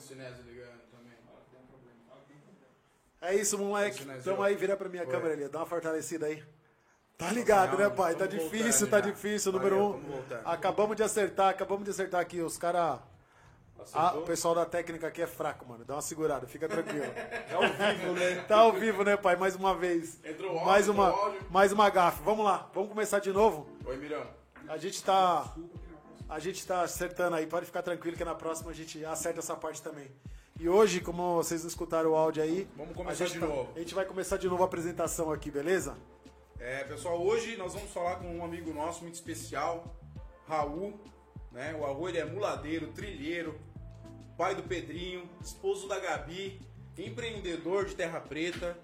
Sinésio ligando também. É isso, moleque. Tamo aí, vira pra minha Oi. câmera ali. Dá uma fortalecida aí. Tá ligado, né, pai? Tá difícil, tá já. difícil. Número um. Acabamos de acertar, acabamos de acertar aqui. Os caras. Acertou? o pessoal da técnica aqui é fraco, mano. Dá uma segurada, fica tranquilo. É ao vivo, né? Tá ao vivo, né, pai? Mais uma vez. Entrou áudio, mais entrou uma, áudio. mais uma gafe. Vamos lá, vamos começar de novo. Oi, Mirão. A gente tá. A gente tá acertando aí, pode ficar tranquilo que na próxima a gente acerta essa parte também. E hoje, como vocês escutaram o áudio aí. Vamos começar de tá- novo. A gente vai começar de novo a apresentação aqui, beleza? É, pessoal, hoje nós vamos falar com um amigo nosso muito especial, Raul. Né? O Raul ele é muladeiro, trilheiro, pai do Pedrinho, esposo da Gabi, empreendedor de Terra Preta,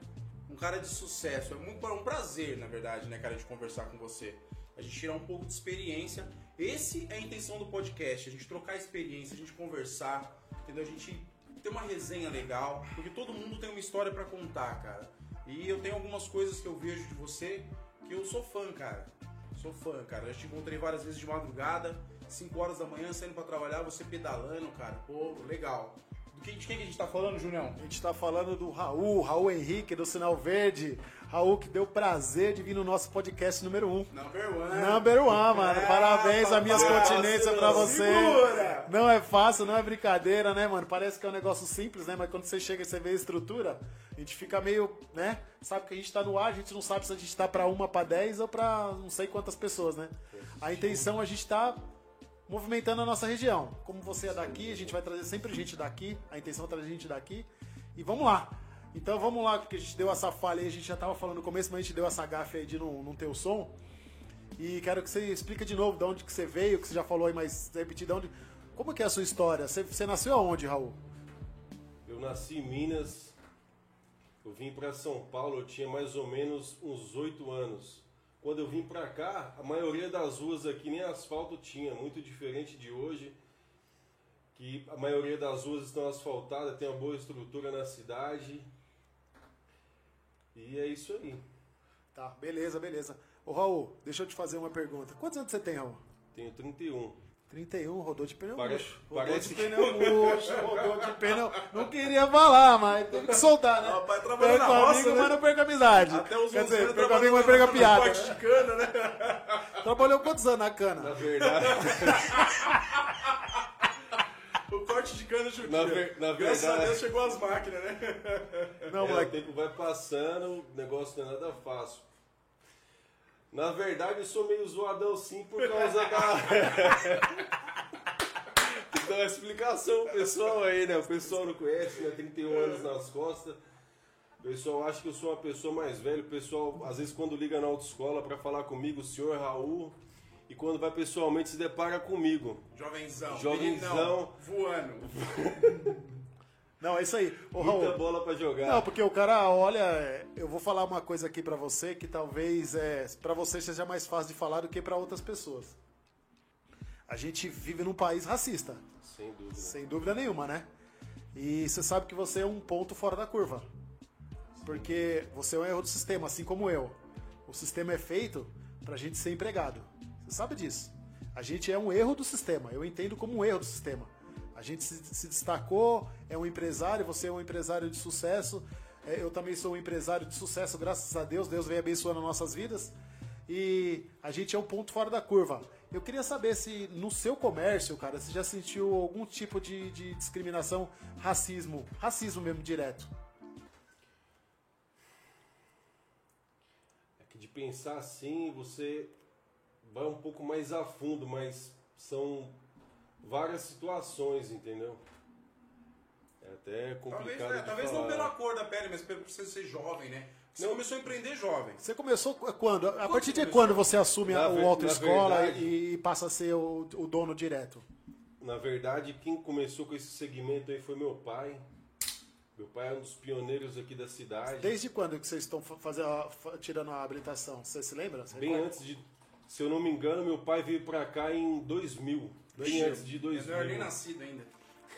um cara de sucesso. É muito, um prazer, na verdade, né, cara, de conversar com você. A gente tirar um pouco de experiência. Esse é a intenção do podcast, a gente trocar experiência, a gente conversar, entendeu? A gente ter uma resenha legal, porque todo mundo tem uma história pra contar, cara. E eu tenho algumas coisas que eu vejo de você que eu sou fã, cara. Sou fã, cara. Eu te encontrei várias vezes de madrugada, 5 horas da manhã, saindo pra trabalhar, você pedalando, cara. Pô, legal. Do que, de quem que a gente tá falando, Julião? A gente tá falando do Raul, Raul Henrique, do Sinal Verde. Raul que deu prazer de vir no nosso podcast número 1. Um. Number one. Number one, mano. É, Parabéns, as minhas continências pra você. Segura! Não é fácil, não é brincadeira, né, mano? Parece que é um negócio simples, né? Mas quando você chega e você vê a estrutura, a gente fica meio, né? Sabe que a gente tá no ar, a gente não sabe se a gente tá pra uma, pra dez ou pra não sei quantas pessoas, né? A intenção é a gente tá movimentando a nossa região. Como você é daqui, a gente vai trazer sempre gente daqui. A intenção é trazer gente daqui. E vamos lá. Então vamos lá, porque a gente deu essa falha aí, a gente já tava falando no começo, mas a gente deu essa gafe aí de não, não ter o som. E quero que você explique de novo de onde que você veio, que você já falou aí, mas repetir de onde. Como que é a sua história? Você, você nasceu aonde, Raul? Eu nasci em Minas, eu vim para São Paulo, eu tinha mais ou menos uns oito anos. Quando eu vim para cá, a maioria das ruas aqui nem asfalto tinha, muito diferente de hoje, que a maioria das ruas estão asfaltadas, tem uma boa estrutura na cidade. E é isso aí. Tá, beleza, beleza. Ô Raul, deixa eu te fazer uma pergunta. Quantos anos você tem, Raul? Tenho 31. 31, rodou de pneu Parece- murcho. Rodou parece de que- pneu murcho, rodou de pneu. Não queria falar, mas tem que soltar, né? Rapaz, trabalhando Perca na roça, amigo, né? mas não perca amizade. Até os Quer dizer, anos perca o amigo, mas perca na piada. de cana, né? Trabalhou quantos anos na Na cana? verdade, O corte de cana judia. Na ver- na Graças a verdade- Deus chegou as máquinas, né? Não, É, o moleque. tempo vai passando, o negócio não é nada fácil. Na verdade, eu sou meio zoadão sim por causa da. Tem que dar uma explicação pro pessoal aí, né? O pessoal não conhece, né? 31 anos nas costas. O pessoal acha que eu sou uma pessoa mais velha. O pessoal, às vezes, quando liga na autoescola pra falar comigo, o senhor Raul, e quando vai pessoalmente se depara comigo. Jovenzão. Jovenzão. Voando. Não, é isso aí. Ô, Muita Raul. bola pra jogar. Não, porque o cara, olha, é, eu vou falar uma coisa aqui pra você que talvez é, para você seja mais fácil de falar do que pra outras pessoas. A gente vive num país racista, Sem dúvida. sem dúvida nenhuma, né? E você sabe que você é um ponto fora da curva. Porque você é um erro do sistema, assim como eu. O sistema é feito pra gente ser empregado. Você sabe disso. A gente é um erro do sistema. Eu entendo como um erro do sistema. A gente se, se destacou, é um empresário, você é um empresário de sucesso. é, Eu também sou um empresário de sucesso, graças a Deus. Deus vem abençoando nossas vidas. E a gente é um ponto fora da curva. Eu queria saber se no seu comércio, cara, você já sentiu algum tipo de, de discriminação, racismo, racismo mesmo direto. É que de pensar assim, você vai um pouco mais a fundo, mas são várias situações, entendeu? É até Talvez, complicado né, de talvez falar. não pela cor da pele, mas pelo você ser jovem, né? Você Não. começou a empreender jovem. Você começou quando? A partir de quando você assume a- Na o autoescola e, passa a ser o, o dono direto? Na verdade, quem começou com esse segmento aí foi meu pai. Meu pai é um dos pioneiros aqui da cidade. Desde quando que vocês estão fa- fazendo, tirando a habilitação? Você se lembra? Você Bem recorda? antes de, se eu não me engano, meu pai veio pra cá em 2000. Bem antes de Eu não era nem 2000. nascido ainda.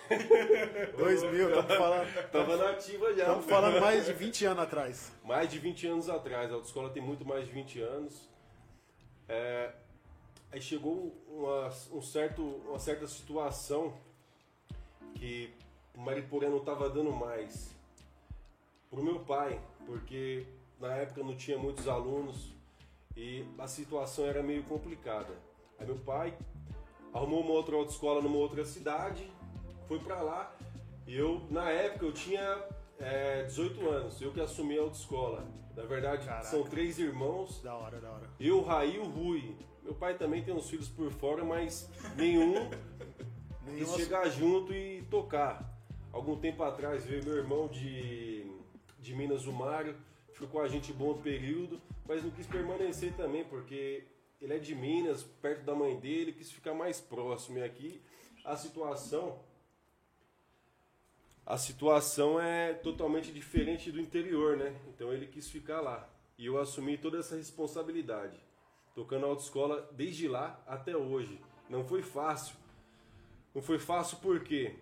2000, estamos falando, Tava nativa já. estamos falando mais de 20 anos atrás. Mais de 20 anos atrás, a autoescola tem muito mais de 20 anos. É, aí chegou uma, um certo, uma certa situação que o Mariporã não estava dando mais. Pro meu pai, porque na época não tinha muitos alunos e a situação era meio complicada. Aí meu pai arrumou uma outra autoescola numa outra cidade, foi para lá e eu, na época, eu tinha é, 18 anos, eu que assumi a autoescola. Na verdade, Caraca. são três irmãos, Da hora, da hora. eu, Raí e o Rui. Meu pai também tem uns filhos por fora, mas nenhum quis chegar junto e tocar. Algum tempo atrás veio meu irmão de, de Minas, o Mário, ficou com a gente bom período, mas não quis permanecer também, porque ele é de Minas, perto da mãe dele, quis ficar mais próximo. E aqui a situação. A situação é totalmente diferente do interior, né? Então ele quis ficar lá. E eu assumi toda essa responsabilidade. Tocando a autoescola desde lá até hoje. Não foi fácil. Não foi fácil porque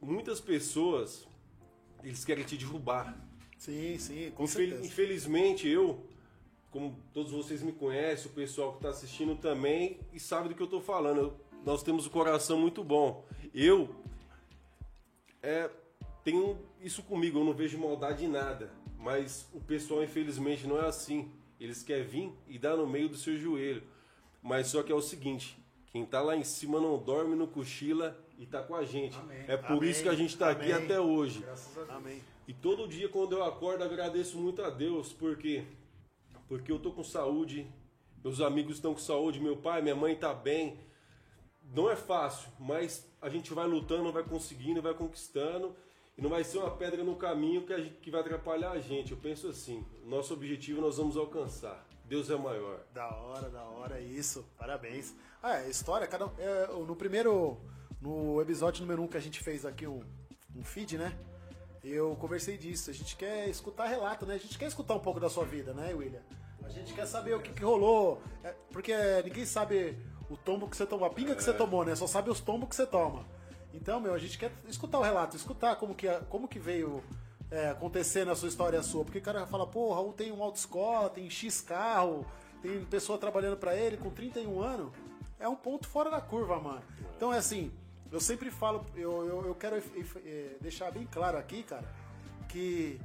muitas pessoas eles querem te derrubar. Sim, sim, com Infel- certeza. Infelizmente eu, como todos vocês me conhecem, o pessoal que está assistindo também e sabe do que eu estou falando. eu- nós temos um coração muito bom. Eu é, tenho isso comigo, eu não vejo maldade em nada. Mas o pessoal, infelizmente, não é assim. Eles querem vir e dar no meio do seu joelho. Mas só que é o seguinte: quem tá lá em cima não dorme, não cochila e tá com a gente. Amém. É por Amém. isso que a gente tá aqui até hoje. Graças a Deus. Amém. E todo dia quando eu acordo agradeço muito a Deus, porque porque eu tô com saúde, meus amigos estão com saúde, meu pai, minha mãe tá bem. Não é fácil, mas a gente vai lutando, vai conseguindo, vai conquistando e não vai ser uma pedra no caminho que, gente- que vai atrapalhar a gente. Eu penso assim, nosso objetivo nós vamos alcançar. Deus é maior. Da hora, da hora, isso. Parabéns. Ah, é, história, cada um- é, no primeiro, no episódio número 1 um que a gente fez aqui um, um feed, né? Eu conversei disso. A gente quer escutar relato, né? A gente quer escutar um pouco da sua vida, né, William? A gente quer saber o que, que rolou. É, porque ninguém sabe o tombo que você tomou, a pinga que você tomou, né? Só sabe os tombos que você toma. Então, meu, a gente quer escutar o relato, escutar como que, como que veio é, acontecer na sua história sua. Porque o cara fala, pô, o Raul tem uma autoescola, tem X carro, tem pessoa trabalhando pra ele com 31 anos. É um ponto fora da curva, mano. Então é assim, eu sempre falo, eu, eu, eu quero eh, deixar bem claro aqui, cara, que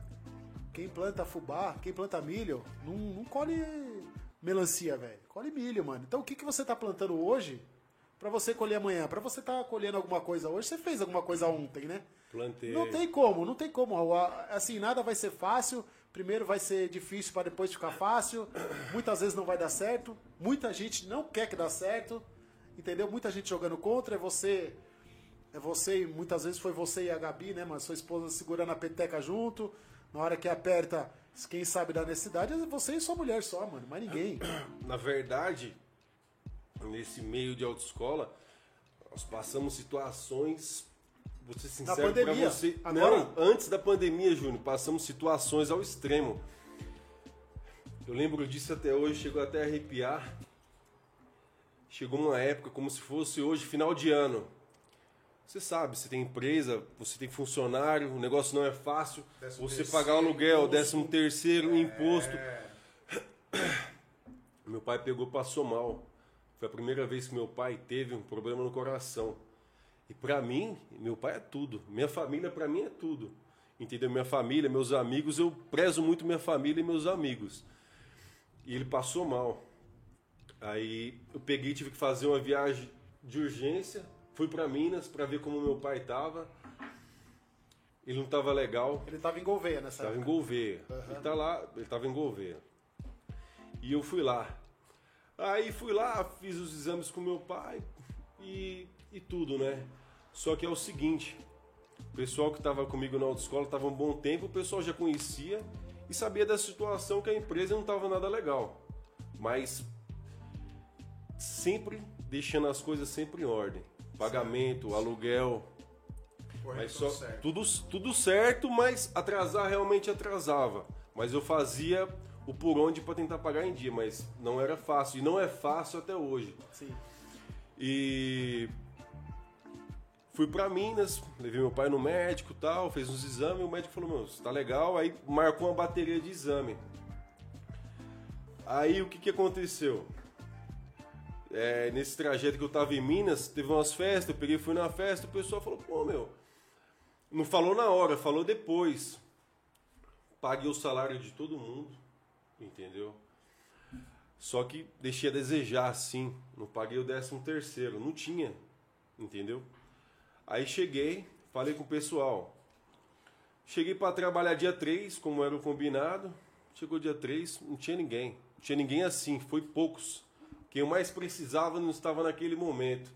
quem planta fubá, quem planta milho, não, não colhe melancia, velho. Colhe milho, mano. Então o que, que você tá plantando hoje pra você colher amanhã? Pra você tá colhendo alguma coisa hoje, você fez alguma coisa ontem, né? Plantei. Não tem como, não tem como. Assim, nada vai ser fácil. Primeiro vai ser difícil para depois ficar fácil. Muitas vezes não vai dar certo. Muita gente não quer que dá certo. Entendeu? Muita gente jogando contra. É você. É você e muitas vezes foi você e a Gabi, né, mas sua esposa segurando a peteca junto. Na hora que aperta, quem sabe da necessidade é você e sua mulher só, mano. Mais ninguém. Na verdade, nesse meio de autoescola, nós passamos situações. Vou ser sincero pra pandemia, você. agora? Não, antes da pandemia, Júnior, passamos situações ao extremo. Eu lembro disso até hoje, chegou até a arrepiar. Chegou uma época como se fosse hoje, final de ano. Você sabe, você tem empresa, você tem funcionário, o negócio não é fácil. Décimo você pagar aluguel, imposto. décimo terceiro, imposto. É, Meu pai pegou, passou mal. Foi a primeira vez que meu pai teve um problema no coração. E pra mim, meu pai é tudo. Minha família pra mim é tudo. Entendeu? Minha família, meus amigos, eu prezo muito minha família e meus amigos. E ele passou mal. Aí eu peguei, tive que fazer uma viagem de urgência. Fui pra Minas pra ver como meu pai tava. Ele não tava legal. Ele tava em Gouveia nessa Tava em época. Gouveia. Ele tá lá, ele tava em Gouveia. E eu fui lá. Aí fui lá, fiz os exames com meu pai e, e tudo, né? Só que é o seguinte, o pessoal que tava comigo na autoescola tava um bom tempo, o pessoal já conhecia e sabia da situação que a empresa não tava nada legal. Mas sempre deixando as coisas sempre em ordem. Pagamento, aluguel, correto, mas só tudo certo. tudo, tudo certo, mas atrasar realmente atrasava. Mas eu fazia o por onde para tentar pagar em dia, mas não era fácil e não é fácil até hoje. Sim. E fui para Minas, levei meu pai no médico, tal, fez uns exames, o médico falou: "Meu, você tá legal". Aí marcou uma bateria de exame. Aí o que que aconteceu? É, nesse trajeto que eu tava em Minas, teve umas festas, eu peguei fui na festa, o pessoal falou, pô, meu, Não falou na hora, falou depois. Paguei o salário de todo mundo, entendeu? Só que deixei a desejar, sim. Não paguei o décimo terceiro, não tinha, entendeu? Aí cheguei, falei com o pessoal. Cheguei para trabalhar dia 3, como era o combinado. Chegou dia 3, não tinha ninguém. Não tinha ninguém assim, foi poucos. Quem eu mais precisava não estava naquele momento.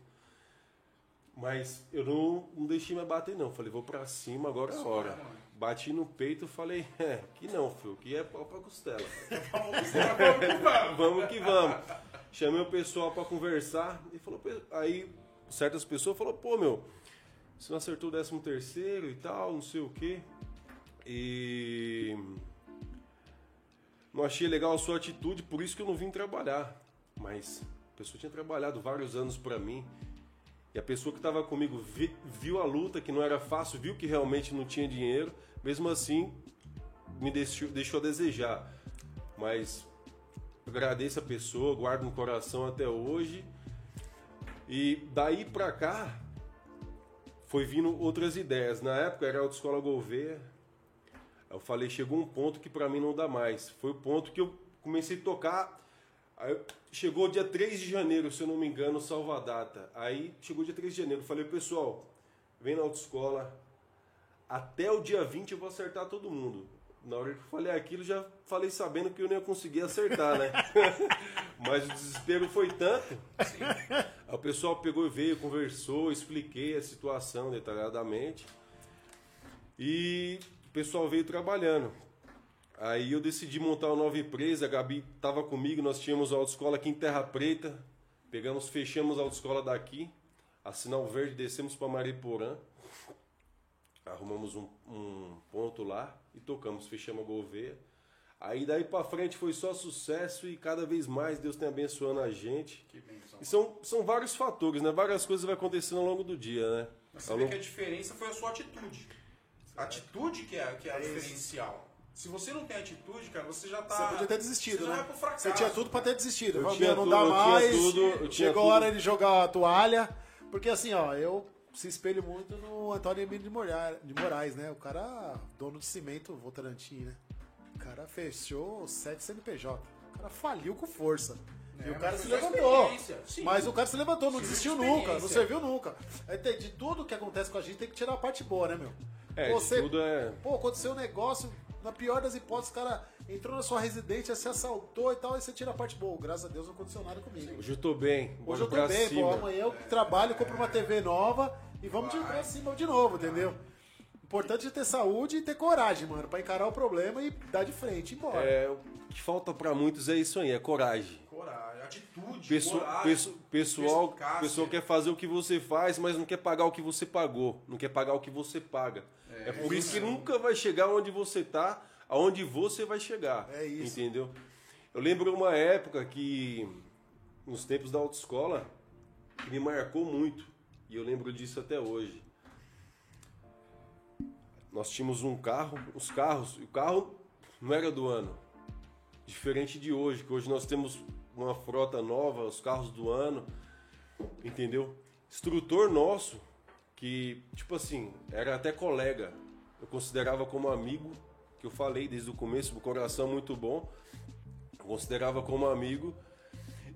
Mas eu não, não deixei me bater, não. Falei, vou pra cima, agora é a hora. Bati no peito e falei, é, que não, filho, que é pau pra costela. vamos que vamos. Chamei o pessoal para conversar e falou, aí certas pessoas falaram, pô, meu, você não acertou o décimo terceiro e tal, não sei o quê. E não achei legal a sua atitude, por isso que eu não vim trabalhar. Mas a pessoa tinha trabalhado vários anos para mim. E a pessoa que estava comigo vi, viu a luta, que não era fácil, viu que realmente não tinha dinheiro. Mesmo assim, me deixou, deixou a desejar. Mas agradeço a pessoa, guardo no coração até hoje. E daí pra cá, foi vindo outras ideias. Na época era a Autoescola Gouveia. Eu falei, chegou um ponto que para mim não dá mais. Foi o ponto que eu comecei a tocar. Aí, chegou dia 3 de janeiro, se eu não me engano, salva a data. Aí chegou dia 3 de janeiro, falei, pessoal, vem na autoescola. Até o dia 20 eu vou acertar todo mundo. Na hora que eu falei aquilo, já falei sabendo que eu não ia conseguir acertar, né? Mas o desespero foi tanto. Aí o pessoal pegou e veio, conversou, expliquei a situação detalhadamente. E o pessoal veio trabalhando. Aí eu decidi montar uma nova empresa, a Gabi estava comigo, nós tínhamos a autoescola aqui em Terra Preta. Pegamos, fechamos a autoescola daqui, a Sinal Verde, descemos para Mariporã. Arrumamos um, um ponto lá e tocamos, fechamos a Gouveia. Aí daí para frente foi só sucesso e cada vez mais Deus tem abençoando a gente. Que bênção. E são, são vários fatores, né? Várias coisas vão acontecendo ao longo do dia, né? Mas você vê que a diferença foi a sua atitude. A atitude que é, que é, é diferencial. Se você não tem atitude, cara, você já tá. Você podia ter desistido, você né? Fracasso, você tinha tudo para ter desistido. Eu não tudo, dá eu mais. Tinha tudo, eu tinha chegou tudo. a hora de jogar a toalha. Porque assim, ó, eu se espelho muito no Antônio Emílio de Moraes, de Moraes, né? O cara, dono de cimento, Votorantim, né? O cara fechou sete CNPJ. O cara faliu com força. É, e o cara se foi levantou. Sim. Mas o cara se levantou, não desistiu nunca, não serviu nunca. De tudo que acontece com a gente, tem que tirar a parte boa, né, meu? É, você- tudo é. Pô, aconteceu um negócio, na pior das hipóteses, o cara entrou na sua residência, se assaltou e tal, aí você tira a parte boa. Graças a Deus não aconteceu nada comigo. Hoje eu tô bem. Hoje eu tô bem, cima. pô. Amanhã eu trabalho, compro uma TV nova e vamos de pra cima de novo, entendeu? Importante é ter saúde e ter coragem, mano, pra encarar o problema e dar de frente e embora. É, o que falta pra muitos é isso aí, é. Coragem, Pesso- pesso- pessoal, pessoal quer fazer o que você faz, mas não quer pagar o que você pagou, não quer pagar o que você paga. É, por isso que nunca vai chegar onde você tá, aonde você vai chegar. É isso. Entendeu? Eu lembro uma época que, nos tempos da autoescola, que me marcou muito. E eu lembro disso até hoje. Nós tínhamos um carro, os carros, e o carro não era do ano. Diferente de hoje, que hoje nós temos uma frota nova, os carros do ano, entendeu? Instrutor nosso, que, tipo assim, era até colega, eu considerava como amigo, que eu falei desde o começo, o coração muito bom, eu considerava como amigo,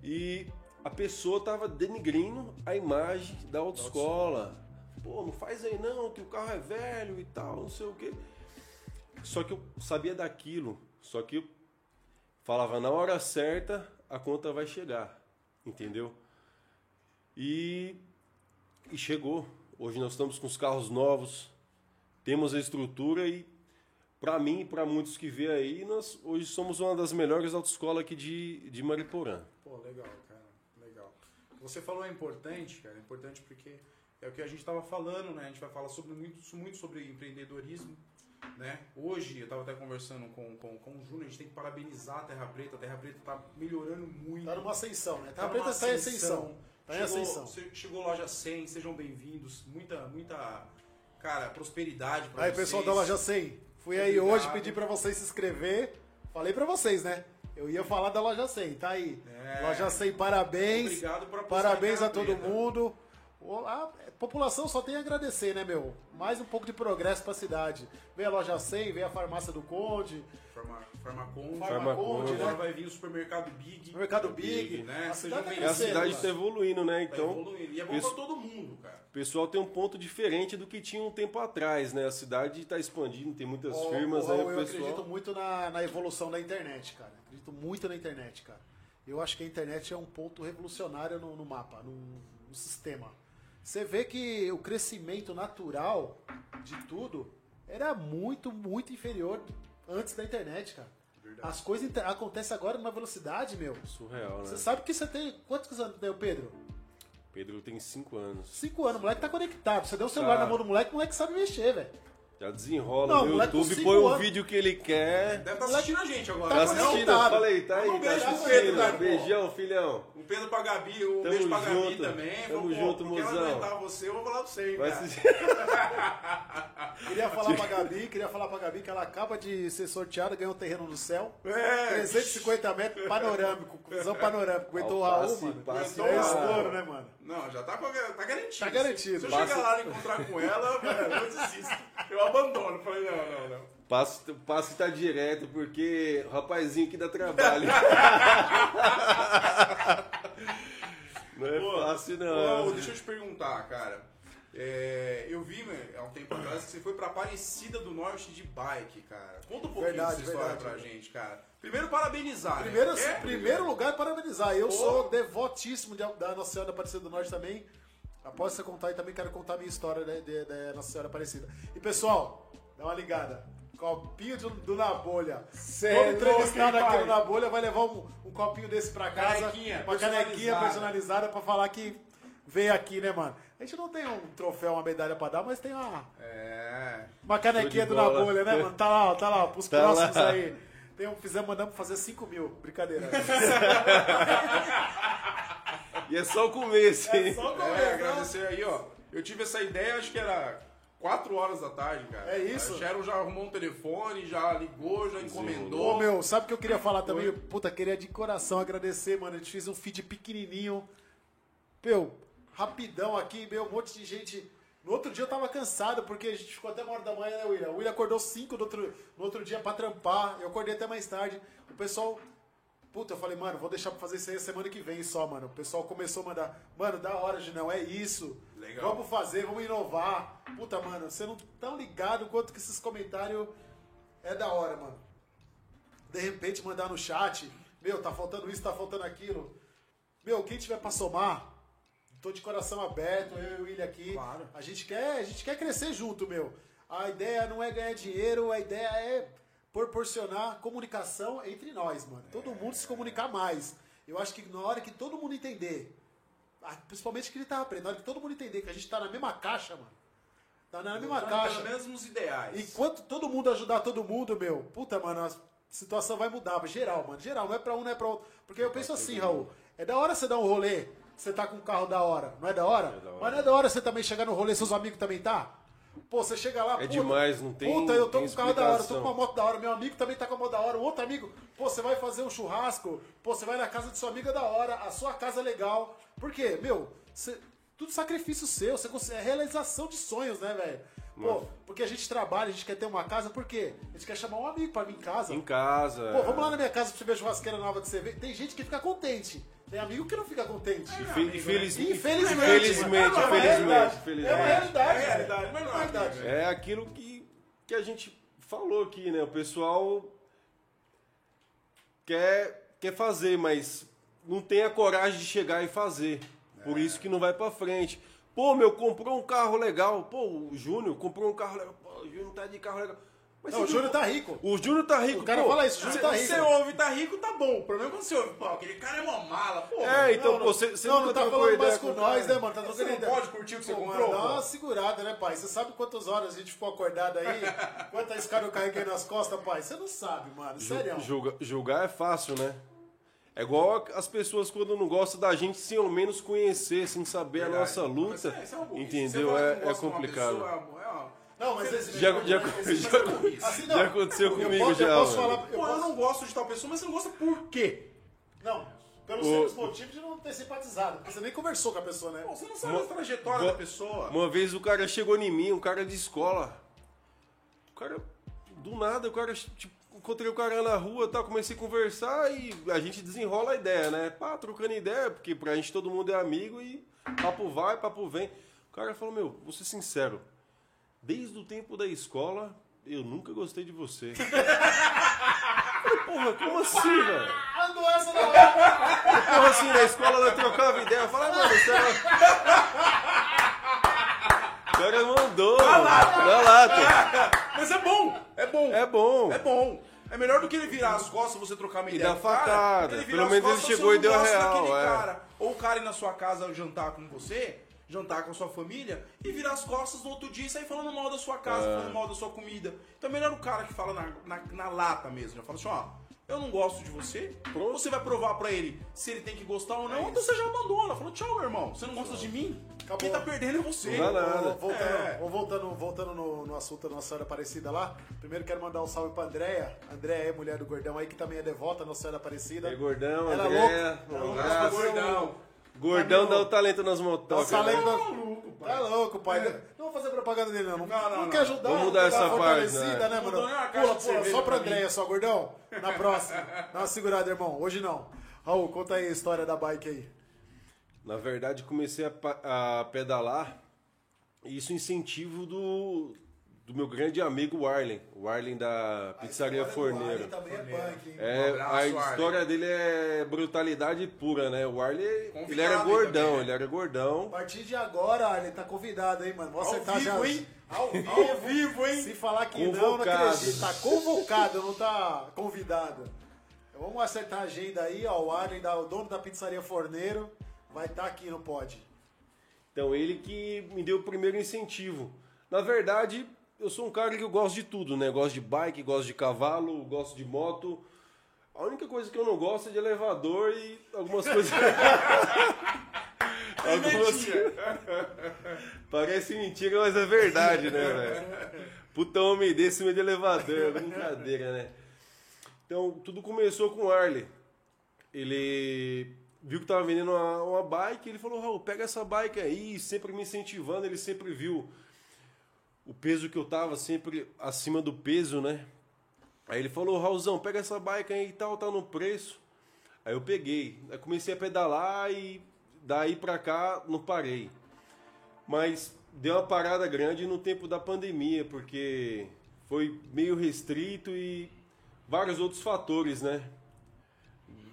e a pessoa tava denigrindo a imagem da autoescola. Pô, não faz aí não, que o carro é velho e tal, não sei o quê. Só que eu sabia daquilo, só que falava na hora certa, a conta vai chegar, entendeu? E, e chegou. Hoje nós estamos com os carros novos, temos a estrutura e para mim e para muitos que vê aí, nós hoje somos uma das melhores autoescolas aqui de, de Mariporã. Pô, legal, cara. Legal. Você falou é importante, cara. É importante porque é o que a gente estava falando, né? A gente vai falar sobre muito, muito sobre empreendedorismo. Né? Hoje, eu estava até conversando com, com, com o Júnior, a gente tem que parabenizar a Terra Preta. A Terra Preta está melhorando muito. Tá numa ascensão, né? Tá Tá preta está em ascensão. Tá em Chegou, ascensão. che- chegou loja 100, sejam bem-vindos. Muita, muita, cara, prosperidade para Aí, vocês. pessoal da Loja 100, fui aí Obrigado. hoje, pedi pra vocês se inscrever. Falei pra vocês, né? Eu ia falar da Loja 100, tá aí. É. Loja 100, parabéns. Obrigado por Parabéns Terra a todo mundo. O- A população só tem a agradecer, né, meu? Mais um pouco de progresso pra cidade. Vem a loja 100, vem a farmácia do Conde, Farma, Farmaconde. Farmaconde, Agora né? vai vir o supermercado Big. Mercado Big, né? A cidade tá E a cidade está evoluindo, né? Tá Então, evoluindo. E é bom Isso. pra todo mundo, cara. o pessoal tem um ponto diferente do que tinha um tempo atrás, né? A cidade está expandindo, tem muitas Ô, firmas ô, aí, Raul, o eu acredito pessoal. muito na, na evolução da internet, cara. Acredito muito na internet, cara. Eu acho que a internet é um ponto revolucionário no, no mapa, no, no sistema. Você vê que o crescimento natural de tudo era muito, muito inferior antes da internet, cara. As coisas acontecem agora numa velocidade, meu. Surreal, né? Você sabe que você tem. Quantos anos tem o Pedro? Pedro tem 5 anos. Cinco anos, o moleque tá conectado. Você deu o celular Tá. na mão do moleque, o moleque sabe mexer, velho. Já desenrola Não, no YouTube, põe o vídeo que ele quer. Deve estar assistindo a gente agora. Tá Tá assistindo? conectado. Falei, tá aí, Um tá beijo assistindo. Pedro, cara. Beijão, filhão. Um Pedro pra Gabi, um Tamo beijo pra Gabi junto. também. Tamo pô, junto, mozão. aguentar você, eu vou falar pra você, hein, Vai cara. assistir. Queria falar pra Gabi, queria falar pra Gabi que ela acaba de ser sorteada, ganhou um terreno no céu. É. 350 metros, panorâmico, visão panorâmico. Aguentou o Raul, mano. passe, é passe. estouro, né, mano? Não, já tá, com- tá garantido. Tá garantido. Se eu Passa- chegar lá e encontrar com ela, velho, eu desisto. Eu abandono. Falei, não, não, não. Passe, passe tá direto, porque o rapazinho que dá trabalho. não é Pô, fácil, não. deixa eu te perguntar, cara. É, eu vi né, há um tempo atrás que você foi pra Aparecida do Norte de bike, cara. Conta um pouquinho Verdade, dessa história verdade. pra gente, cara. Primeiro, parabenizar. Primeiro, né? É, primeiro lugar, parabenizar. Eu Pô. sou devotíssimo de- da Nossa Senhora Aparecida do Norte também. Após você contar, e também quero contar a minha história né, de Nossa Senhora Aparecida. E pessoal, dá uma ligada. Copinho do, do Na Bolha. Todo é entrevistado aqui no Na Bolha vai levar um, um copinho desse pra casa. Canequinha uma canequinha personalizada. personalizada pra falar que veio aqui, né, mano? A gente não tem um troféu, uma medalha pra dar, mas tem uma, É. uma canequinha do Na bola. Bolha, né, mano? Tá lá, ó, tá lá, ó, pros Tá próximos lá. aí. Tem um, fizemos, mandamos fazer 5 mil. Brincadeira. E é só o começo, hein? Só É, começar. agradecer aí, ó. Eu tive essa ideia, acho que era 4 horas da tarde, cara. É isso? A Sharon já arrumou um telefone, já ligou, já Ô, encomendou. meu, sabe o que eu queria falar também? Puta, queria de coração agradecer, mano. A gente fez um feed pequenininho. Meu, rapidão aqui, meu, um monte de gente. No outro dia eu tava cansado, porque a gente ficou até uma hora da manhã, né, William? O William acordou 5 no outro, no outro dia pra trampar. Eu acordei até mais tarde. O pessoal. Puta, eu falei, mano, vou deixar pra fazer isso aí semana que vem só, mano. O pessoal começou a mandar, mano, da hora, Ginão, é isso. Legal. Vamos fazer, vamos inovar. Puta, mano, você não tá ligado quanto que esses comentários é da hora, mano de repente mandar no chat, meu, tá faltando isso, tá faltando aquilo. Meu, quem tiver pra somar, tô de coração aberto, eu e o William aqui. Claro. A gente quer, a gente quer crescer junto, meu. A ideia não é ganhar dinheiro, a ideia é proporcionar comunicação entre nós, mano. Todo mundo se comunicar mais. Eu acho que na hora que todo mundo entender, principalmente que ele tá aprendendo, na hora que todo mundo entender que a gente tá na mesma caixa, mano. Tá na mesma caixa. Pelo menos nos ideais. Enquanto todo mundo ajudar todo mundo, meu, puta, mano, a situação vai mudar. Geral, mano. Geral, não é pra um, não é pra outro. Porque eu penso assim, Raul, é da hora você dar um rolê, você tá com um carro da hora. Não é da hora? da hora. Mas não é da hora você também chegar no rolê, seus amigos também tá? Pô, você chega lá, É puta, demais, não tem- Puta, eu tô com um carro da hora, tô com uma moto da hora, meu amigo também tá com uma moto da hora, o outro amigo, pô, você vai fazer um churrasco, pô, você vai na casa do seu amigo é da hora, a sua casa é legal. Por quê? Meu, você- tudo sacrifício seu, você é realização de sonhos, né, velho? Pô, porque a gente trabalha, a gente quer ter uma casa, por quê? A gente quer chamar um amigo pra vir em casa. Em casa. Pô, vamos lá na minha casa pra você ver a churrasqueira nova que você vê. Tem gente que fica contente. Tem amigo que não fica contente. Infe- infeliz- Infelizmente. Infelizmente, É uma infelizmente, realidade. infelizmente. É uma realidade. É realidade, mas não é realidade. É aquilo que, que a gente falou aqui, né? O pessoal quer, quer fazer, mas não tem a coragem de chegar e fazer. Por isso que não vai pra frente. Pô, meu, comprou um carro legal. Pô, o Júnior comprou um carro legal. Pô, o Júnior tá de carro legal. Mas Não, o Júnior tá rico. O Júnior tá rico. O cara pô. fala isso, o Júnior tá rico. Você ouve, tá rico, tá bom. O problema é quando você ouve, pô, aquele cara é uma mala, pô. É, então, Não, pô, não. você, não, nunca não tá falando mais com, nós, né, mano? Tá Você não ideia. pode curtir o que você Pô, comprou, dá uma segurada, né, pai? Você sabe quantas horas a gente ficou acordado aí? Quantas caras eu carreguei nas costas, pai? Você não sabe, mano. Sério. julga- julgar é fácil, né? É igual as pessoas quando não gostam da gente sem ao menos conhecer, sem saber a Verdade. nossa Mas luta. é- isso é burrice. entendeu? É, é complicado. pessoa, é uma- Não, mas esse Já- já- esse- já- assim, já aconteceu Eu comigo posso- eu já, posso mano. falar. Eu Pô, eu posso, não gosto de tal pessoa, mas você não gosta por quê? Não, Pelo O- simples motivo de não ter simpatizado, porque você nem conversou com a pessoa, né? Pô, você não sabe Uma- a trajetória uma- da pessoa. Uma vez o cara chegou em mim, um cara de escola. O cara, do nada, o cara, tipo, encontrei o cara na rua, tá, comecei a conversar e a gente desenrola a ideia, né? Pá, trocando ideia, porque pra gente todo mundo é amigo e papo vai, papo vem. O cara falou, meu, vou ser sincero, desde o tempo da escola, eu nunca gostei de você. Falei, porra, como assim, velho? Andou essa na hora. Porra, assim, na escola ela trocava ideia, eu falava, mano, você O cara mandou, na lata. Mas é bom, é bom. É bom. É bom. É melhor do que ele virar as costas você trocar uma E ideia dar o cara, facada. virar Pelo menos ele costas, chegou e deu a real, é. cara. Ou o cara ir na sua casa jantar com você, jantar com a sua família, e virar as costas no outro dia e sair falando mal da sua casa, É. falando mal da sua comida. Então é melhor o cara que fala na, na, na lata mesmo. Já fala assim, ó. Eu não gosto de você. Pronto. Você vai provar pra ele se ele tem que gostar ou não. É então você já abandona. Falou, tchau, meu irmão. Você não gosta de mim? Acabou. Quem tá perdendo é você. Não dá nada. Ô, Voltando, É. voltando, voltando no, no assunto da Nossa Senhora Aparecida lá, primeiro quero mandar um salve pra Andréia. Andréia é mulher do Gordão aí, que também é devota Nossa Senhora Aparecida. É gordão, Ela é André, louca. um Ela é louca abraço. pra Gordão. Gordão dá o talento nas motocas. né? maluco, pai. Tá louco, pai. Não vou fazer propaganda dele, não. Não, Não, não, não. quer ajudar. Vamos não mudar essa parte, né? né, mano? Pula, pula, só pra. Andréia, só, gordão. Na próxima. Dá uma segurada, irmão. Hoje não. Raul, conta aí a história da bike aí. Na verdade, comecei a, a pedalar. E isso incentivo do, do meu grande amigo Warlen. O Warlen da Pizzaria Forneiro. também é punk, hein? É, Um abraço, a Arlen. história dele é brutalidade pura, né? O Arley, ele era gordão, também, né? ele era gordão. A partir de agora, ele tá convidado, hein, mano? Vamos acertar vivo, já. hein? Ao vivo, Ao vivo, hein? Se falar que não, não Convocado. acredito. Tá convocado, não tá convidado. Vamos acertar a agenda aí, ó. O Arlen, da- o dono da pizzaria Forneiro, vai estar aqui no pod. Então, ele que me deu o primeiro incentivo. Na verdade, eu sou um cara que eu gosto de tudo, né? Gosto de bike, gosto de cavalo, gosto de moto. A única coisa que eu não gosto é de elevador e algumas coisas. algumas... Parece mentira, mas é verdade, né, velho? Puta homem desse meio de elevador, é brincadeira, né? Então, tudo começou com o Arley. Ele viu que tava vendendo uma, uma bike, ele falou, Raul, pega essa bike aí, sempre me incentivando, ele sempre viu o peso que eu tava, sempre acima do peso, né? Aí ele falou, Raulzão, pega essa bike aí e tal, tá no preço. Aí eu peguei, aí comecei a pedalar e daí pra cá não parei. Mas deu uma parada grande no tempo da pandemia, porque foi meio restrito e vários outros fatores, né?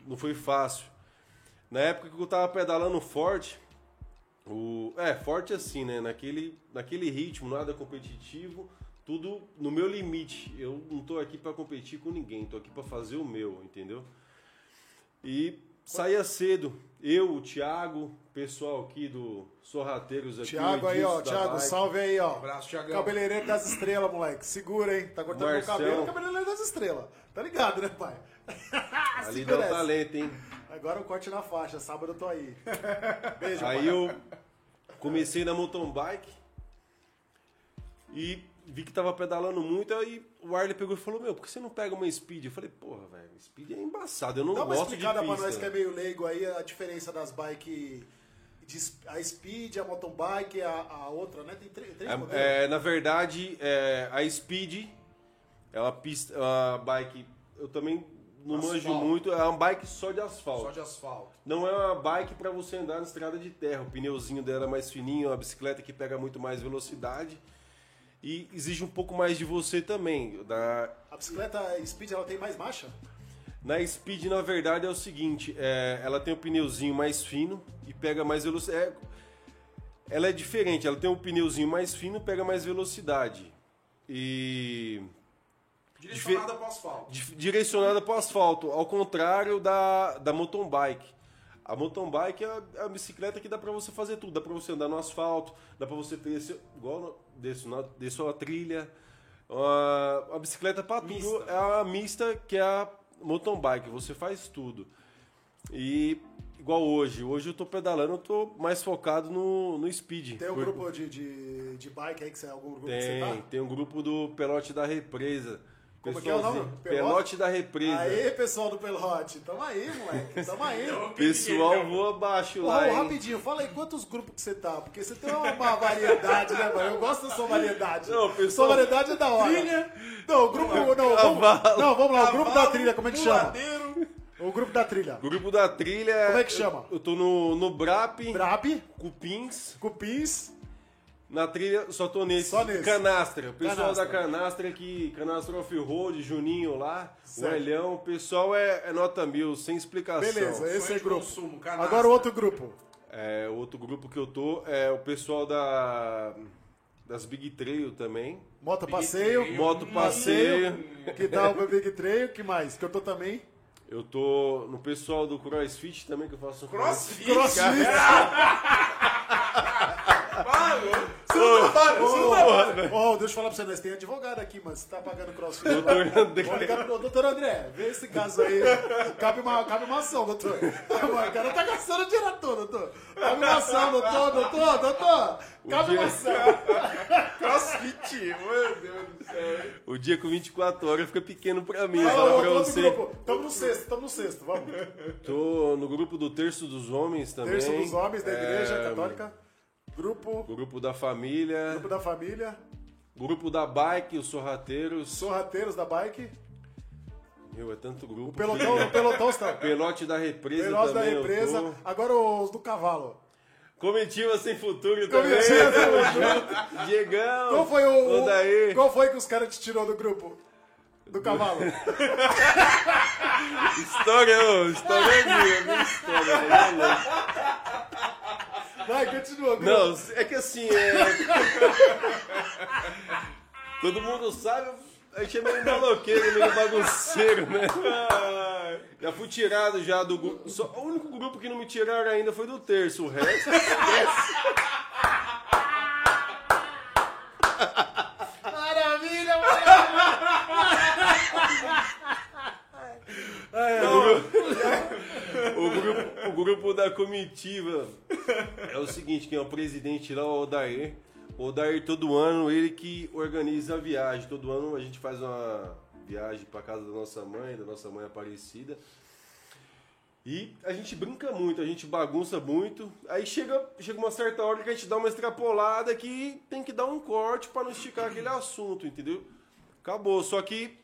Não foi fácil. Na época que eu tava pedalando forte, o, é, forte assim, né? Naquele, naquele ritmo, nada competitivo, tudo no meu limite. Eu não tô aqui para competir com ninguém, tô aqui para fazer o meu, entendeu? E saía cedo. Eu, o Thiago, pessoal aqui do Sorrateiros aqui. Thiago aí, ó. Thiago, bike. salve aí, ó. Abraço, Thiagão. Cabeleireiro das estrelas, moleque. Segura, hein? Tá cortando meu Marcelo. cabelo, cabeleireiro das estrelas. Tá ligado, né, pai? Ali dá o talento, hein? Agora o corte na faixa. Sábado eu tô aí. Beijo, Aí eu comecei na mountain bike e vi que tava pedalando muito, aí o Arley pegou e falou, meu, por que você não pega uma speed? Eu falei, porra, velho, speed é embaçado, eu não Dá uma gosto de explicada pista. pra nós que é meio leigo aí a diferença das bikes. A Speed, a mountain bike, a, a outra, né? Tem três, três modelos. É, é, na verdade, é, a Speed é uma pista, uma bike, eu também não manjo muito, é uma bike só de asfalto. Só de asfalto. Não é uma bike para você andar na estrada de terra. O pneuzinho dela é mais fininho, é uma bicicleta que pega muito mais velocidade e exige um pouco mais de você também. Da, A bicicleta Speed ela tem mais marcha? na Speed, na verdade, é o seguinte: é, ela tem um pneuzinho mais fino e pega mais velocidade. ela é diferente, ela tem um pneuzinho mais fino e pega mais velocidade. E Direcionada pro asfalto. di- direcionada para o asfalto, ao contrário da, da mountain bike. A mountain bike é a, é bicicleta que dá para você fazer tudo, dá para você andar no asfalto, dá para você ter esse, igual desço na desço a trilha. A, a bicicleta para tudo é a mista que é a mountain bike, você faz tudo. E igual hoje, hoje eu tô pedalando, eu tô mais focado no, no speed. Tem um Por- grupo de, de, de bike aí que você algum grupo que você tem, tá? tem um grupo do Pelote da Represa. Como que é o nome? Pelote? Pelote da represa. Aê, pessoal do Pelote. Tamo aí, moleque. Tamo aí. Pessoal voa abaixo Ô, lá, hein? rapidinho, fala aí quantos grupos que você tá, porque você tem uma, uma variedade, né, mano? Eu gosto da sua variedade. Não, pessoal- Sua variedade é da hora. Trilha. Não, o grupo. Não, vamos, Cavalo. não, vamos lá, o grupo da Cavalo, trilha, como é que chama? O grupo da trilha. Grupo da trilha. Como é que chama? Eu, eu tô no, no Brap, Brap, Cupins. Cupins. Na trilha, só tô nesse. Só nesse. Canastra. O pessoal Canastra. da Canastra aqui, Canastra Off-Road, Juninho lá, Certo. o Elhão. O pessoal é, é nota mil, sem explicação. Beleza, esse é de grupo. consumo. Agora o outro grupo. É, outro grupo que eu tô é o pessoal da das Big Trail também. Moto Big passeio. Trail. Moto passeio. Que tal o Big Trail? que mais? Que eu tô também. Eu tô no pessoal do CrossFit também, que eu faço um Crossfit. Crossfit. Ô, deixa eu falar pra você, nós tem advogado aqui, mano. Você tá pagando crossfit. Doutor. André. Vamos ligar pro doutor André. Vê esse caso aí. Cabe uma, cabe uma ação, doutor. O cara tá gastando dinheiro à toa, doutor. Cabe uma ação, doutor, doutor, doutor. Cabe uma ação. Crossfit. Meu Deus do céu. O dia com 24 horas fica pequeno pra mim, Vai, fala outro, pra você. grupo. Tamo no sexto, tamo no sexto, vamos. Tô no grupo do Terço dos Homens também. Terço dos homens da igreja É, católica. Grupo, Grupo da família. grupo da família. Grupo da bike, os sorrateiros. Sorrateiros da bike. Meu, é tanto grupo. O pelotão, o pelotão está. Pelote da represa da também. eu represa. Agora os do cavalo. Comitiva sem futuro também. Comitiva sem futuro. Diegão. Qual foi o. O- Qual foi que os caras te tirou do grupo? Do cavalo. História, ô, história minha, minha história. né? Vai, continua. Não, é que assim, é... Todo mundo sabe, a gente é meio maloqueiro, meio bagunceiro, né? Já fui tirado já do grupo. O único grupo que não me tiraram ainda foi do terço, o resto. O grupo, o grupo da comitiva é o seguinte, quem é o presidente lá, o Odair. O Odair, todo ano, ele que organiza a viagem. Todo ano a gente faz uma viagem para casa da nossa mãe, da nossa mãe Aparecida. E a gente brinca muito, a gente bagunça muito. Aí chega, chega uma certa hora que a gente dá uma extrapolada que tem que dar um corte para não esticar aquele assunto, entendeu? Acabou. Só que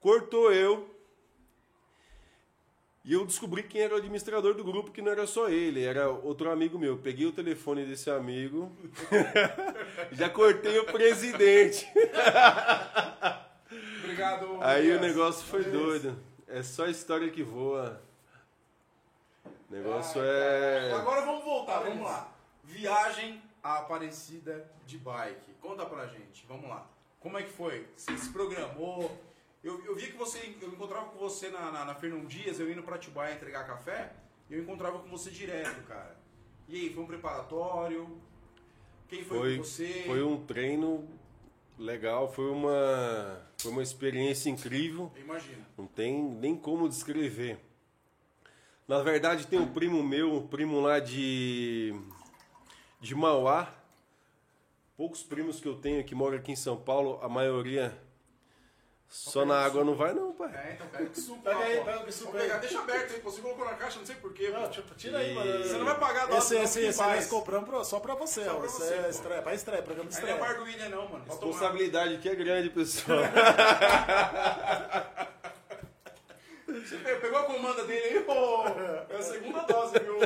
cortou eu, e eu descobri quem era o administrador do grupo, que não era só ele, era outro amigo meu. Peguei o telefone desse amigo, já cortei o presidente. Obrigado. Aí o negócio foi doido. É só história que voa. O negócio é. Agora vamos voltar, vamos lá. Viagem à Aparecida de bike. Conta pra gente, vamos lá. Como é que foi? Você se programou? Eu, eu vi que você, eu encontrava com você na, na, na Fernão Dias, eu indo pra Atibaia entregar café, e eu encontrava com você direto, cara. E aí, foi um preparatório? Quem foi, Foi, com você? foi um treino legal, foi uma, foi uma experiência incrível. Eu imagino. Não tem nem como descrever. Na verdade, tem um primo meu, um primo lá de, de Mauá. Poucos primos que eu tenho que moram aqui em São Paulo, a maioria só na água não vai não, pai. É, então pega que suco. Pega aí, pô. pega que suco aí. Deixa aberto aí, pô. Você colocou na caixa, não sei porquê. Não, tipo, tira aí, mano. Você não vai pagar do Esse, esse, esse nós compramos pra- só pra você, Só ó. pra você, é pô. estreia, pra estreia, programa de Aí não é estreia. par do William, não, mano. A responsabilidade aqui é grande, pessoal. Você pe- pegou a comanda dele aí, ô? É a segunda dose, viu?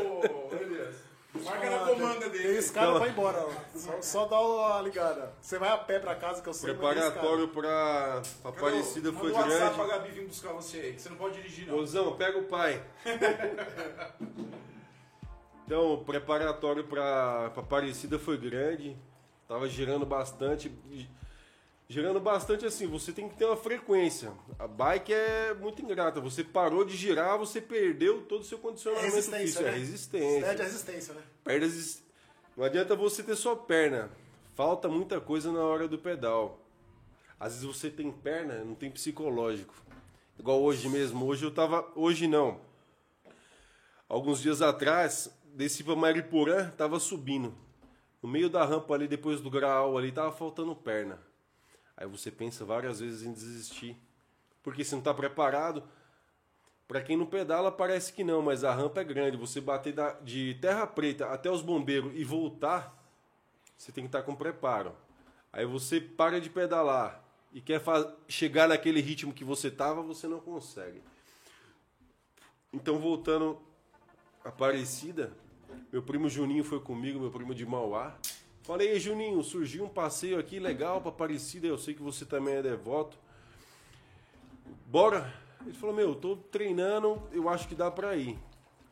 Marca na comanda Tem dele. esse cara pra ir embora, ó. Só, só dá uma ligada. Você vai a pé pra casa que eu sei. Preparatório pra, pra Cadê Aparecida foi Manda o WhatsApp grande. pra Gabi vir buscar você aí, que você não pode dirigir, não. Mozão, pega o pai. Então, o preparatório para Aparecida foi grande. Tava girando bastante. Girando bastante assim, você tem que ter uma frequência. A bike é muito ingrata. Você parou de girar, você perdeu todo o seu condicionamento Resistência, físico. né? É resistência. Perde a resistência, né? Perde es- Não adianta você ter só perna. Falta muita coisa na hora do pedal. Às vezes você tem perna, não tem psicológico. Igual hoje mesmo. Hoje eu tava. Hoje não. Alguns dias atrás, desci pra Mariporã, tava subindo. No meio da rampa ali, depois do grau ali, tava faltando perna. Aí você pensa várias vezes em desistir. porque você não está preparado. Para quem não pedala, parece que não, mas a rampa é grande. Você bater de terra preta até os bombeiros e voltar, você tem que estar tá com preparo. Aí você para de pedalar e quer chegar naquele ritmo que você tava, você não consegue. Então, voltando Aparecida, meu primo Juninho foi comigo, meu primo de Mauá. Falei, Juninho, surgiu um passeio aqui legal para Aparecida, eu sei que você também é devoto. Bora? Ele falou, meu, tô treinando, eu acho que dá pra ir.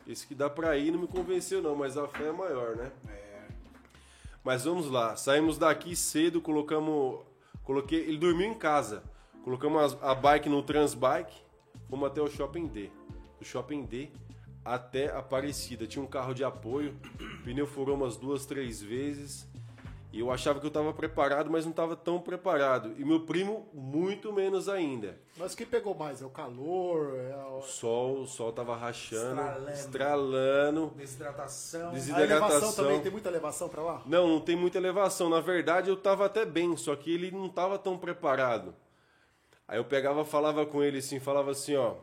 Esse que dá pra ir não me convenceu não, mas a fé é maior, né? É. Mas vamos lá, saímos daqui cedo, colocamos... Coloquei, ele dormiu em casa. Colocamos a, a bike no Transbike, fomos até o Shopping D. Do Shopping D até Aparecida. Tinha um carro de apoio, pneu furou umas duas, três vezes. E eu achava que eu estava preparado, mas não estava tão preparado. E meu primo, muito menos ainda. Mas o que pegou mais? É o calor? É o... o sol, o sol tava rachando, estralando. estralando desidratação. desidratação. A elevação também, tem muita elevação para lá? Não, não tem muita elevação. Na verdade, eu estava até bem, só que ele não estava tão preparado. Aí eu pegava, falava com ele assim, falava assim, ó,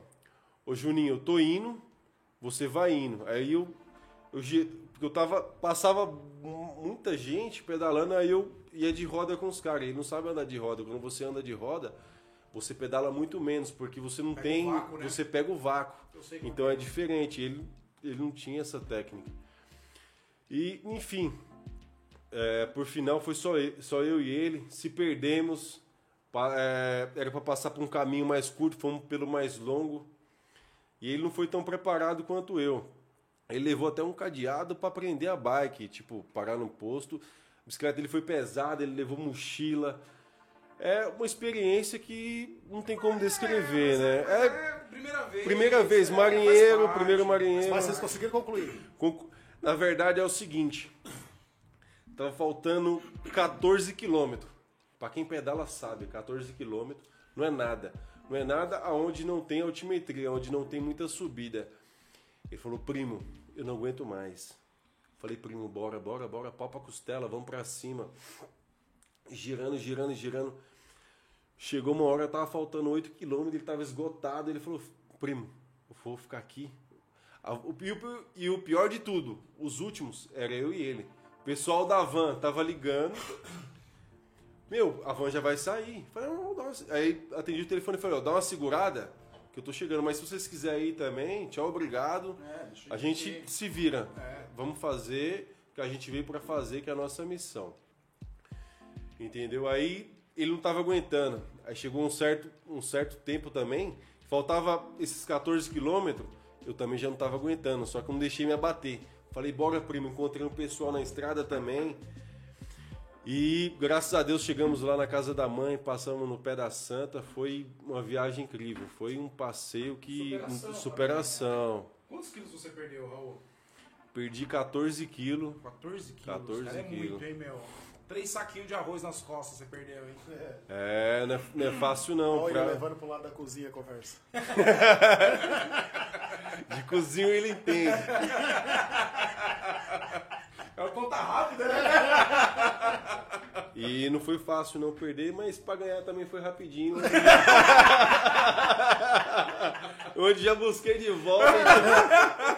ô Juninho, eu tô indo, você vai indo. Aí eu, eu porque eu tava. Passava muita gente pedalando, aí eu ia de roda com os caras. Ele não sabe andar de roda. Quando você anda de roda, você pedala muito menos, porque você não pega tem. Vácuo, né? Você pega o vácuo. Então é, é diferente. Ele, ele não tinha essa técnica. E, enfim. É, por final foi só eu, só eu e ele. Se perdemos. É, era para passar por um caminho mais curto, fomos pelo mais longo. E ele não foi tão preparado quanto eu. Ele levou até um cadeado para prender a bike, tipo, parar no posto. A bicicleta dele foi pesada, ele levou mochila. É uma experiência que não tem como descrever, é, né? É, é, primeira vez. Primeira vez, marinheiro, primeiro marinheiro. Mas vocês conseguiram concluir? Na verdade é o seguinte, tava faltando 14 quilômetros. Para quem pedala sabe, 14 quilômetros não é nada. Não é nada aonde não tem altimetria, onde não tem muita subida. Ele falou, primo, eu não aguento mais. Falei, primo, bora, bora, bora, pau pra costela, vamos pra cima. Girando, girando, girando. Chegou uma hora, tava faltando 8 quilômetros, ele tava esgotado. Ele falou, primo, eu vou ficar aqui. E o pior de tudo, os últimos, era eu e ele. O pessoal da van tava ligando. Meu, a van já vai sair. Falei, não, uma... Aí atendi o telefone e falei, ó, dá uma segurada que eu tô chegando. Mas se vocês quiserem ir também, tchau, obrigado. É, a gente se vira. É. Vamos fazer o que a gente veio para fazer, que é a nossa missão. Entendeu? Aí ele não tava aguentando. Aí chegou um certo, um certo tempo também, faltava esses 14 quilômetros, eu também já não tava aguentando, só que eu não deixei me abater. Falei, bora primo, encontrei um pessoal na estrada também. E graças a Deus chegamos lá na casa da mãe, passamos no pé da Santa, foi uma viagem incrível, foi um passeio que superação. superação. Quantos quilos você perdeu, Raul? Perdi 14 quilos. 14 quilos? 14 Cara, é quilos. muito, hein, meu? Três saquinhos de arroz nas costas você perdeu, hein? É, é não, é, não é fácil não. Olha, pra... levando pro lado da cozinha a conversa. de cozinha ele entende. É uma conta rápida, né? E não foi fácil não perder, mas para ganhar também foi rapidinho. Onde já busquei de volta.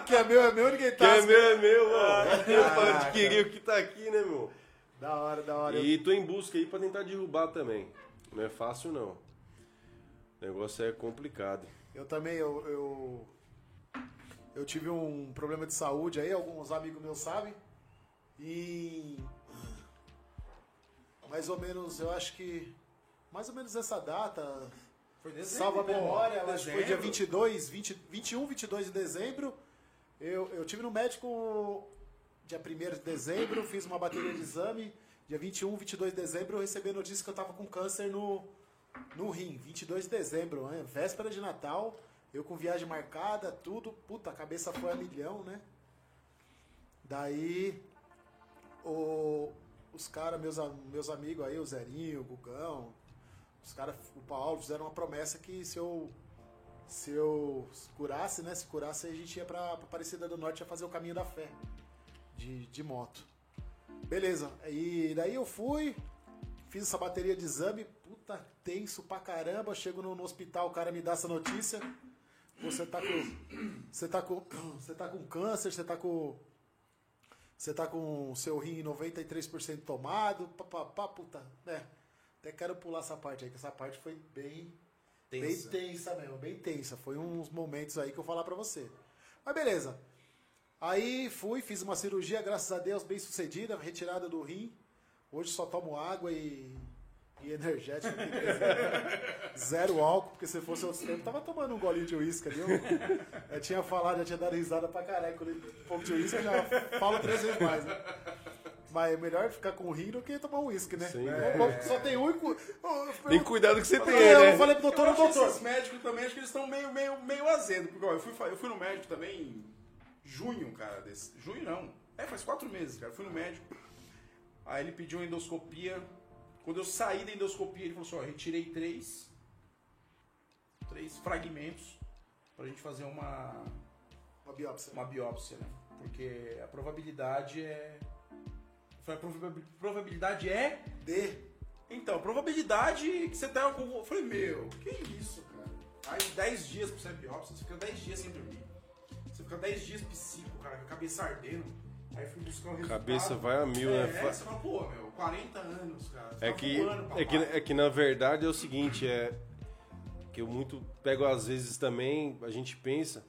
que é meu é meu, ninguém tá. Que é meu é meu, mano. Ah, para adquirir o que tá aqui, né, meu? Da hora, da hora. E tô em busca aí para tentar derrubar também. Não é fácil não. O negócio é complicado. Eu também, eu, eu, eu tive um problema de saúde aí, alguns amigos meus sabem e mais ou menos, eu acho que mais ou menos essa data, foi dezembro, salva a memória, acho que foi dia 22, 20, 21, 22 de dezembro. Eu, eu tive no médico dia 1 de dezembro, fiz uma bateria de exame. Dia 21, 22 de dezembro eu recebi a notícia que eu estava com câncer no, no rim. 22 de dezembro, né? véspera de Natal, eu com viagem marcada, tudo. Puta, a cabeça foi a milhão, né? Daí o, os caras, meus, meus amigos aí, o Zerinho, o Gugão, os caras, o Paulo, fizeram uma promessa que se eu se eu curasse, né? Se curasse, a gente ia pra, pra Aparecida do Norte fazer o caminho da fé de, de moto. Beleza. E daí eu fui, fiz essa bateria de exame, puta, tenso pra caramba. Chego no, no hospital, o cara me dá essa notícia. Você tá com. Você tá com. Você tá com câncer, você tá com. Você tá com o seu rim 93% tomado. Pá, pá, pá, puta. É. Até quero pular essa parte aí, que essa parte foi bem. Tensa. Bem tensa mesmo, bem tensa. Foi uns momentos aí que eu vou falar pra você. Mas beleza. Aí fui, fiz uma cirurgia, graças a Deus, bem sucedida, retirada do rim. Hoje só tomo água e, e energético. zero, zero álcool, porque se fosse outro tempo, tava tomando um golinho de uísque ali. Eu, eu tinha falado, já tinha dado risada pra caralho. Quando ele um pouco de uísque, eu já falo três vezes mais, né? Mas é melhor ficar com o rim do que tomar um uísque, né? Sim. É. Só tem um e. cu- Eu- Tem que cuidar do que você tem, eu, né? eu falei pro doutor, eu que doutor. esses médicos também, acho que eles estão meio, meio, meio azedo. Porque, ó, eu fui, eu fui no médico também em junho, cara. Desse, junho não. É, faz quatro meses, cara. Eu fui no médico. Aí ele pediu uma endoscopia. Quando eu saí da endoscopia, ele falou assim, ó, retirei três. Três fragmentos pra gente fazer uma, Uma biópsia. uma biópsia, né? Porque a probabilidade é. A proba- probabilidade é D. então, a probabilidade que você tá com. Eu falei, meu, que isso, cara? Aí 10 dias pra você biópsia, você fica 10 dias sem dormir. Você fica 10 dias psico, cara, com a cabeça ardendo. Aí fui buscar um resultado. Cabeça vai a mil, é, né? É, você fala, pô, meu, 40 anos, cara. Você É tá que, voando, é, que, é que na verdade é o seguinte, é que eu muito pego às vezes também, a gente pensa,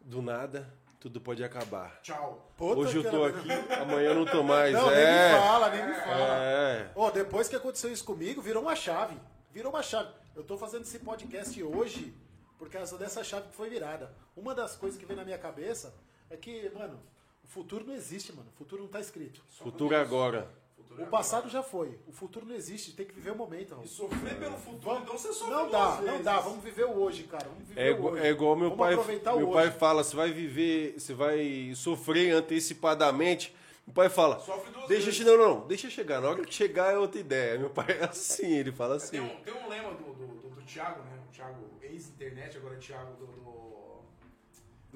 do nada, tudo pode acabar. Tchau. Puta Hoje eu tô era- aqui, amanhã eu não tô mais. Não, nem me é, fala, nem me fala. é. Ô, depois que aconteceu isso comigo, virou uma chave. Virou uma chave. Eu tô fazendo esse podcast hoje por causa dessa chave que foi virada. Uma das coisas que vem na minha cabeça é que, mano, o futuro não existe, mano. O futuro não tá escrito. Futuro agora. Futuro O é passado já foi. O futuro não existe. Tem que viver o momento. agora. E sofrer pelo futuro, então você sofre Não dá, vezes. não dá. Vamos viver o hoje, cara. Vamos viver É, o igual- hoje. é igual meu Vamos pai. aproveitar o Meu hoje. pai fala, você vai viver, você vai sofrer antecipadamente. Meu pai fala, Sofre duas deixa vezes. não, não, deixa chegar. Na hora que chegar é outra ideia. Meu pai é assim, ele fala assim. Tem um, tem um lema do, do, do, do Thiago, né? O Thiago, ex-internet, agora é Thiago do. do...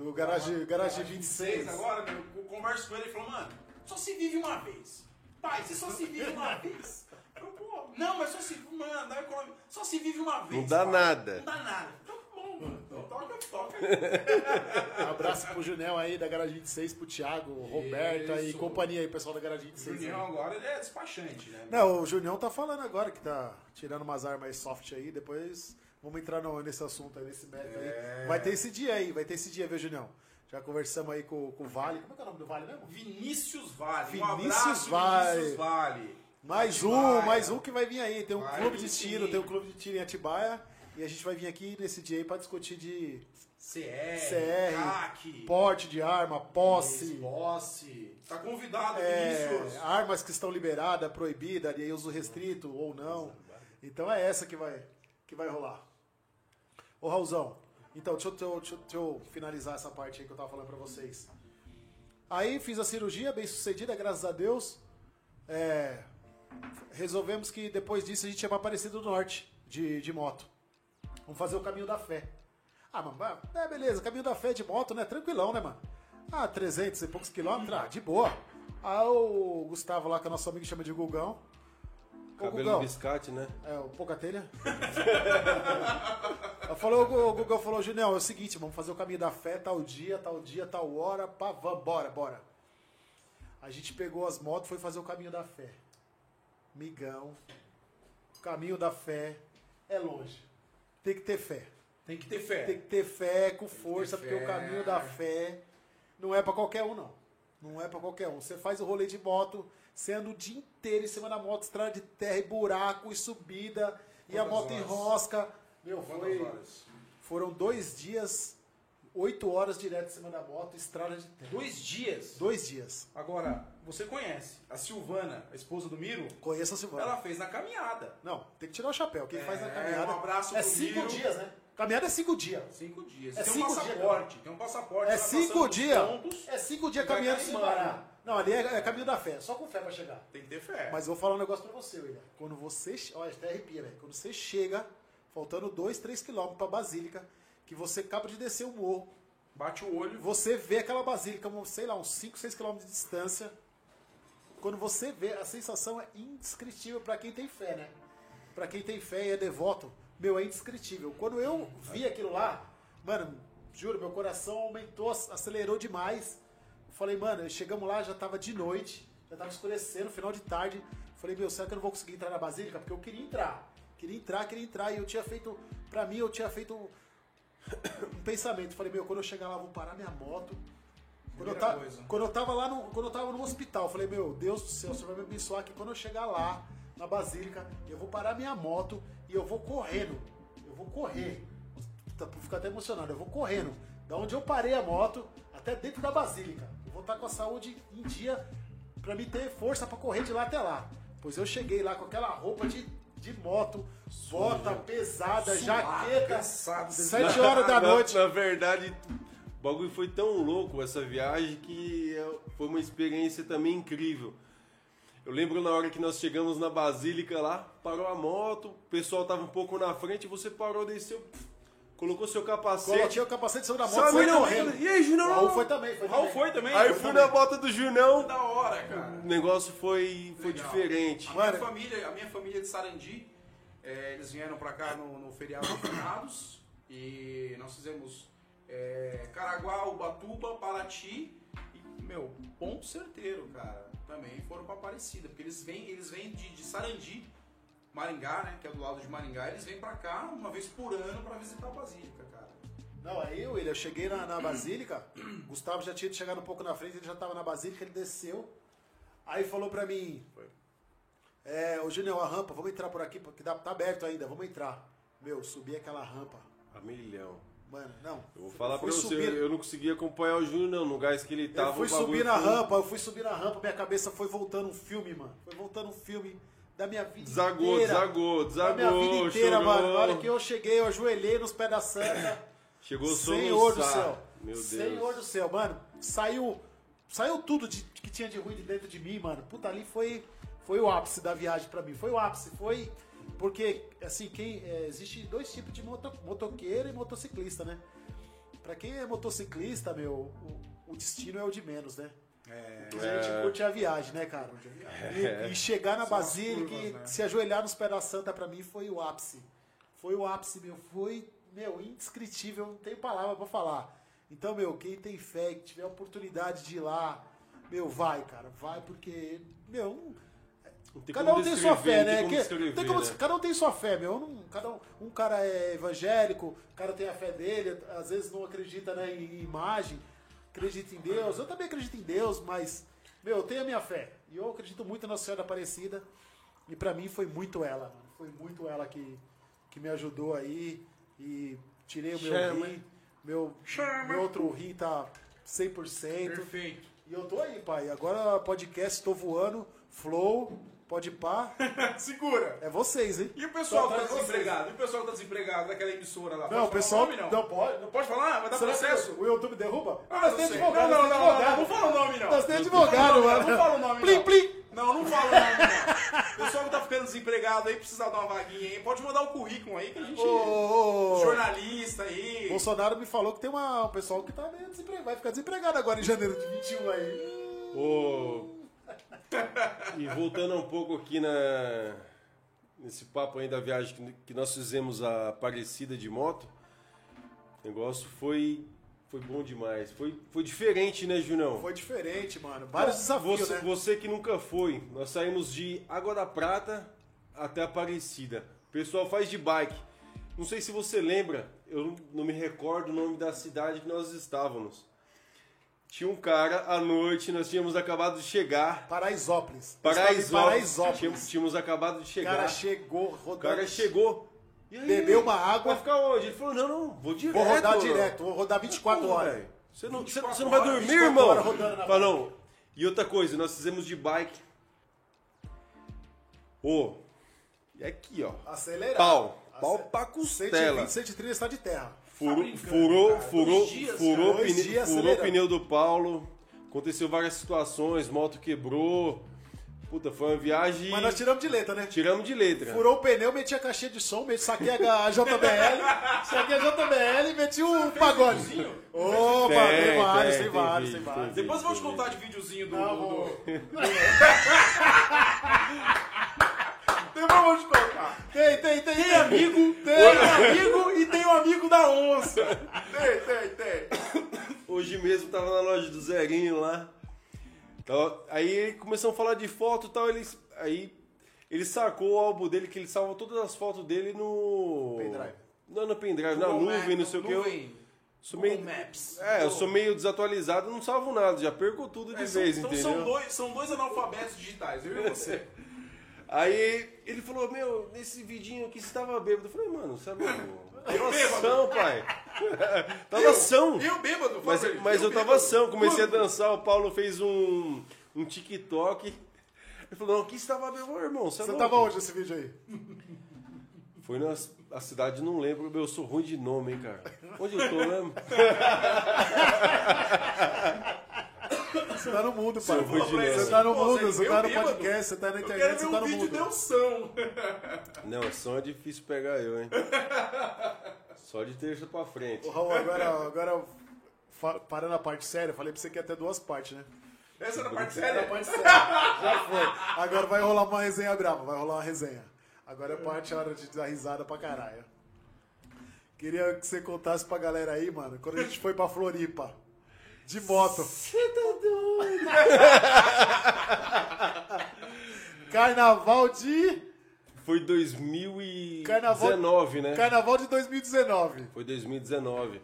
Do Garage, garage 26. Agora, meu, eu converso com ele e falo, mano, só se vive uma vez. Pai, você só se vive uma vez. Eu, pô, não, mas só se. Mano, eu- só se vive uma vez. Não dá pai. nada. Não dá nada. Então, bom, mano. Então, toca, toca. Um abraço pro Junel aí da Garagem 26, pro Thiago, o Roberto aí, companhia aí, pessoal da Garagem O 26. Junião aí. agora ele é despachante, né? Não, o Junião tá falando agora que tá tirando umas armas soft aí, depois vamos entrar no- nesse assunto aí, nesse mérito É. aí. Vai ter esse dia aí, vai ter esse dia, viu, Junião? Já conversamos aí com, com o Vale. Como é que é o nome do Vale mesmo? Vinícius Vale. Vinícius um abraço, Vale. Vinícius Vale. Mais um, Atibaia. mais um que vai vir aí. Tem um Vai clube de sim. tiro, tem um clube de tiro em Atibaia. E a gente vai vir aqui nesse dia aí pra discutir de CR, CR, CAC, porte de arma, posse. Posse. Tá convidado, É, Vinícius. armas que estão liberadas, proibidas, de uso restrito ou não. Então é essa que vai, que vai rolar. Ô Raulzão, então deixa eu, deixa eu- deixa eu- finalizar essa parte aí que eu tava falando pra vocês. Aí fiz a cirurgia, bem sucedida, graças a Deus. É, resolvemos que depois disso a gente ia pra Aparecido do Norte, de, de moto. Vamos fazer o caminho da fé. Ah, mano, é beleza, caminho da fé de moto, né? Tranquilão, né, mano? Ah, 300 e poucos quilômetros, ah, de boa. Aí o Gustavo lá, que é nosso amigo, chama de Gugão. Cabelo de biscate, né? é, o pouca telha. Falou, o Gugão falou, Junião, é o seguinte, vamos fazer o caminho da fé, tal dia, tal dia, tal hora, pá, vamos, bora, bora. A gente pegou as motos, foi fazer o caminho da fé. Migão, o caminho da fé é longe. Tem que ter fé. Tem que ter fé. Tem que ter fé com força, que porque o fé. caminho da fé não é pra qualquer um, não. Não é pra qualquer um. Você faz o rolê de moto, você anda o dia inteiro em cima da moto, estrada de terra e buraco e subida, e a moto horas? enrosca. Meu, foi, horas? foram dois dias, oito horas direto em cima da moto, estrada de terra. Dois dias. Dois dias. Agora, você conhece a Silvana, a esposa do Miro? Conheço a Silvana. Ela fez na caminhada. Não, tem que tirar o chapéu. Quem É, faz na caminhada. um abraço é pro cinco Miro. dias, né? Caminhada é cinco dias. Cinco dias. É tem cinco um dias, passaporte. tem um passaporte. É cinco dias. É cinco dias caminhando sem parar. Não, ali é, é caminho da fé. Só com fé pra chegar. Tem que ter fé. Mas eu vou falar um negócio pra você, William. Quando você. Olha, até arrepia, velho. Quando você chega, faltando 2, 3 quilômetros pra Basílica, que você acaba de descer o morro, Bate o olho. você vê aquela Basílica, sei lá, uns 5, 6 quilômetros de distância. Quando você vê, a sensação é indescritível pra quem tem fé, né? pra quem tem fé e é devoto, meu, é indescritível. Quando eu vi aquilo lá, mano, juro, meu coração aumentou, acelerou demais. Eu falei, mano, chegamos lá, já tava de noite, já tava escurecendo, final de tarde. Falei, meu, será que eu não vou conseguir entrar na Basílica? Porque eu queria entrar. Queria entrar, queria entrar. E eu tinha feito, pra mim, eu tinha feito um pensamento. Falei, meu, quando eu chegar lá, eu vou parar minha moto. Quando eu, tava, quando eu tava lá no, quando eu tava no hospital, eu falei, meu Deus do céu, o senhor vai me abençoar que quando eu chegar lá, na Basílica, eu vou parar minha moto e eu vou correndo. Eu vou correr. Tá, fico até emocionado, eu vou correndo. Da onde eu parei a moto até dentro da Basílica. Eu vou estar com a saúde em dia pra me ter força pra correr de lá até lá. Pois eu cheguei lá com aquela roupa de, de moto, bota pesada, Suado, jaqueta, cansado, sete horas da Na- noite. Na, verdade, o bagulho foi tão louco essa viagem que é, foi uma experiência também incrível. Eu lembro na hora que nós chegamos na Basílica lá, parou a moto, o pessoal tava um pouco na frente, você parou, desceu, colocou seu capacete. Coloquei o capacete cima da moto, Sabe, foi não, correndo. E aí, Junão? O Raul foi também, foi O Raul também. foi também? Aí Eu fui também. na bota do Junão, Da hora, cara. o negócio foi, foi Legal. diferente. A minha, Mano. família, a minha família de Sarandi, é, eles vieram pra cá no, no feriado de finados e nós fizemos é, Caraguá, Ubatuba, Paraty e, meu, ponto certeiro, cara. Também foram pra Aparecida, porque eles vêm, eles vêm de, de Sarandi, Maringá, né, que é do lado de Maringá, eles vêm pra cá uma vez por ano pra visitar a Basílica, cara. Não, aí, William, eu cheguei na, na Basílica, Gustavo já tinha chegado um pouco na frente, ele já tava na Basílica, ele desceu, aí falou pra mim, é, ô Junião, a rampa, vamos entrar por aqui, porque dá- tá aberto ainda, vamos entrar. Meu, subi aquela rampa, A milhão. Mano, não. Eu vou falar pra fui você, subir- eu não consegui acompanhar o Júnior não, no gás que ele tava. Eu fui subir na foi- rampa, eu fui subir na rampa, minha cabeça foi voltando um filme, mano. Foi voltando um filme da minha vida Desagou, inteira. desagou, Da minha vida desagou, inteira, chorou. mano. Na hora que eu cheguei, eu ajoelhei nos pés da santa. Chegou Senhor do céu. Meu Deus. Senhor do céu, mano. Saiu, saiu tudo de- que tinha de ruim de dentro de mim, mano. Puta, ali foi, foi o ápice da viagem pra mim. Foi o ápice. Foi. Porque, assim, quem. É, existe dois tipos de moto, motoqueiro e motociclista, né? Pra quem é motociclista, meu, o, o destino é o de menos, né? É, A gente curte a viagem, né, cara? E, e chegar na Basílica curvas, e né? se ajoelhar nos pés da Santa pra mim foi o ápice. Foi o ápice, meu. Foi, meu, indescritível. Não tenho palavra pra falar. Então, meu, quem tem fé, que tiver a oportunidade de ir lá, meu, vai, cara. Vai porque, meu, tem cada um tem sua fé, né? tem como tem como- né? Cada um tem sua fé, meu. Não- cada um, um cara é evangélico, o cara tem a fé dele, às vezes não acredita né, em imagem, acredita em Deus. Eu também acredito em Deus, mas, meu, eu tenho a minha fé. E eu acredito muito na Senhora Aparecida. E pra mim foi muito ela, mano. Foi muito ela que, que me ajudou aí. E tirei o meu Chama. rim. Meu, meu outro rim tá 100%. perfeito. E eu tô aí, pai. Agora podcast, tô voando. Flow, pode pá. Segura! É vocês, hein? E o pessoal que tá desempregado? E o pessoal que tá desempregado daquela emissora lá? Não, o pessoal. nome, não? não pode. Não Pode falar? Vai dar Será processo? o YouTube derruba? Ah, nós temos advogado, Não, não, não, não, fala o nome, não. Nós temos Não fala o advogado, nome, mano. Não fala o nome, Plim, não. plim. Não, não fala o nome, não. Pessoal que tá ficando desempregado aí, precisa dar uma vaguinha aí. Pode mandar o currículo aí que a gente... Ô, ô, ô. Jornalista aí. Bolsonaro me falou que tem uma, um pessoal que tá meio desempregado. Vai ficar desempregado agora em janeiro de 21 aí. Ô, E voltando um pouco aqui na, nesse papo aí da viagem que, que nós fizemos a Aparecida de moto, o negócio foi, foi bom demais. Foi, foi diferente, né, Junão? Foi diferente, mano. Vários desafios, você, né? você que nunca foi, nós saímos de Água da Prata até Aparecida. O pessoal faz de bike. Não sei se você lembra, eu não- não me recordo o nome da cidade que nós estávamos. Tinha um cara à noite, nós tínhamos acabado de chegar. Paraisópolis. Paraisópolis. Paraisópolis. Tínhamos, tínhamos acabado de O chegar. cara chegou o rodando. cara chegou. Aí, Bebeu uma Vai água. ficar onde? Ele falou: não, não, vou direto. Vou rodar mano. direto. Vou rodar 24 Porra, horas. Você não, você, 24 você não vai dormir, 24 irmão? não. E outra coisa, nós fizemos de bike. Ô, e aqui, ó. Acelerar. Pau. Pau pra costela. 120, 130 está de terra. Furou, brincando, furou, cara. furou, furou, furou o pneu do Paulo. Aconteceu várias situações, moto quebrou. Puta, foi uma viagem. Mas nós tiramos de letra, né? Tiramos de letra. Furou o pneu, meti a caixinha de som, meti, saquei a JBL, saquei a JBL e meti o pagode. videozinho? Opa, Tem, tem vários, tem, vários, tem vários. Depois eu vou te contar de videozinho do... Não, do- vou. do- Depois eu vou te contar. Tem, tem, tem. Tem amigo, tem amigo e tem o amigo da onça. Tem, tem, tem. Hoje mesmo tava na loja do Zerinho lá. Então, aí começamos a falar de foto e tal. Ele, aí ele sacou o álbum dele, que ele salva todas as fotos dele no. Pendrive. Não, no pendrive, na nuvem, não sei o que. Eu, sou meio, Maps. é, eu sou meio desatualizado, não salvo nada, já perco tudo de É, são- vez, então entendeu? são dois, são dois analfabetos digitais, eu e você. Aí ele falou, meu, nesse vidinho aqui você tava bêbado. Eu falei, mano, você é louco? Tava ação, pai. tava ação. Eu bêbado, Mas, Fabrício, mas eu tava bêbado. ação, comecei a dançar, o Paulo fez um, um TikTok. Ele falou, não, aqui você tava bêbado, irmão. Você, é Você louco." tava onde nesse vídeo aí? Foi na a cidade, não lembro, eu sou ruim de nome, hein, cara. Onde eu tô mesmo? Você tá no mundo, pai. Você tá no mundo, você tá no bêbado? podcast, você tá na Eu internet, quero ver você tá um no vídeo mundo. de Nelson. Não, som é difícil pegar eu, hein. Só de terça pra frente. Ô, Raul, agora, agora parando a parte séria, eu falei pra você que ia ter duas partes, né? Essa era a parte Era a séria. parte séria. Já foi. Agora vai rolar uma resenha brava, vai rolar uma resenha. Agora é a parte hora de dar risada pra caralho. Queria que você contasse pra galera aí, mano, quando a gente foi pra Floripa. De moto. Você tá doido? Carnaval de. Foi 2019, Carnaval- né? Carnaval de 2019. Foi 2019.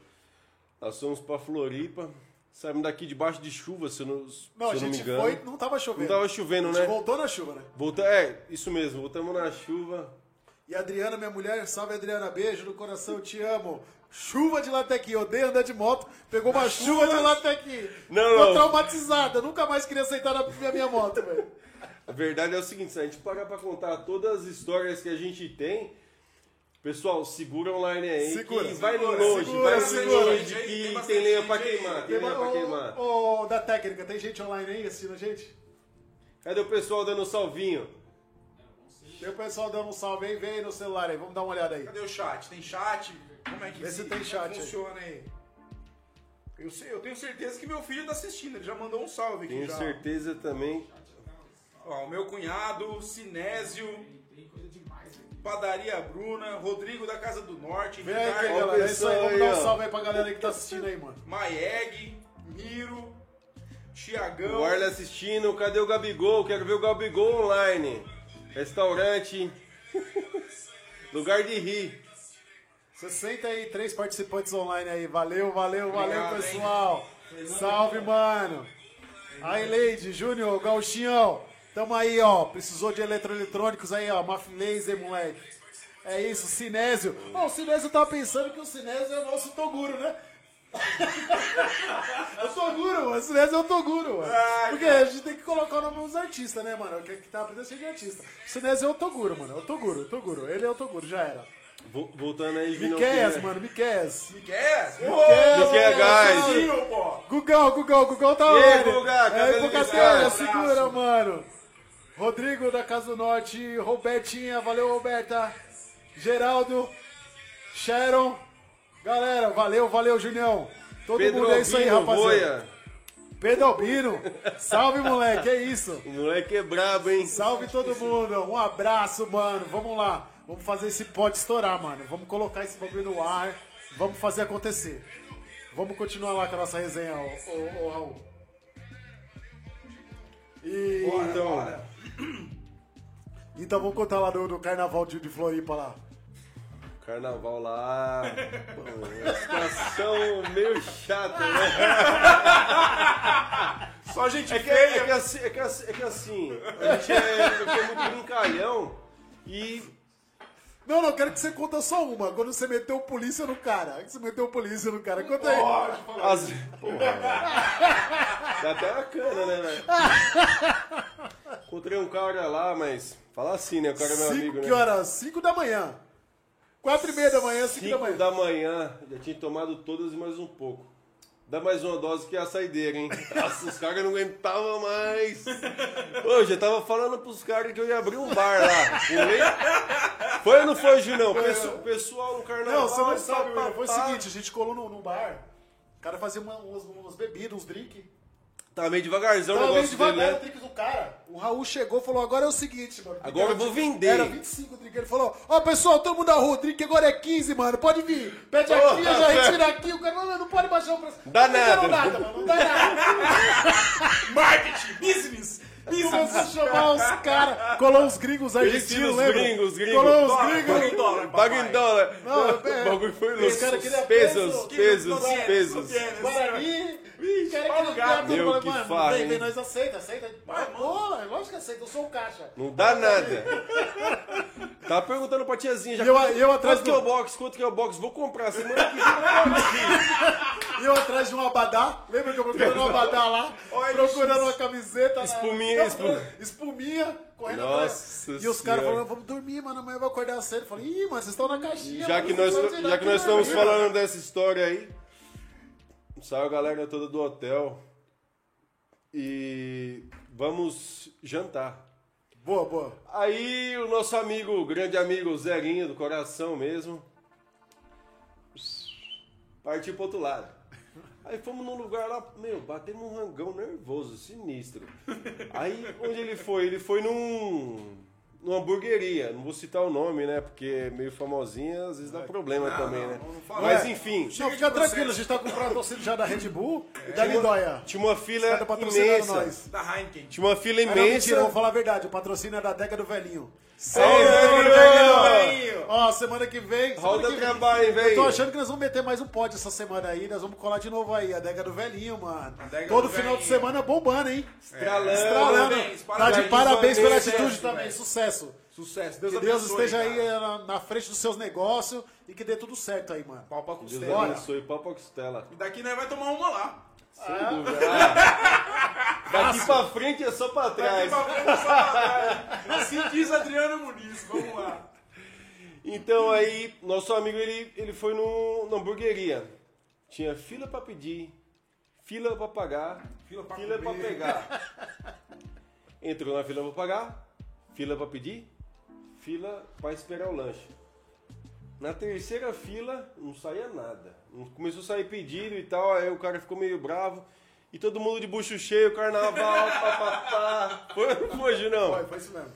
Nós fomos pra Floripa. Saímos daqui debaixo de chuva, se eu não, se Não, a eu não me gente engano. foi, não tava chovendo. Não tava chovendo, a gente né? voltou na chuva, né? Volta, é, isso mesmo. Voltamos na chuva. E a Adriana, minha mulher, salve Adriana, beijo no coração, te amo. Chuva de latequim, odeio andar de moto, pegou uma chuva de latequim. Não, Tô não. traumatizada, nunca mais queria sentar na minha, minha moto, velho. A verdade é o seguinte, se a gente parar pra contar todas as histórias que a gente tem, pessoal, segura online aí, Segura, que vai segura, longe, segura, vai segura. longe, Tem que bastante tem lenha gente pra aí. queimar, tem lenha pra queimar. Ô, ô, da técnica, tem gente online aí assistindo a gente? Cadê o pessoal dando salvinho? Tem o pessoal dando um salve aí, vem aí no celular aí, vamos dar uma olhada aí. Cadê o chat? Tem chat? Como é que Vê se tem como chat aí. funciona aí? Eu, sei, eu tenho certeza que meu filho tá assistindo, ele já mandou um salve aqui Tenho já. certeza também. Ó, o meu cunhado, Sinésio, Padaria Bruna, Rodrigo da Casa do Norte, Vem aí, Ricardo, galera, é isso aí, vamos aí, dar um salve aí pra galera aí que tá assistindo aí, mano. Maeg, Miro, Tiagão. O Arle assistindo, cadê o Gabigol? Quero ver o Gabigol online. Restaurante. Lugar de rir. 63 participantes online aí. Valeu, valeu, valeu, Obrigado, pessoal. Salve, mano. Aí, Leide, Júnior, Gauchinhão. Tamo aí, ó. Precisou de eletroeletrônicos aí, ó. Maf Laser, moleque. É isso, Sinésio. Ó, o Sinésio tava pensando que o Sinésio é o nosso Toguro, né? o Toguro, mano. O Sinésio é o Toguro, mano. Porque a gente tem que colocar o nome dos artistas, né, mano? Que, que tá aprendendo a ser de artista. O Sinésio é o Toguro, mano. É o Toguro, o Toguro. Ele é o Toguro, já era. Vo- Voltando aí, Vinão. Miqueias, que- mano, Miqueias. Miquel? Miquel, guys. Sim, pô. Gugão, Gugão, Gugão tá E aí, onde? Guga, É liscado. segura, mano. Rodrigo da Casa do Norte, Robertinha, valeu, Roberta. Geraldo, Sharon. Galera, valeu, valeu, Junião. Todo Pedro mundo é isso aí, rapaziada. Boia. Pedro Albino. Salve, moleque, é isso. O moleque é brabo, hein? Salve todo mundo. Um abraço, mano. Vamos lá. Vamos fazer esse pode estourar, mano. Vamos colocar esse bagulho no ar. Vamos fazer acontecer. Vamos continuar lá com a nossa resenha, ô, ô, ô Raul. E... Então, Bora. Então vamos contar lá do, do carnaval de, de Floripa lá. carnaval lá. Pô, uma situação meio chata, né? Só gente É que, feia. é, que assim, é, que assim, é que assim, a gente é, tenho muito brincalhão e Não, não, quero que você conta só uma. Quando você meteu polícia no cara. Que você meteu polícia no cara. Conta aí. as... Porra. Dá até uma cana, né, velho? Encontrei um cara lá, mas... Fala assim, né? O cara é meu Cinco, amigo, que né? horas? Cinco da manhã. Quatro e meia da manhã, cinco, da 5 manhã. da manhã, já tinha tomado todas e mais um pouco. Dá mais uma dose que é a saideira, hein? Nossa, os caras não aguentavam mais. Ô, já tava falando pros caras que eu ia abrir um bar lá. Pulei. Foi ou não foi, Junão? Pesso- pessoal no carnaval. Não, você não sabe. Foi o seguinte, a gente colou num, num bar. O cara fazia uma- umas, umas bebidas, uns drinks. Tá meio devagarzão o Tava meio negócio dele, devagar o né? trinques do cara. O Raul chegou e falou: agora é o seguinte, mano. Agora eu vou vender. Era 25 drink. Ele falou: Ó, pessoal, todo mundo da rua, o drink agora é 15, mano. Pode vir. Pede aqui, eu já retiro aqui. O cara não, não pode baixar o preço. Dá não tá dando nada. nada, mano. Não dá nada. Marketing, business, Começou a business. chamar os caras. Colou os gringos argentinos, os lembra? gringos, gringos. Colou os gringos. paga em dólar, Paga em dólar. Não, o é, bagulho foi louco. cara queria Pesos, peso, pesos, pesos. tem. Guarani. Vixe, cara tudo, Meu, que mano, farra, vem, hein? vem, nós aceita, aceita. Pô, é lógico que aceita, eu sou o caixa. Não dá nada. Tava perguntando pra tiazinha já. E eu- e eu atrás quanto que é do- o box? Quanto que é o box? Vou comprar. Semana que vem eu. E atrás de um abadá, lembra que eu procurando um abadá lá, Olha procurando uma camiseta. na- Espuminha, Não, espum- Espuminha, correndo Nossa atrás. E os caras falando, vamos dormir, mano, amanhã eu vou acordar cedo. Eu falei, ih, mano, vocês estão na caixinha. Já mano, que nós, já que nós estamos minha." falando dessa história aí, saiu a galera toda do hotel e vamos jantar. Boa, boa. Aí o nosso amigo, o grande amigo Zerinho, do coração mesmo, partiu pro outro lado. Aí fomos num lugar lá, meu, batemos um rangão nervoso, sinistro. Aí onde ele foi? Ele foi num. numa hamburgueria, não vou citar o nome, né? Porque é meio famosinha, às vezes dá problema Não, também, não, né? não fala. Mas É. enfim, Não, fica tranquilo, a gente tá com o patrocínio já da Red Bull e da Lindóia. tinha uma fila imensa. nós. Da Heineken. Tinha uma fila Ah, não, mentira, imensa. vou falar a verdade, o patrocínio é da Deca do Velhinho. Velhinho! Ó, semana que vem. semana Roda que vem- trabalho, hein, Eu tô achando que nós vamos meter mais um pod essa semana aí. Nós vamos colar de novo aí, a Dega do Velhinho, mano. Adega Todo do final de Velhinho. semana bombando, hein? Estralando. Estralando. parabéns, Tá de parabéns pela Sucesso, atitude velho. também. Sucesso. Sucesso. Deus Que Deus abençoe, esteja aí cara. eh, na, na frente dos seus negócios e que dê tudo certo aí, mano. Pau pra Deus costela. abençoe, pau pra costela. E daqui nós vai tomar uma lá. Sem dúvida. Ah, daqui pra frente é só pra Daqui trás. pra frente é só pra trás. Assim diz Adriano Muniz. Vamos lá. Então aí, nosso amigo ele, ele foi no, na hamburgueria. Tinha fila pra pedir, fila pra pagar, Fila pra fila pra pegar. Entrou na fila pra pagar, fila pra pedir, fila pra esperar o lanche. Na terceira fila não saía nada. Começou a sair pedido e tal, aí o cara ficou meio bravo. E todo mundo de bucho cheio, carnaval, papapá. Foi, não foi, Junão? Foi, foi isso mesmo.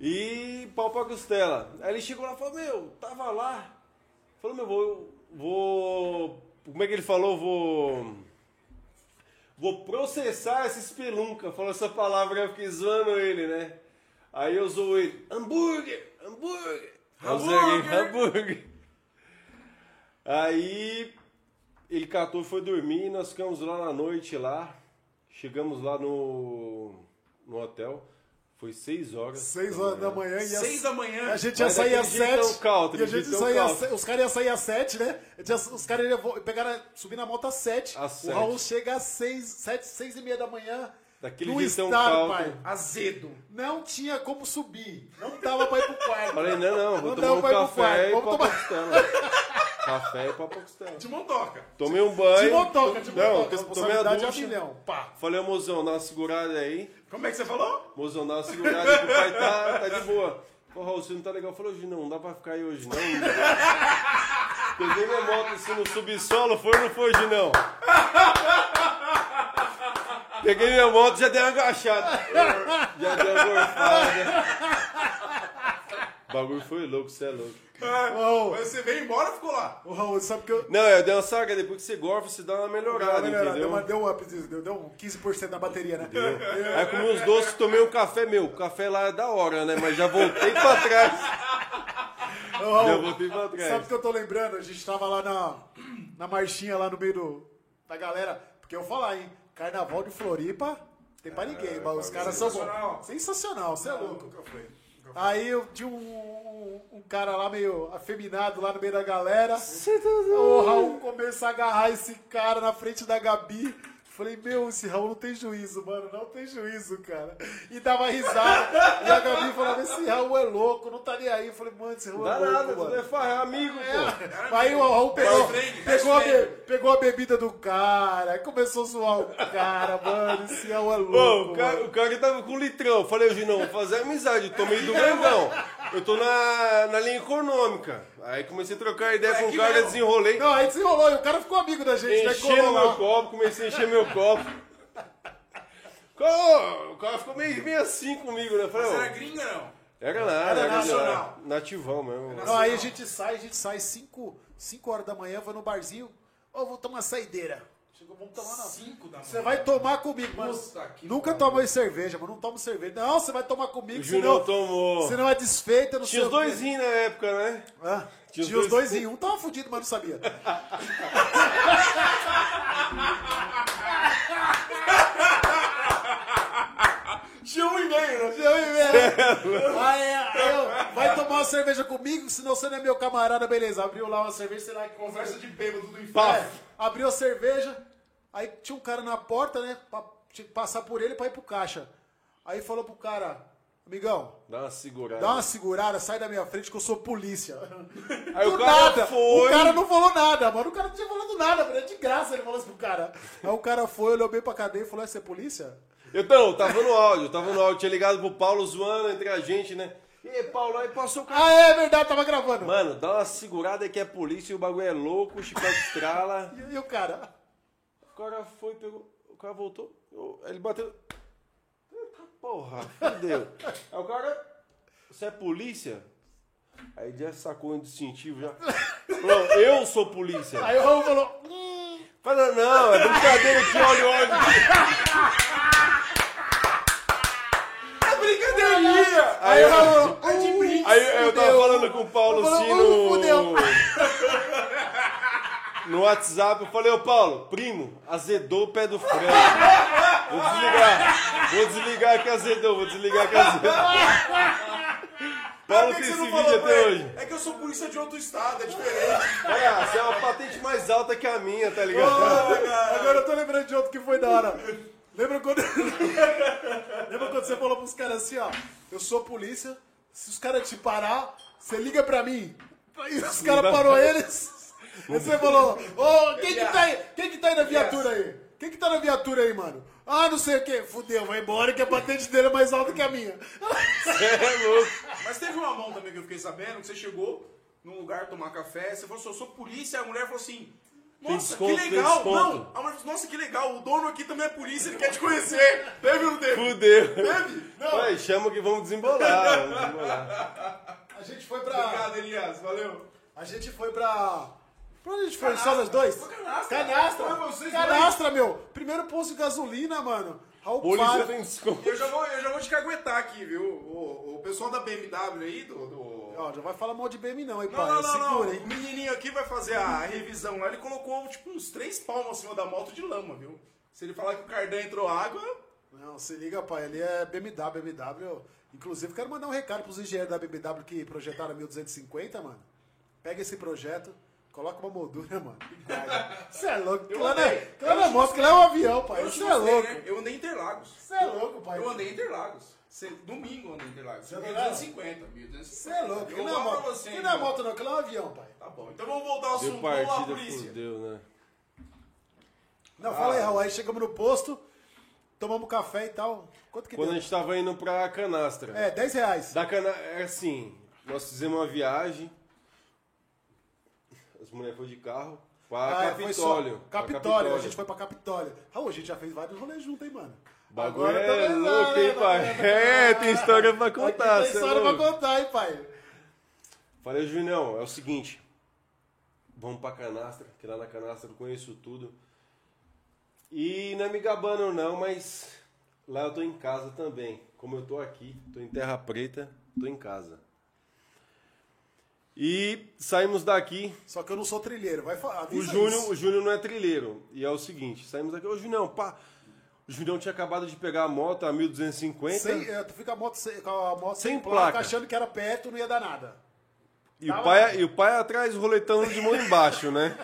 E pau pra costela. Aí ele chegou lá e falou, meu, tava lá. Falou, meu, vou. Vou. Como é que ele falou? Vou. Vou processar essa espelunca. Falou essa palavra, eu fiquei zoando ele, né? Aí eu zoou ele. Hambúrguer! Hambúrguer! Hambúrguer! Hambúrguer! Aí ele catou e foi dormir. Nós ficamos lá na noite lá. Chegamos lá no, no hotel. Foi seis horas. Seis horas da manhã e Seis as- da manhã. A gente ia Mas sair às daquele jeitão sete. country, e a gente saía às os caras iam sair às sete, né? Os caras iam pegar, subir na moto às sete. Às o sete. Raul chega às seis, sete, seis e meia da manhã. Daquele no country. pai. Azedo. Não tinha como subir. Não dava pra ir pro quarto. Falei, não, não, vou Não tomar dava um pra ir pro café quarto, e vamos tomar-. Café e pau pra costela. De montoca. Tomei um banho. De motoca, de Não, motoca. tomei a Responsabilidade é a ducha. milhão. Pá. Falei, mozão, dá uma segurada aí. Como é que você falou? Mozão, dá uma segurada aí que o pai tá, tá de boa. Ô, Raul, você não tá legal. Falei, hoje não, não dá pra ficar aí hoje não. Peguei minha moto assim no subsolo, foi ou não foi hoje não? Peguei minha moto, já dei uma agachada. Já dei uma gorfada. O bagulho foi louco, você é louco. Mas você veio embora e ficou lá. ô, Raul, sabe que eu. Não, eu dei uma saga, depois que você gorfa, você dá uma melhorada, Deu, uma- entendeu? deu um up, deu, deu um 15% na bateria, né? Aí comi uns doces, tomei um café meu. O café lá é da hora, né? Mas já voltei pra trás. Ô, Raul, Já voltei pra trás. Sabe o que eu tô lembrando? A gente tava lá na, na marchinha, lá no meio do, da galera. Porque eu vou falar, hein? Carnaval de Floripa tem pra ninguém, mas os caras são sensacional. bons. Sensacional, você é louco. Nunca foi. Aí eu tinha um, um, um cara lá meio afeminado lá no meio da galera. O Raul começa a agarrar esse cara na frente da Gabi. Falei, meu, esse Raul não tem juízo, mano, não tem juízo, cara. E dava risada. E a Gabi falava, esse Raul é louco, não tá nem aí. Eu falei, mano, esse Raul Não dá é louco, nada, mano. tudo é farra, é amigo, pô. Aí o Raul pegou, pegou, a be- pegou a bebida do cara, aí começou a zoar o cara, mano. Esse Raul é Pô, louco. o cara, mano. o cara tava com um litrão. Eu Falei, hoje não, vou fazer amizade. Eu tomei do grandão. Eu tô na, na linha econômica. Aí comecei a trocar ideia É com o cara, mesmo. desenrolei. Não, aí desenrolou e o cara ficou amigo da gente, né? Enchendo Colou meu copo, comecei a encher meu copo. O cara ficou meio, meio assim comigo, né? Eu Falei, Mas era gringa, não? era nada, Era era, nacional. nativão mesmo. Não, aí a gente sai, a gente sai 5 horas da manhã, vai no barzinho. Ô, vou tomar saideira. Chegou, vamos tomar não. 5 da manhã. Você vai tomar comigo, mano. Nunca tomou cerveja, mas não tomo cerveja. Não, você vai tomar comigo, O Júnior senão, tomou. senão é desfeita, não Tinha os o dois rins na época, né? Ah, Tinha tinha, os dois- dois em um. Tava fudido, mas não sabia. Tinha um e meio, né? Tinha um e meio. Aí, aí eu, vai tomar uma cerveja comigo, senão você não é meu camarada, beleza. Abriu lá uma cerveja, sei lá que Conversa de bêbado do inferno. É, abriu a cerveja, aí tinha um cara na porta, né? Pra, tinha que passar por ele pra ir pro caixa. Aí falou pro cara, amigão, Dá uma segurada. dá uma segurada, sai da minha frente que eu sou polícia. Aí Do o cara nada, foi. o cara não falou nada, mano. O cara não tinha falado nada, mano. É de graça ele falou isso pro cara. Aí o cara foi, olhou bem pra cadeia e falou, é você é polícia? Então, tava no áudio, tava no áudio, tinha ligado pro Paulo zoando entre a gente, né? E Paulo, aí passou o cara. Ah, é verdade, tava gravando. Mano, dá uma segurada que é polícia e o bagulho é louco, o chicote estrala. E, e o cara? O cara foi, pegou. O cara voltou. eu- ele bateu. Eita porra, fudeu. Aí o cara. Você é polícia? Aí já sacou o distintivo já. Falou, eu sou polícia. Aí o Raul falou, hum, Fala, não, é brincadeira aqui, olha, olha. É brincadeirinha! Aí o Raul, É brinco. Aí eu tava Fudeu. falando com o Paulo Eu assim "Uh, fudeu." no. WhatsApp, eu falei, ô Paulo, primo, azedou o pé do freio. Vou desligar. Vou desligar que azedou, vou desligar que azedou. Paulo Por que tem esse você não vídeo falou pra até ele? hoje. É que eu sou polícia de outro estado, é diferente. Olha, você é uma patente mais alta que a minha, tá ligado? Agora eu tô lembrando de outro que foi da hora. Lembra quando. Lembra quando você falou pros caras assim, ó? Eu sou polícia, se os caras te parar, você liga pra mim. E os caras parou eles. Você falou, ô, quem que tá aí? Quem que tá aí na viatura aí? Quem que tá na viatura aí, mano? Ah, não sei o quê. Fudeu, vai embora que a patente dele é mais alta que a minha. Você é louco. Mas teve uma mão também que eu fiquei sabendo, que você chegou num lugar tomar café, você falou assim, eu sou polícia, a mulher falou assim, nossa, desconto, que legal! desconto. Não, a mulher falou, nossa, que legal, o dono aqui também é polícia, ele quer te conhecer. Teve ou não teve? Fudeu. Teve? Não. Ué, chama que vamos desembolar, vamos desembolar. A gente foi pra. Obrigado, Elias, valeu. A gente foi pra. Pra onde a gente foi? Só nós dois? Canastra. Canastra! Canastra, meu! Primeiro posto de gasolina, mano. Raul Polícia Faro. tem desconto. Eu já vou, eu já vou te caguetar aqui, viu? O, o pessoal da BMW aí, do... do... Ó, já vai falar mal de BM não, hein, Não, pai? não, não, Segura, não. hein? O menininho aqui vai fazer a revisão lá. Ele colocou, tipo, uns três palmos acima da moto de lama, viu? Se ele falar que o cardan entrou água... Não, se liga, pai. Ali é BMW, BMW. Inclusive, quero mandar um recado pros engenheiros da BMW que projetaram a 1250, mano. Pega esse projeto, coloca uma moldura, mano. Você é louco. Eu lá é- andei. lá é moto, aquilo lá é um avião, pai. Você é mostrei, louco. né? Eu andei em Interlagos. Você é louco, pai. Eu andei em Interlagos. Cê- Domingo eu andei em Interlagos. Você andou 1250, 1250. Você é louco. Eu Aquilo vou não é moto. você, Aquilo não é moto, não. Aquilo é um avião, pai. Tá bom. Então vamos voltar ao Deu assunto. Vamos lá, polícia. fudeu, né? Não, fala aí, Raul. Aí chegamos no posto, tomamos café e tal. Quanto que Quando a deu? gente tava indo pra canastra. É, 10 reais. Da cana... É assim, nós fizemos uma viagem. As mulheres foram de carro pra Ah, só- Capitólio. pra Capitólio, a gente foi pra Capitólio. Raul, a gente já fez vários rolês juntos, hein, mano? Bagulho Agora é tá louco, né? hein, pai? É, tem história pra contar, Aqui tem é história pra louco. contar, hein, pai? Falei, Junião, é o seguinte. Vamos pra canastra, que lá na canastra eu conheço tudo. E não é me gabando não, mas lá eu tô em casa também. Como eu tô aqui, tô em Terra Preta, tô em casa. E saímos daqui. Só que eu não sou trilheiro, vai falar. O Júnior, o Júnior não é trilheiro. E é o seguinte, saímos daqui. Ô, Junião, pá. O Junião tinha acabado de pegar a moto a 1250. Sem, é, tu fica a moto sem, com a moto sem, Sem placa, placa. achando que era perto, não ia dar nada. E o, pai, e o pai atrás roletando de mão embaixo, né?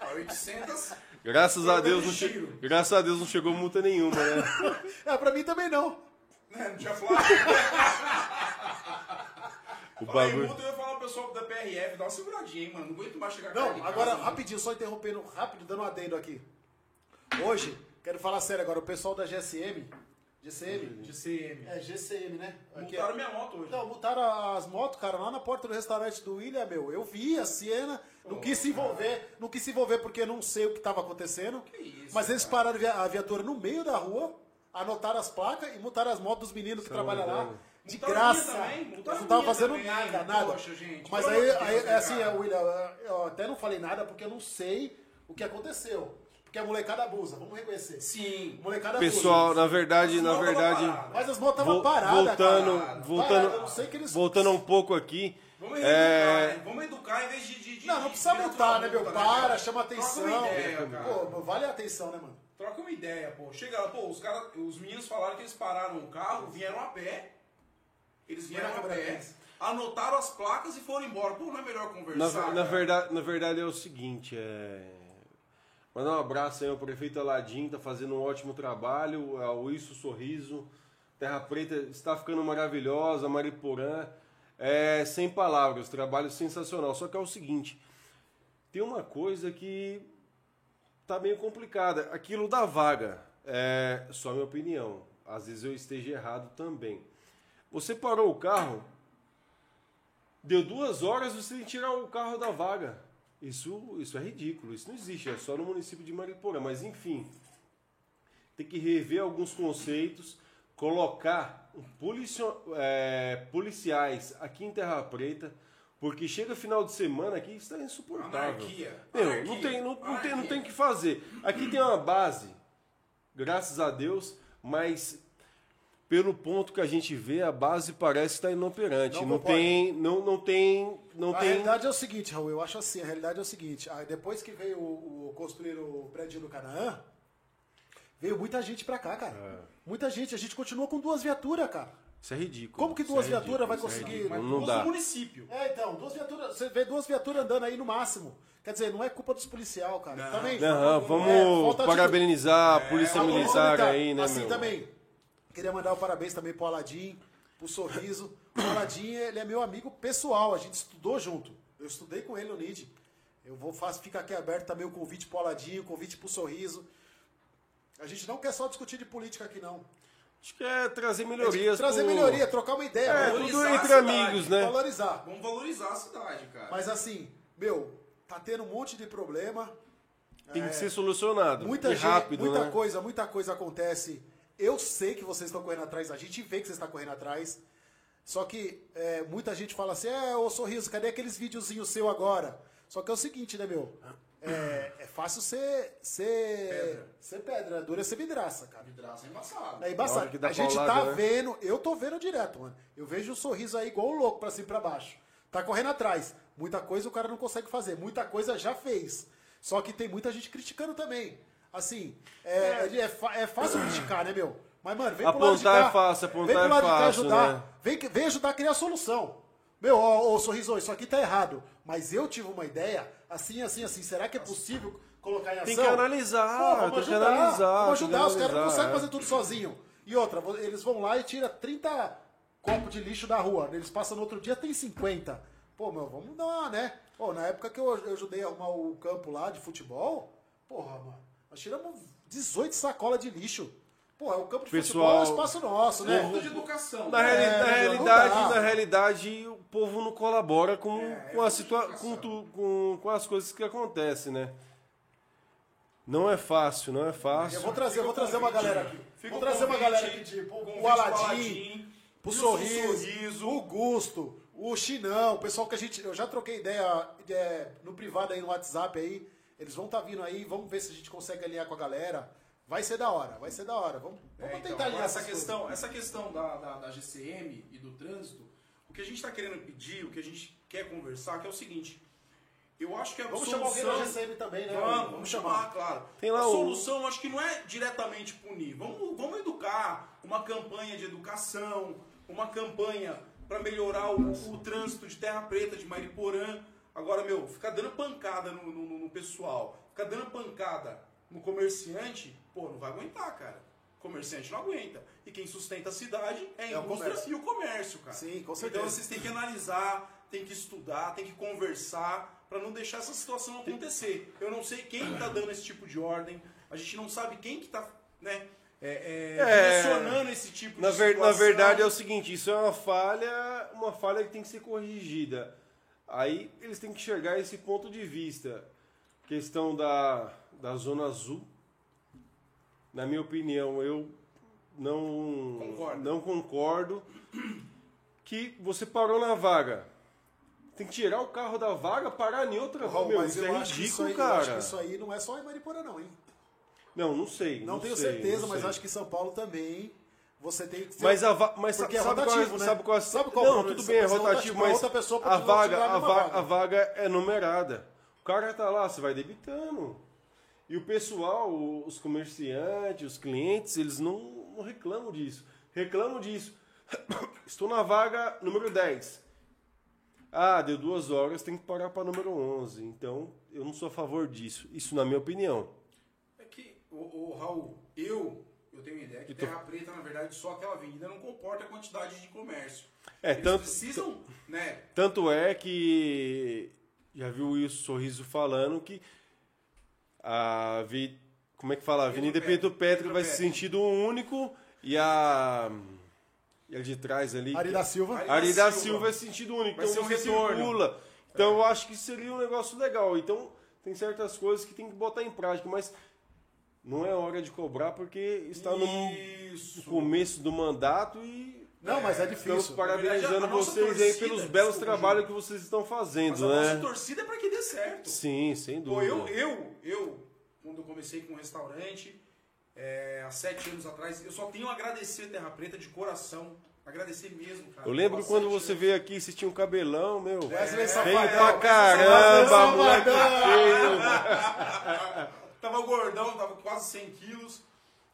A 800. Graças a Deus não chegou. Graças a Deus não chegou multa nenhuma, né? É, pra mim também não. né? Não tinha falado. O bagulho. eu ia falar pro pessoal da PRF, dá uma seguradinha, hein, mano. Não aguento mais chegar Não, agora, casa, rapidinho, só interrompendo rápido, dando um adendo aqui. Hoje, quero falar sério agora, o pessoal da GSM. GCM? De CM. É, GCM, né? Aqui, Multaram minha moto hoje. Não, multaram as motos, cara, lá na porta do restaurante do William, meu. Eu vi a cena, não quis se envolver, não quis se envolver porque não sei o que estava acontecendo. isso, mas eles pararam a via- a viatura no meio da rua, anotaram as placas e multaram as motos dos meninos que Salve, trabalham lá. De graça. também, não a estavam minha fazendo também. nada, nada. Poxa, gente, Mas aí, aí é assim, cara. é, William, eu até não falei nada porque eu não sei o que aconteceu. Porque a molecada abusa, vamos reconhecer. Sim. Molecada Pessoal, abusa. na verdade, na tava verdade. Mas as motos estavam paradas, voltando, cara. voltando, Parada, eu não sei que eles... voltando um pouco aqui, Vamos educar, é, né? Vamos educar em vez de. de, de Não, não precisa de multar, né, meu? multa, Para, cara? chama Troca atenção. uma ideia, cara. Pô, vale a atenção, né, mano? Troca uma ideia, pô. Chega lá, pô, os caras, os meninos falaram que eles pararam o carro, vieram a pé. Eles vieram Põe a na pé, anotaram as placas e foram embora. Pô, não é melhor na, conversar? na cara? verdade, na verdade é o seguinte, é... Mandar um abraço aí ao prefeito Aladim, tá fazendo um ótimo trabalho, ao Isso Sorriso, Terra Preta está ficando maravilhosa, Mariporã, é, sem palavras, trabalho sensacional. Só que é o seguinte, tem uma coisa que tá meio complicada, aquilo da vaga, é só minha opinião, às vezes eu esteja errado também. Você parou o carro, deu duas horas você tem que tirar o carro da vaga. Isso, isso é ridículo, isso não existe, é só no município de Mariporã. Mas enfim, tem que rever alguns conceitos, colocar policio- é, policiais aqui em Terra Preta, porque chega final de semana aqui está insuportável. Anarquia. Meu, Anarquia. não tem, não, não tem, não Anarquia. tem o que fazer. Aqui tem uma base, graças a Deus, mas pelo ponto que a gente vê, a base parece estar inoperante. Não Não, tem, não, não tem, não a tem. realidade é o seguinte, Raul, eu acho assim, a realidade é o seguinte, depois que veio o, o construir o prédio do Canaã, veio muita gente pra cá, cara. É. Muita gente, a gente continua com duas viaturas, cara. Isso é ridículo. Como que Isso duas é viaturas vai é conseguir-. Mas Não dá. município. É, então, duas viaturas, você vê duas viaturas andando aí no máximo. Quer dizer, não é culpa dos policial, cara. Não. Também. Não, vamos É, falta atitude. parabenizar a polícia militar militar. aí, né, Assim meu? também. Queria mandar um parabéns também pro Aladim, pro Sorriso. O Aladim, ele é meu amigo pessoal, a gente estudou junto. Eu estudei com ele no NID. Eu vou faço, fica aqui aberto também o convite pro Aladim, o convite pro Sorriso. A gente não quer só discutir de política aqui, não. Acho que é trazer É de melhorias. trazer pro- melhoria, trocar uma ideia, É, valorizar tudo entre cidade, amigos, né? Valorizar. Vamos valorizar a cidade, cara. Mas assim, meu, tá tendo um monte de problema. Tem que ser solucionado. Muita e gente, rápido, muita né? coisa, muita coisa acontece. Eu sei que vocês estão correndo atrás, a gente vê que vocês estão correndo atrás. Só que é, muita gente fala assim, é, ô sorriso, cadê aqueles videozinhos seu agora? Só que é o seguinte, né, meu? É, é fácil ser, ser Pedra. ser pedra, dura é ser vidraça, cara. Vidraça é embaçado. É embaçado. A gente paulada, tá né? vendo, eu tô vendo direto, mano. Eu vejo o sorriso aí igual um louco pra cima e pra baixo. Tá correndo atrás. Muita coisa o cara não consegue fazer. Muita coisa já fez. Só que tem muita gente criticando também. Assim, é, é, fa- é fácil criticar, né, meu? Mas, mano, vem pro lado de Apontar cá. é fácil, apontar vem pro é lado de cá fácil, ajudar. né? Vem, que- vem ajudar a criar solução. Meu, ô, ô Sorriso, isso aqui tá errado. Mas eu tive uma ideia, assim, assim, assim. Será que é possível colocar em ação? Tem que analisar, Pô, vamos tem que ajudar, analisar. Vamos tem que ajudar, os caras não analisar, conseguem é. fazer tudo sozinho. E outra, eles vão lá e tiram 30 copos de lixo da rua. Eles passam no outro dia, tem 50. Pô, meu, vamos dar né? Pô, na época que eu, eu ajudei a arrumar o campo lá de futebol, porra, mano, nós tiramos 18 sacolas de lixo. Porra, o campo de futebol é Pessoal, um espaço nosso, né? Falta de educação. Na, né? reali- É, na realidade, na realidade, o povo não colabora com, É, com, a é situa educação. com, tu- com, com as coisas que acontecem, né? Não é fácil, não é fácil. Eu vou trazer, vou o trazer uma galera aqui. Fica vou o trazer uma galera aqui, tipo, o Aladim, o Sorriso, Sorriso. o Gusto, o Chinão, o pessoal que a gente. Eu já troquei ideia é, no privado aí no WhatsApp aí. Eles vão estar vindo aí, vamos ver se a gente consegue alinhar com a galera. Vai ser da hora, vai ser da hora. Vamos, vamos É, então, tentar agora alinhar essa questão, essa questão da, da, da GCM e do trânsito, o que a gente está querendo pedir, o que a gente quer conversar, que é o seguinte. Eu acho que a Vamos chamar alguém solução... da GCM também, né? Vamos, vamos chamar, claro. Tem lá a solução, acho que não é diretamente punir. Vamos, vamos educar, uma campanha de educação, uma campanha para melhorar o, o trânsito de Terra Preta, de Mariporã. Agora, meu, ficar dando pancada no, no- no pessoal, ficar dando pancada no comerciante, pô, não vai aguentar, cara. O comerciante não aguenta. E quem sustenta a cidade é a É o indústria comércio. e o comércio, cara. Sim, com Então certeza. vocês têm que analisar, tem que estudar, tem que conversar para não deixar essa situação acontecer. Eu não sei quem está dando esse tipo de ordem, a gente não sabe quem que está né, é, é, É, direcionando esse tipo Na, de ver- na situação. verdade é o seguinte, isso é uma falha, uma falha que tem que ser corrigida. Aí eles têm que enxergar esse ponto de vista. Questão da, da zona azul. Na minha opinião, eu não Concordo. não concordo que você parou na vaga. Tem que tirar o carro da vaga, parar em outra Meu, mas isso eu é ridículo, aí, eu cara. acho que isso aí não é só em Mariporã, não, hein? Não, não sei. Não, tenho sei, certeza, não mas sei. acho que São Paulo também você tem que ter. Mas, a mas é sabe, qual rotativo, né? sabe qual é... Sabe qual é Não, tudo bem, é ser rotativo, pra mas outra pessoa a vaga, a, va- vaga. a vaga é numerada. O cara tá lá, você vai debitando. E o pessoal, os comerciantes, os clientes, eles não, não reclamam disso. Reclamam disso. Estou na vaga número 10. Ah, deu duas horas, tem que parar para número 11. Então, eu não sou a favor disso. Isso na minha opinião. É que, o, o Raul, eu, eu tenho uma ideia que Terra Preta, na verdade, só aquela avenida não comporta a quantidade de comércio. É, Eles tanto- precisam, né? Tanto é que já viu o Wilson Sorriso falando que a vi, como é que fala? A Avenida Pedro Petro Pedro vai ser sentido único e a e a de trás ali, Ari da Silva. Ari- a Ari da Silva. Silva é sentido único, Vai então ser um você retorno. circula. Então eu acho que seria um negócio legal. Então tem certas coisas que tem que botar em prática, mas não é hora de cobrar porque está no, Isso. no começo do mandato e Não, mas é Estamos difícil. parabenizando Na verdade, a vocês aí pelos belos desculpa, trabalhos que vocês estão Mas fazendo, a nossa né? torcida é pra que dê certo. Sim, sem Pô, dúvida. eu, eu, eu, quando eu comecei com um restaurante, é, há sete anos atrás, eu só tenho a agradecer Terra Preta de coração. Agradecer mesmo, cara. Eu lembro quando você anos. veio aqui, você tinha um cabelão, meu. Wesley Feio Safadão. pra caramba, moleque feio. tava gordão, tava quase 100 quilos.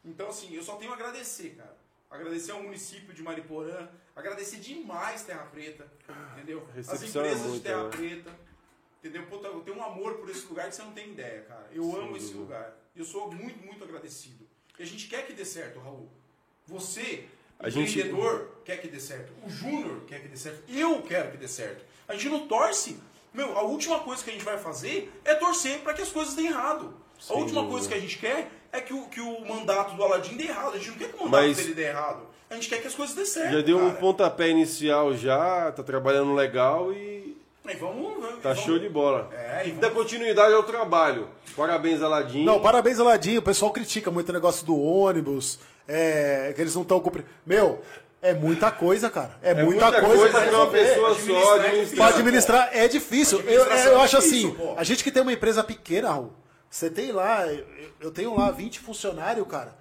Então, assim, eu só tenho a agradecer, cara. Agradecer ao município de Mariporã, agradecer demais Terra Preta, entendeu? As recepção é empresas de Terra né? Preta, entendeu? Puta, eu tenho um amor por esse lugar que você não tem ideia, cara. Eu amo esse lugar. Eu sou muito, muito agradecido. E a gente quer que dê certo, Raul. Você, A gente- empreendedor, quer que dê certo. O Júnior quer que dê certo. Eu quero que dê certo. A gente não torce. Meu, a última coisa que a gente vai fazer é torcer para que as coisas deem errado. A última dúvida. coisa que a gente quer é que o, que o mandato do Aladim dê errado. A gente não quer que o mandato Mas- dele dê errado. A gente quer que as coisas dêem certo. Já deu um cara. pontapé inicial já, tá trabalhando legal e E vamos, vamos, tá vamos- show de bola. É, e Dá continuidade ao trabalho. Parabéns, Aladim. Não, parabéns, Aladinho. O pessoal critica muito o negócio do ônibus, é, que eles não estão cumprindo. Meu, é muita coisa, cara. É, é muita, coisa, pra pra uma pessoa Administrar só é administrar. Pra administrar é difícil. Eu, eu é acho difícil, assim, pô. a gente que tem uma empresa pequena, Raul, você tem lá, eu, tenho lá 20 funcionários, cara.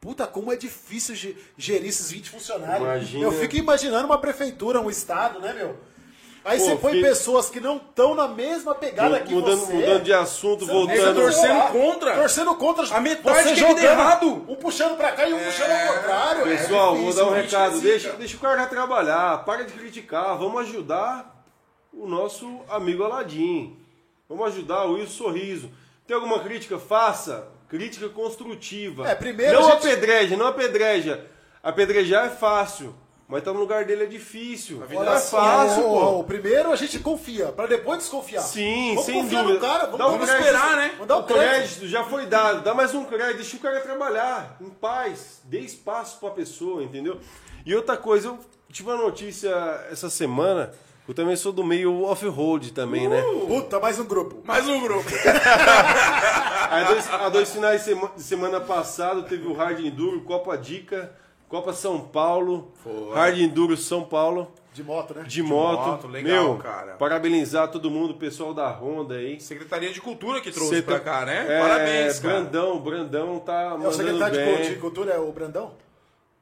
Puta, como é difícil ge- gerir esses 20 funcionários. Imagina. Eu fico imaginando uma prefeitura, um estado, né, meu? Aí Pô, você põe pessoas que não estão na mesma pegada que mudando, você. mudando de assunto, Nega voltando. torcendo Lá, contra. Torcendo contra. A metade você que dê jogando, errado. Um puxando pra cá e um puxando ao contrário. é Pessoal, vou difícil, dar um recado. zica. Deixa, deixa o cara trabalhar. Para de criticar. Vamos ajudar o nosso amigo Aladim. Vamos ajudar o Wilson Sorriso. Tem alguma crítica? Faça. Crítica construtiva. É, primeiro Não a gente- apedreja, não apedreja. Apedrejar é fácil. Mas estar no lugar dele é difícil. vida Não Olha é só, fácil, ó, pô. Primeiro a gente confia, pra depois desconfiar. Sim, vamos sem confiar dúvida. no cara, vamos, Dá um vamos crédito. esperar, né? Vamos dar O um crédito. crédito já foi dado, dá mais um crédito, deixa o cara trabalhar em paz, dê espaço pra pessoa, entendeu? E outra coisa, eu tive uma notícia essa semana, eu também sou do meio off-road também, né? Puta, mais um grupo. Mais um grupo. Há dois, há dois finais de sema- de semana passado teve o Hard Enduro, Copa Dica, Copa São Paulo, Foi. Hard Enduro São Paulo, De moto, né? de, moto. moto, legal, Meu, cara. parabenizar todo mundo, o pessoal da Honda aí. Secretaria de Cultura que trouxe Cê pra cá, né? É, Parabéns, cara. Brandão, Brandão tá É o mandando secretário de bem. De Cultura, é o Brandão?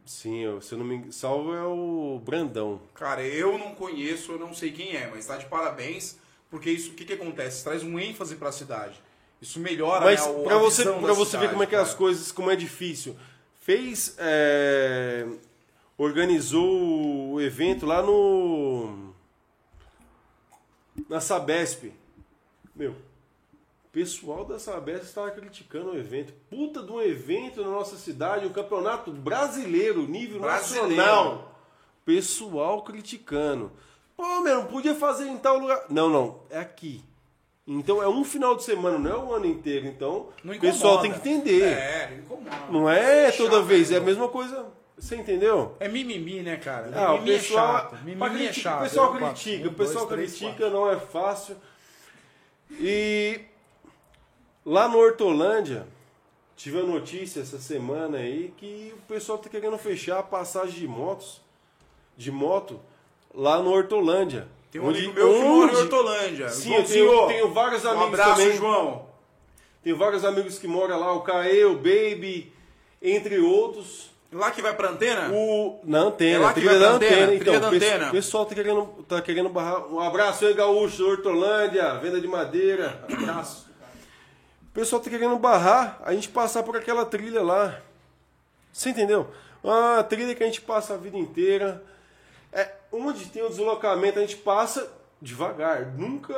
Sim, eu- se eu não me salvo é o Brandão. Cara, eu não conheço, eu não sei quem é, mas tá de parabéns, porque isso, o que que acontece? Traz um ênfase pra cidade. Isso melhora, Mas né, o- pra a você, visão pra você ver cidade, como é que cara. as coisas, como é difícil. Fez, é, organizou o evento lá no na Sabesp. Meu, pessoal da Sabesp estava criticando o evento. Puta de um evento na nossa cidade, um campeonato brasileiro, nível Brasileiro. nacional. Pessoal criticando. Pô, meu, não podia fazer em tal lugar. Não, não, é aqui. Então é um final de semana, não é o ano inteiro. Então o pessoal tem que entender. É, não incomoda. Não é Chato, toda vez, é a mesma coisa. Você entendeu? É mimimi, né, cara? Ah, o mimimi pessoal, é chato. Mimimi é chato. o pessoal Zero, quatro. critica, o pessoal critica, não é fácil. E lá no Hortolândia tive a notícia essa semana aí que o pessoal tá querendo fechar a passagem de motos, de moto, lá no Hortolândia. Tem um amigo meu que mora em Hortolândia. Sim, eu tenho, tenho vários Um amigos abraço, também. João. Tenho vários amigos que moram lá, o Caê, o Baby, entre outros. Lá que vai pra antena? O, na antena, É lá que vai pra antena. antena, Então, trilha da antena. o pessoal tá querendo, tá querendo barrar. Um abraço aí, Gaúcho, Hortolândia, venda de madeira. Abraço. O pessoal tá querendo barrar a gente passar por aquela trilha lá. Você entendeu? Uma trilha que a gente passa a vida inteira. É, onde tem o deslocamento, a gente passa devagar. Nunca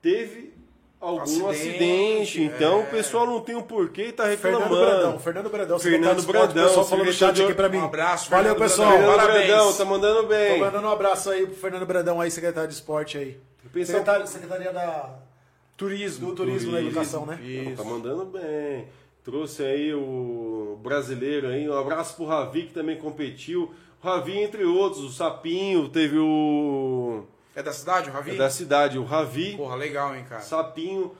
teve algum Acidente, acidente. Então é. o pessoal não tem o porquê e tá Fernando reclamando. Brandão, Fernando Brandão, Fernando de esporte, Brandão, o pessoal falou no chat aqui pra mim. Um abraço, Valeu, Fernando pessoal. Brandão. Fernando Parabéns. Brandão, tá mandando Tô bem. mandando um abraço aí pro Fernando Brandão aí, secretário de esporte aí. Secretário, secretaria da, Turismo. do turismo, da educação, né? Isso. Tá mandando bem. Trouxe aí o brasileiro aí. Um abraço pro Ravi que também competiu. O Ravi, entre outros, o Sapinho, teve o. É da cidade, o Ravi? É da cidade, o Ravi. Porra, legal, hein, cara. Sapinho,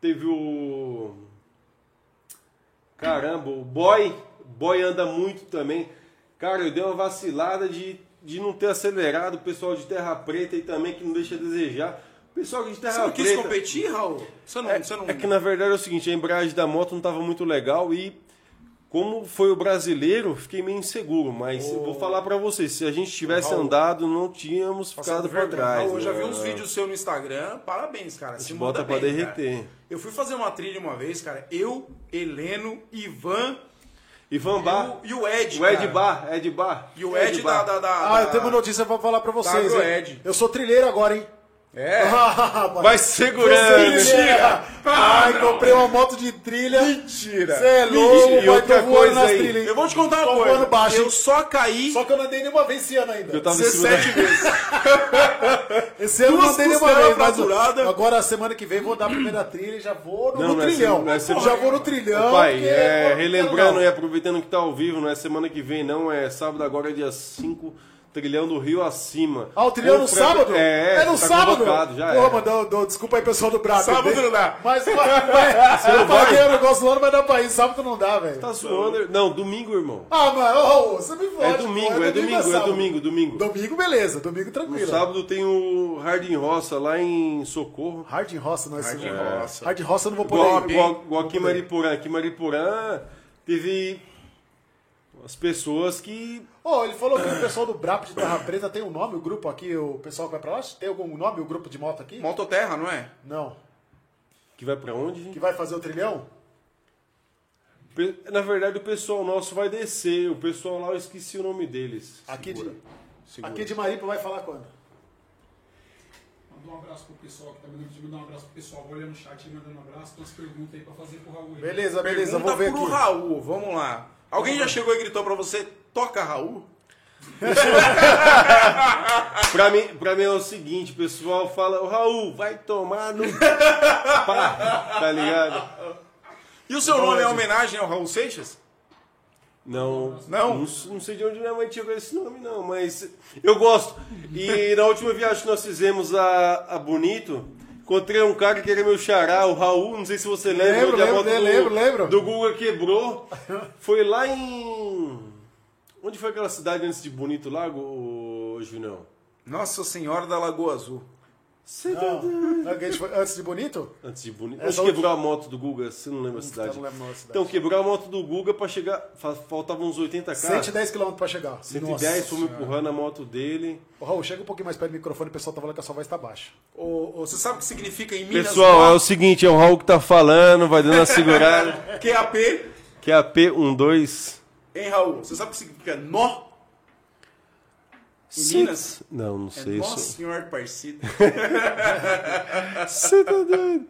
teve o. Caramba, o Boy. Boy anda muito também. Cara, eu dei uma vacilada de, de não ter acelerado. O pessoal de Terra Preta aí também, que não deixa a desejar. Pessoal de Terra Você não quis Preta. competir, Raul? Você não... É, você não... é que na verdade é o seguinte, a embreagem da moto não estava muito legal e como foi o brasileiro, fiquei meio inseguro, mas eu vou falar para vocês, se a gente tivesse Raul. andado, não tínhamos ficado para trás. Raul, eu já vi né? uns vídeos seu no Instagram. Parabéns, cara. Se bota bem, derreter. cara. Eu fui fazer uma trilha uma vez, cara. Eu, Heleno, Ivan Ivan Bar, e o Ed, o Ed cara. Bar, Ed Bar. E o Ed, da, da, da- Ah, eu tenho uma notícia pra falar pra vocês, Tá, hein? Ed. Eu sou trilheiro agora, hein? É. Vai segurando. Mentira! Ai, comprei uma moto de trilha. Mentira. Você é louco, E vai outra coisa aí, trilhas, hein? Eu vou te contar uma coisa. baixo, eu só caí Só que eu não andei nenhuma vez esse ano ainda. Eu tava em cima 17 da... vezes. Esse ano eu não andei nenhuma vez, mas agora semana que vem vou dar a primeira trilha e já vou no, Não, no não é trilhão. é semana- já vou no trilhão. Pai, é, relembrando e aproveitando que tá ao vivo, não é semana que vem não, é sábado agora, dia 5, trilhão do Rio acima. Ah, o trilhão no sábado? É, é no tá sábado? já Pô, é. mano, dou- desculpa aí, pessoal do Brabo. Sábado não dá. Mas vai, vai, eu paguei o negócio lá, não vai dar pra ir. Sábado não dá, velho. Tá zoando. Não, domingo, irmão. Ah, mano, ô, ô, você me fode. É domingo, pô, é domingo, é domingo, domingo. Domingo, beleza. Domingo, No tranquilo. sábado tem o Hardin Roça lá em Socorro. Hard Roça, não é Hard esse- Roça. Hard Roça eu não vou poder Igual, ir. igual, aqui em. Mariporã. Aqui em Mariporã teve as pessoas que. Ô, ele falou que o pessoal do Brap de Terra Preta tem um nome, o grupo aqui, o pessoal que vai pra lá? Tem algum nome, o grupo de moto aqui? Mototerra, não é? Não. que vai pra onde? Que vai fazer o trilhão? Na verdade, o pessoal nosso vai descer. O pessoal lá, eu esqueci o nome deles. Aqui de, Segura. aqui de Maripa vai falar quando? Mandar um abraço pro pessoal que tá mandando vídeo, mandar um abraço pro pessoal, vou olhando no chat e mandando um abraço, tem umas perguntas aí pra fazer pro Raul. aí. Beleza, beleza, Pergunta vou ver pro aqui. Raul, vamos lá. Alguém já chegou e gritou pra você, toca Raul? Pra mim, pra mim é o seguinte, o pessoal fala, o Raul, vai tomar no. Pá, tá ligado? E o seu nome é homenagem ao Raul Seixas? Não, Não? não, não sei de onde minha mãe tirou esse nome, não, mas eu gosto. E na última viagem que nós fizemos a, a Bonito, encontrei um cara que era meu xará, o Raul, não sei se você lembra, Lembro, lembro, moto do, lembro, lembro. do Guga quebrou. Foi lá em. Onde foi aquela cidade antes de Bonito Lago, Junão? Nossa Senhora da Lagoa Azul. Você Não. Não, que a gente foi- Antes de Bonito? Antes de Bonito. Onde última- quebrou a moto do Guga? Você não lembra a cidade? Não lembro a cidade. Então, quebrou a moto do Guga pra chegar. fa- Faltavam uns 80 carros. 110 km pra chegar. 110, Nossa. fomos empurrando a moto dele. Ô, Raul, chega um pouquinho mais perto do microfone, o pessoal tá falando que a sua voz tá baixa. Ô, ô, você sabe o que significa em Minas? Pessoal, é o seguinte, é o Raul que tá falando, vai dando uma segurada. QAP, que a P12. hein, Raul? Você sabe o que significa nó? Minas? Não, não É sei Nossa isso. Senhora. Você tá doido?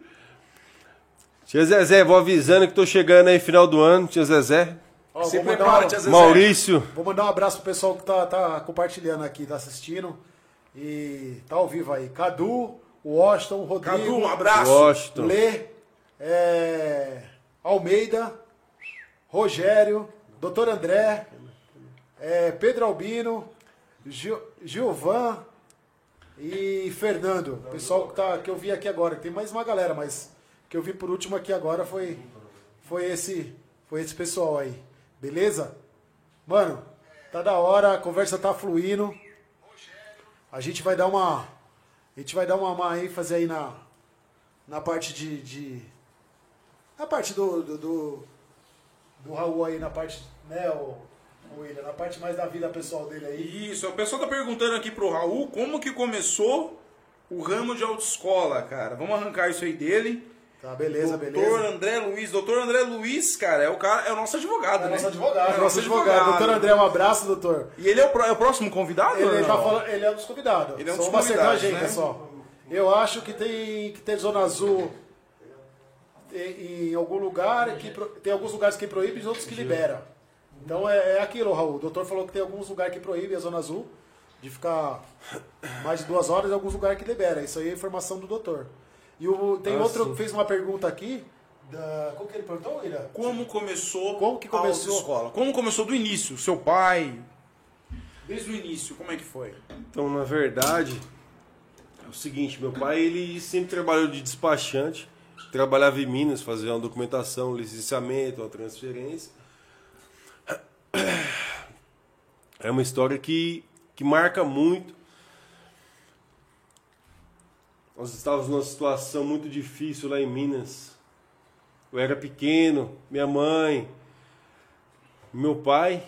Tia Zezé, vou avisando que tô chegando aí final do ano, tia Zezé. Ó, Se prepara, um, tia Zezé. Maurício. vou mandar um abraço pro pessoal que tá, tá compartilhando aqui, tá assistindo. E tá ao vivo aí. Cadu, Washington, Rodrigo, Cadu, um abraço. Washington. Lê, é, Almeida, Rogério, Doutor André, é, Pedro Albino, Gil, Gilvan e Fernando. Pessoal que, tá, que eu vi aqui agora. Tem mais uma galera, mas que eu vi por último aqui agora foi, foi esse com esse pessoal aí. Beleza? Mano, tá da hora, a conversa tá fluindo. A gente vai dar uma. A gente vai dar uma, uma ênfase aí na, na parte de. de na parte do, do, do, do Raul aí, na parte, né, o, o William, na parte mais da vida pessoal dele aí. Isso, o pessoal tá perguntando aqui pro Raul como que começou o ramo de autoescola, cara. Vamos arrancar isso aí dele. Tá, beleza, Doutor beleza. André Luiz. Doutor André Luiz, cara, é o cara, é o nosso advogado, É né? nosso advogado, É é nosso advogado. Doutor André, um abraço, doutor. E ele é o, é o próximo convidado? ou Ele, não? tá falando, ele é um dos convidados. Ele é um só dos uma convidados, certa né? só. Eu acho que tem que ter zona azul em, em algum lugar, que pro- tem alguns lugares que proíbe e outros que libera. Então é, é aquilo, Raul. O doutor falou que tem alguns lugares que proíbe a zona azul de ficar mais de duas horas e alguns lugares que libera. Isso aí é informação do doutor. E o, tem Ah, outro sim. que fez uma pergunta aqui. Da, qual que ele perguntou, William? Como começou Como que começou? a autoescola? Como começou do início? Seu pai? Desde o início, como é que foi? Então, na verdade, é o seguinte, meu pai ele sempre trabalhou de despachante, trabalhava em Minas, fazia uma documentação, licenciamento, uma transferência. É uma história que, que marca muito. Nós estávamos numa situação muito difícil lá em Minas. Eu era pequeno, minha mãe, meu pai,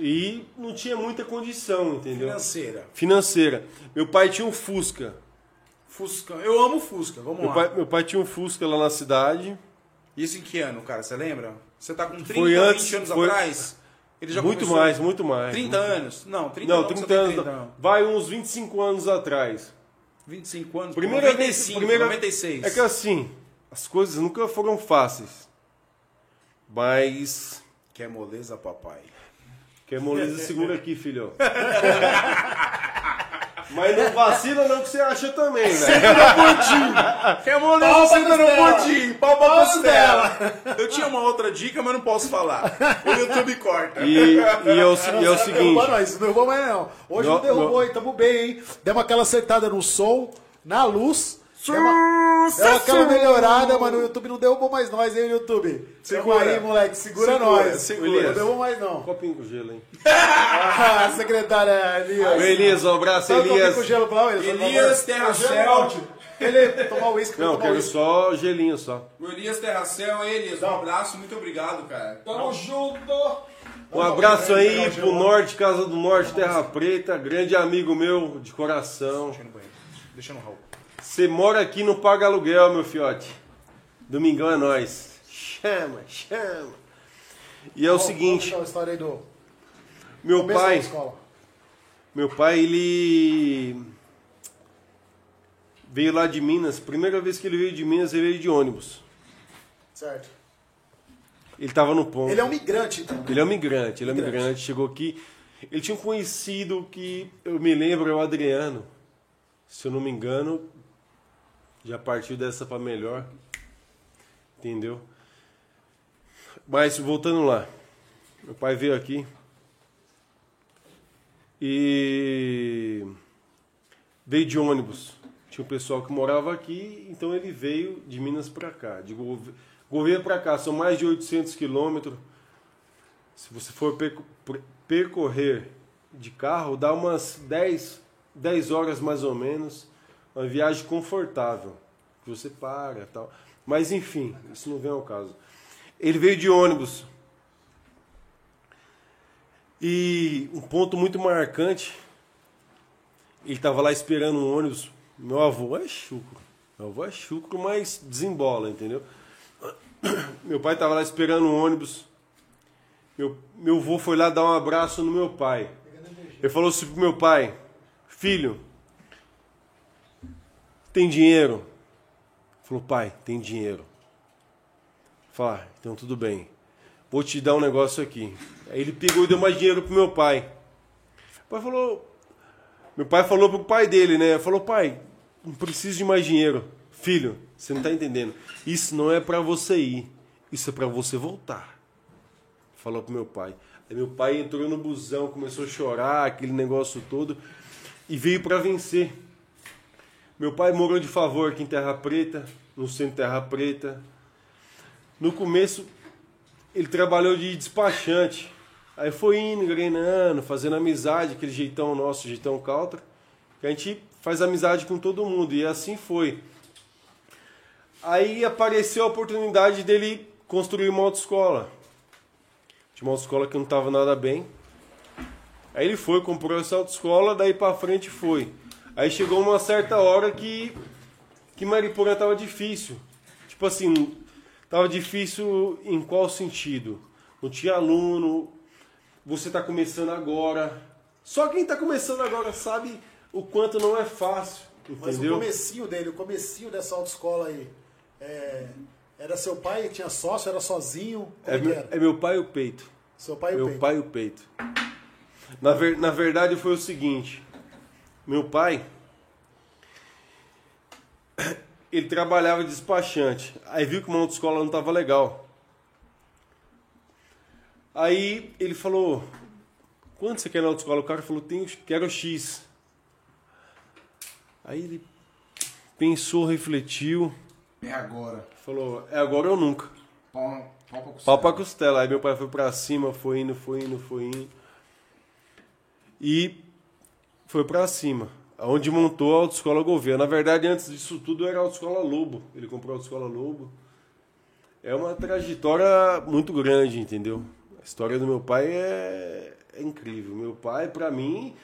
e não tinha muita condição, entendeu? Financeira. financeira. Meu pai tinha um Fusca. Fusca. Eu amo Fusca, vamos Meu lá. pai, meu pai tinha um Fusca lá na cidade. Isso em que ano, cara? Você lembra? Você tá com 30, Foi antes, 20 anos foi- atrás? Ele já muito mais, muito mais. 30 Muito- anos? Não, 30 Não, você 30 tem anos. 30 não. não. Vai uns 25 anos atrás. 25 anos? Primeira 95, vez, primeira, 96. É que assim, as coisas nunca foram fáceis. Mas. Que é moleza, papai. Que é moleza, segura aqui, filho. Mas não vacila não que você acha também, velho. Que é moleza, Pau pra senta no pudim. Pau pra Pau costela. Eu tinha uma outra dica, mas não posso falar. O YouTube corta. E, e é o, se- e é o Não seguinte. derrubou nós, não derrubou mais não. Hoje não, derrubou, hein? Tamo bem, hein? Demos aquela acertada no som, na luz. Deu uma, deu aquela melhorada, mas no YouTube não derrubou mais nós, hein, YouTube? Segura aí, moleque. Segura, Segura, nós. segura. Não derrubou mais, não. Um Copinho com gelo, hein? Ah, secretária Elias. Elias, um abraço, que é com Elias. gelo pra Elias? Elias Terra Céu. Ele tomar uísque, Não, quero uísque. só gelinho só. O Elias Terracel, Elias, um abraço, muito obrigado, cara. Tamo junto! Um abraço aí o pro. Norte, Casa do Norte, Terra Preta, grande amigo meu de coração. Deixa no banheiro. Deixa no Raul. Você mora aqui, não paga aluguel, meu fiote. Domingão é nós. Chama, chama. E é o seguinte, vamos contar a história aí do meu pai, meu pai, ele veio lá de Minas. Primeira vez que ele veio de Minas, ele veio de ônibus. Certo. Ele tava no ponto. Ele é um migrante, então. Ele é um migrante, ele é um Migrante. migrante, chegou aqui. Ele tinha um conhecido que eu me lembro, é o Adriano. Se eu não me engano, já partiu dessa para melhor. Entendeu? Mas voltando lá. Meu pai veio aqui. E veio de ônibus. Tinha um pessoal que morava aqui, então ele veio de Minas para cá. De Gouve- Gouveia para cá, são mais de 800 quilômetros. Se você for perco- per- percorrer de carro, dá umas 10, 10 horas mais ou menos. Uma viagem confortável. Que você para e tal. Mas enfim, isso não vem ao caso. Ele veio de ônibus. E um ponto muito marcante, ele estava lá esperando um ônibus. Meu avô é chucro. Meu avô é chucro, mas desembola, entendeu? Meu pai estava lá esperando um ônibus. Meu, meu avô foi lá dar um abraço no meu pai. Ele falou assim pro meu pai: Filho, tem dinheiro? Falou: Pai, tem dinheiro. Falei: ah, então tudo bem. Vou te dar um negócio aqui. Aí ele pegou e deu mais dinheiro pro meu pai. O pai falou. Meu pai falou pro pai dele, né? Falou: Pai, não preciso de mais dinheiro. Filho, você não tá entendendo. Isso não é para você ir. Isso é para você voltar falou pro meu pai. Aí meu pai entrou no busão, começou a chorar, aquele negócio todo, e veio para vencer. Meu pai morou de favor aqui em Terra Preta, no centro de Terra Preta. No começo, ele trabalhou de despachante. Aí foi indo, engrenando, fazendo amizade, aquele jeitão nosso, jeitão country. Que a gente faz amizade com todo mundo. E assim foi. Aí apareceu a oportunidade dele construir uma autoescola. Uma autoescola que não estava nada bem. Aí ele foi, comprou essa autoescola, daí pra frente foi. Aí chegou uma certa hora que, que Mariporã tava difícil. Tipo assim, tava difícil em qual sentido? Não tinha aluno, você tá começando agora. Só quem tá começando agora sabe o quanto não é fácil, Mas o entendeu? comecinho dele, o comecinho dessa autoescola aí, é, era seu pai, tinha sócio, era sozinho? É, meu, era? é meu pai e o peito. Seu pai e o meu peito. pai e o peito. Na, ver- na verdade foi o seguinte, meu pai ele trabalhava de despachante. Aí viu que uma autoescola não estava legal. Aí ele falou: Quanto você quer na autoescola? O cara falou: Tenho, Quero X. Aí ele pensou, refletiu, É agora. falou: É agora ou nunca. Pau, pau pra Pau pra costela. Aí meu pai foi pra cima, foi indo, foi indo, foi indo. E foi pra cima. Onde montou a Autoescola Gouveia. Na verdade, antes disso tudo era a Autoescola Lobo. Ele comprou a Autoescola Lobo. É uma trajetória muito grande, entendeu? A história do meu pai é, é incrível. Meu pai, pra mim,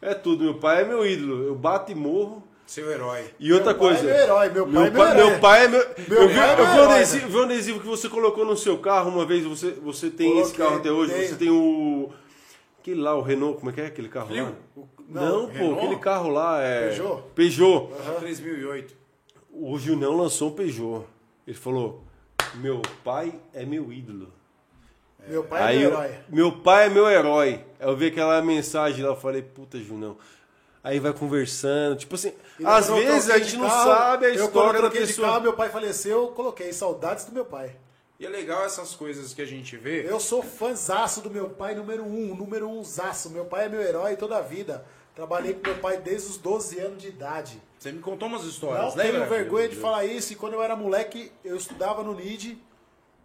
é tudo. Meu pai é meu ídolo. Eu bato e morro. Seu herói. E outra Meu pai coisa. é meu herói, meu pai meu é meu pai, herói. meu pai é meu. Meu eu vi, pai é eu vi um herói, adesivo, vi um adesivo que você colocou no seu carro uma vez. Você, você tem esse Coloquei, carro até hoje. Você tem o. Aquele lá, o Renault, como é que é aquele carro lá? Clio? Não, pô, Renault? aquele carro lá é. Peugeot? Peugeot. 3008. O Junião lançou um Peugeot. Ele falou: Meu pai é meu ídolo. Meu pai Aí é meu eu- herói. meu pai é meu herói. Aí eu vi aquela mensagem lá, eu falei, puta, Junão. Aí vai conversando, tipo assim, E às eu vezes a gente não carro, sabe a eu, história eu da pessoa. carro, meu pai faleceu, eu coloquei saudades do meu pai. E é legal essas coisas que a gente vê. Eu sou fãzaço do meu pai, número um, número um zaço. Meu pai é meu herói toda a vida. Trabalhei com meu pai desde os 12 anos de idade. Você me contou umas Não histórias, tenho lembra? vergonha de falar isso. E quando eu era moleque, eu estudava no NID.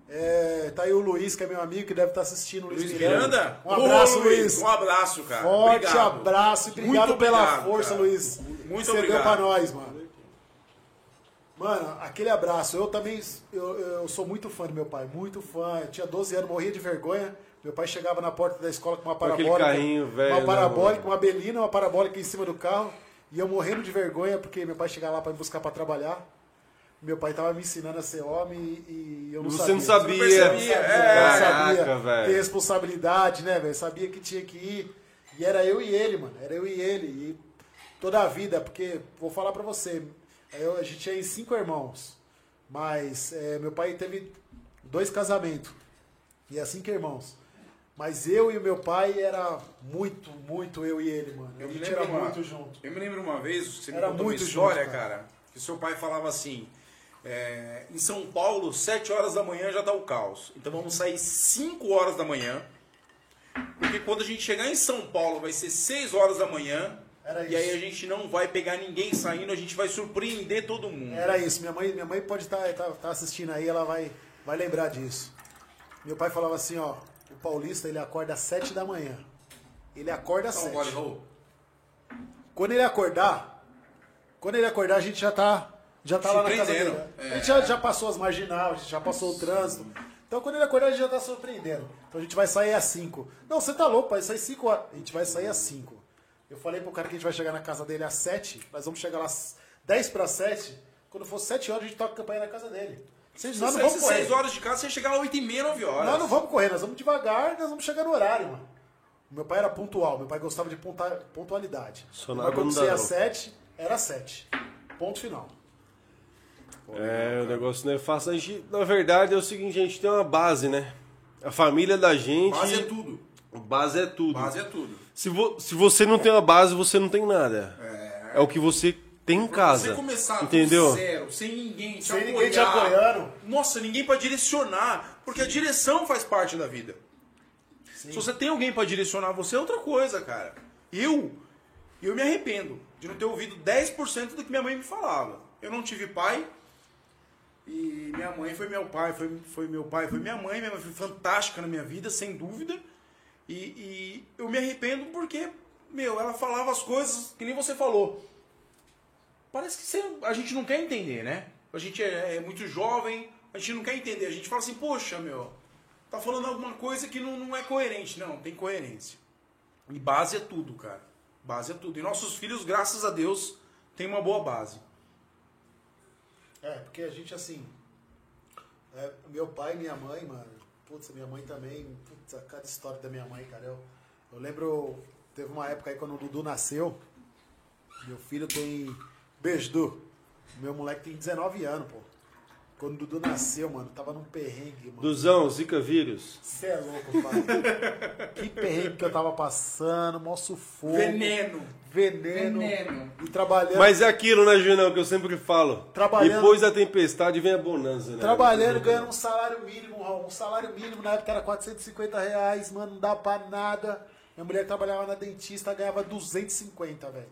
É, tá aí o Luiz, que é meu amigo, que deve estar assistindo. Luiz, Luiz Miranda? Um abraço, Ô, Luiz. Um abraço, cara. Forte Obrigado. abraço e obrigado Muito pela obrigado, força, cara. Luiz. Muito que você deu obrigado. pra nós, mano. Mano, aquele abraço. Eu também eu, eu sou muito fã do meu pai, muito fã. Eu tinha 12 anos, morria de vergonha. Meu pai chegava na porta da escola com uma Com aquele parabólica. carrinho velho, uma né, parabólica, uma belina, uma parabólica em cima do carro. E eu morrendo de vergonha porque meu pai chegava lá pra me buscar pra trabalhar. Meu pai tava me ensinando a ser homem e, eu não Você sabia. não sabia. Você não percebia, é, não sabia Caraca, velho. ter responsabilidade, né, velho? Sabia que tinha que ir. E era eu e ele, mano. Era eu e ele. E toda a vida, porque, vou falar pra você, eu- a gente tinha em cinco irmãos. Mas é, meu pai teve dois casamentos. E é cinco irmãos. Mas eu e o meu pai era muito, muito eu e ele, mano. Eu a me gente lembro era uma- muito junto. Eu me lembro uma vez, você me Era contou muito uma história, junto, cara. cara. que seu pai falava assim, é, em São Paulo, 7 horas da manhã já tá o caos. Então vamos sair 5 horas da manhã, porque quando a gente chegar em São Paulo vai ser 6 horas da manhã, Era e aí a gente não vai pegar ninguém saindo, a gente vai surpreender todo mundo. Era isso. Minha mãe, minha mãe pode estar assistindo aí, ela vai, vai lembrar disso. Meu pai falava assim, ó, o paulista ele acorda às sete da manhã. Ele acorda às Então, sete. gole, Raul. Quando ele acordar, quando ele acordar, a gente já tá, já tá lá na casa dele. A gente já, já passou as marginal, a gente já passou o trânsito. Então quando ele acordar, a gente já tá surpreendendo. Então a gente vai sair às 5. Não, você tá louco, vai sair 5 horas. A gente vai sair às 5. Eu falei pro cara que a gente vai chegar na casa dele às 7. Nós vamos chegar lá às 10 para 7. Quando for 7 horas, a gente toca a campanha na casa dele. Vocês, não vamos correr. 6 horas de casa, você chegar lá 8 e meia, 9 horas. Nós não vamos correr, nós vamos devagar, nós vamos chegar no horário, mano. Meu pai era pontual, meu pai gostava de ponta- pontualidade. Só Mas nada quando você ia às não. 7, era 7. Ponto final. É, o negócio não é fácil. A gente, na verdade, é o seguinte, a gente tem uma base, né? A família da gente. Base é tudo. Base é tudo. Base é tudo. Se, vo- se você não tem uma base, você não tem nada. É, o que você tem em casa. Você começar entendeu? do zero, sem ninguém te Sem apoiar. ninguém te apoiando. Nossa, ninguém pra direcionar. Porque a direção faz parte da vida. Se você tem alguém pra direcionar você, é outra coisa, cara. Eu, eu me arrependo de não ter ouvido 10% do que minha mãe me falava. Eu não tive pai, E minha mãe foi meu pai, foi, foi meu pai, foi minha mãe, minha mãe foi fantástica na minha vida, sem dúvida. E, e eu me arrependo porque, meu, ela falava as coisas que nem você falou. Parece que a gente não quer entender, né? A gente é, é muito jovem, a gente não quer entender. A gente fala assim, poxa, meu, tá falando alguma coisa que não, não é coerente. Não, tem coerência. E base é tudo, cara. Base é tudo. E nossos filhos, graças a Deus, têm uma boa base. É, porque a gente assim. é, meu pai e minha mãe, mano. Putz, minha mãe também. Putz, cada história da minha mãe, cara. Eu, eu lembro. Teve uma época aí quando o Dudu nasceu. Meu filho tem. Beijo, Du. Meu moleque tem 19 anos, pô. Quando o Dudu nasceu, mano, tava num perrengue, mano. Duzão, Zika vírus. Você é louco, pai. que perrengue que eu tava passando, mó sufoco. Veneno. Veneno. Veneno. E trabalhando. Mas é aquilo, né, Junão, que eu sempre falo. Trabalhando- Depois da tempestade vem a bonança, né? Trabalhando, ganhando um salário mínimo, Raul. Um salário mínimo na época era 450 reais, mano, não dá pra nada. Minha mulher trabalhava na dentista, ganhava 250, velho.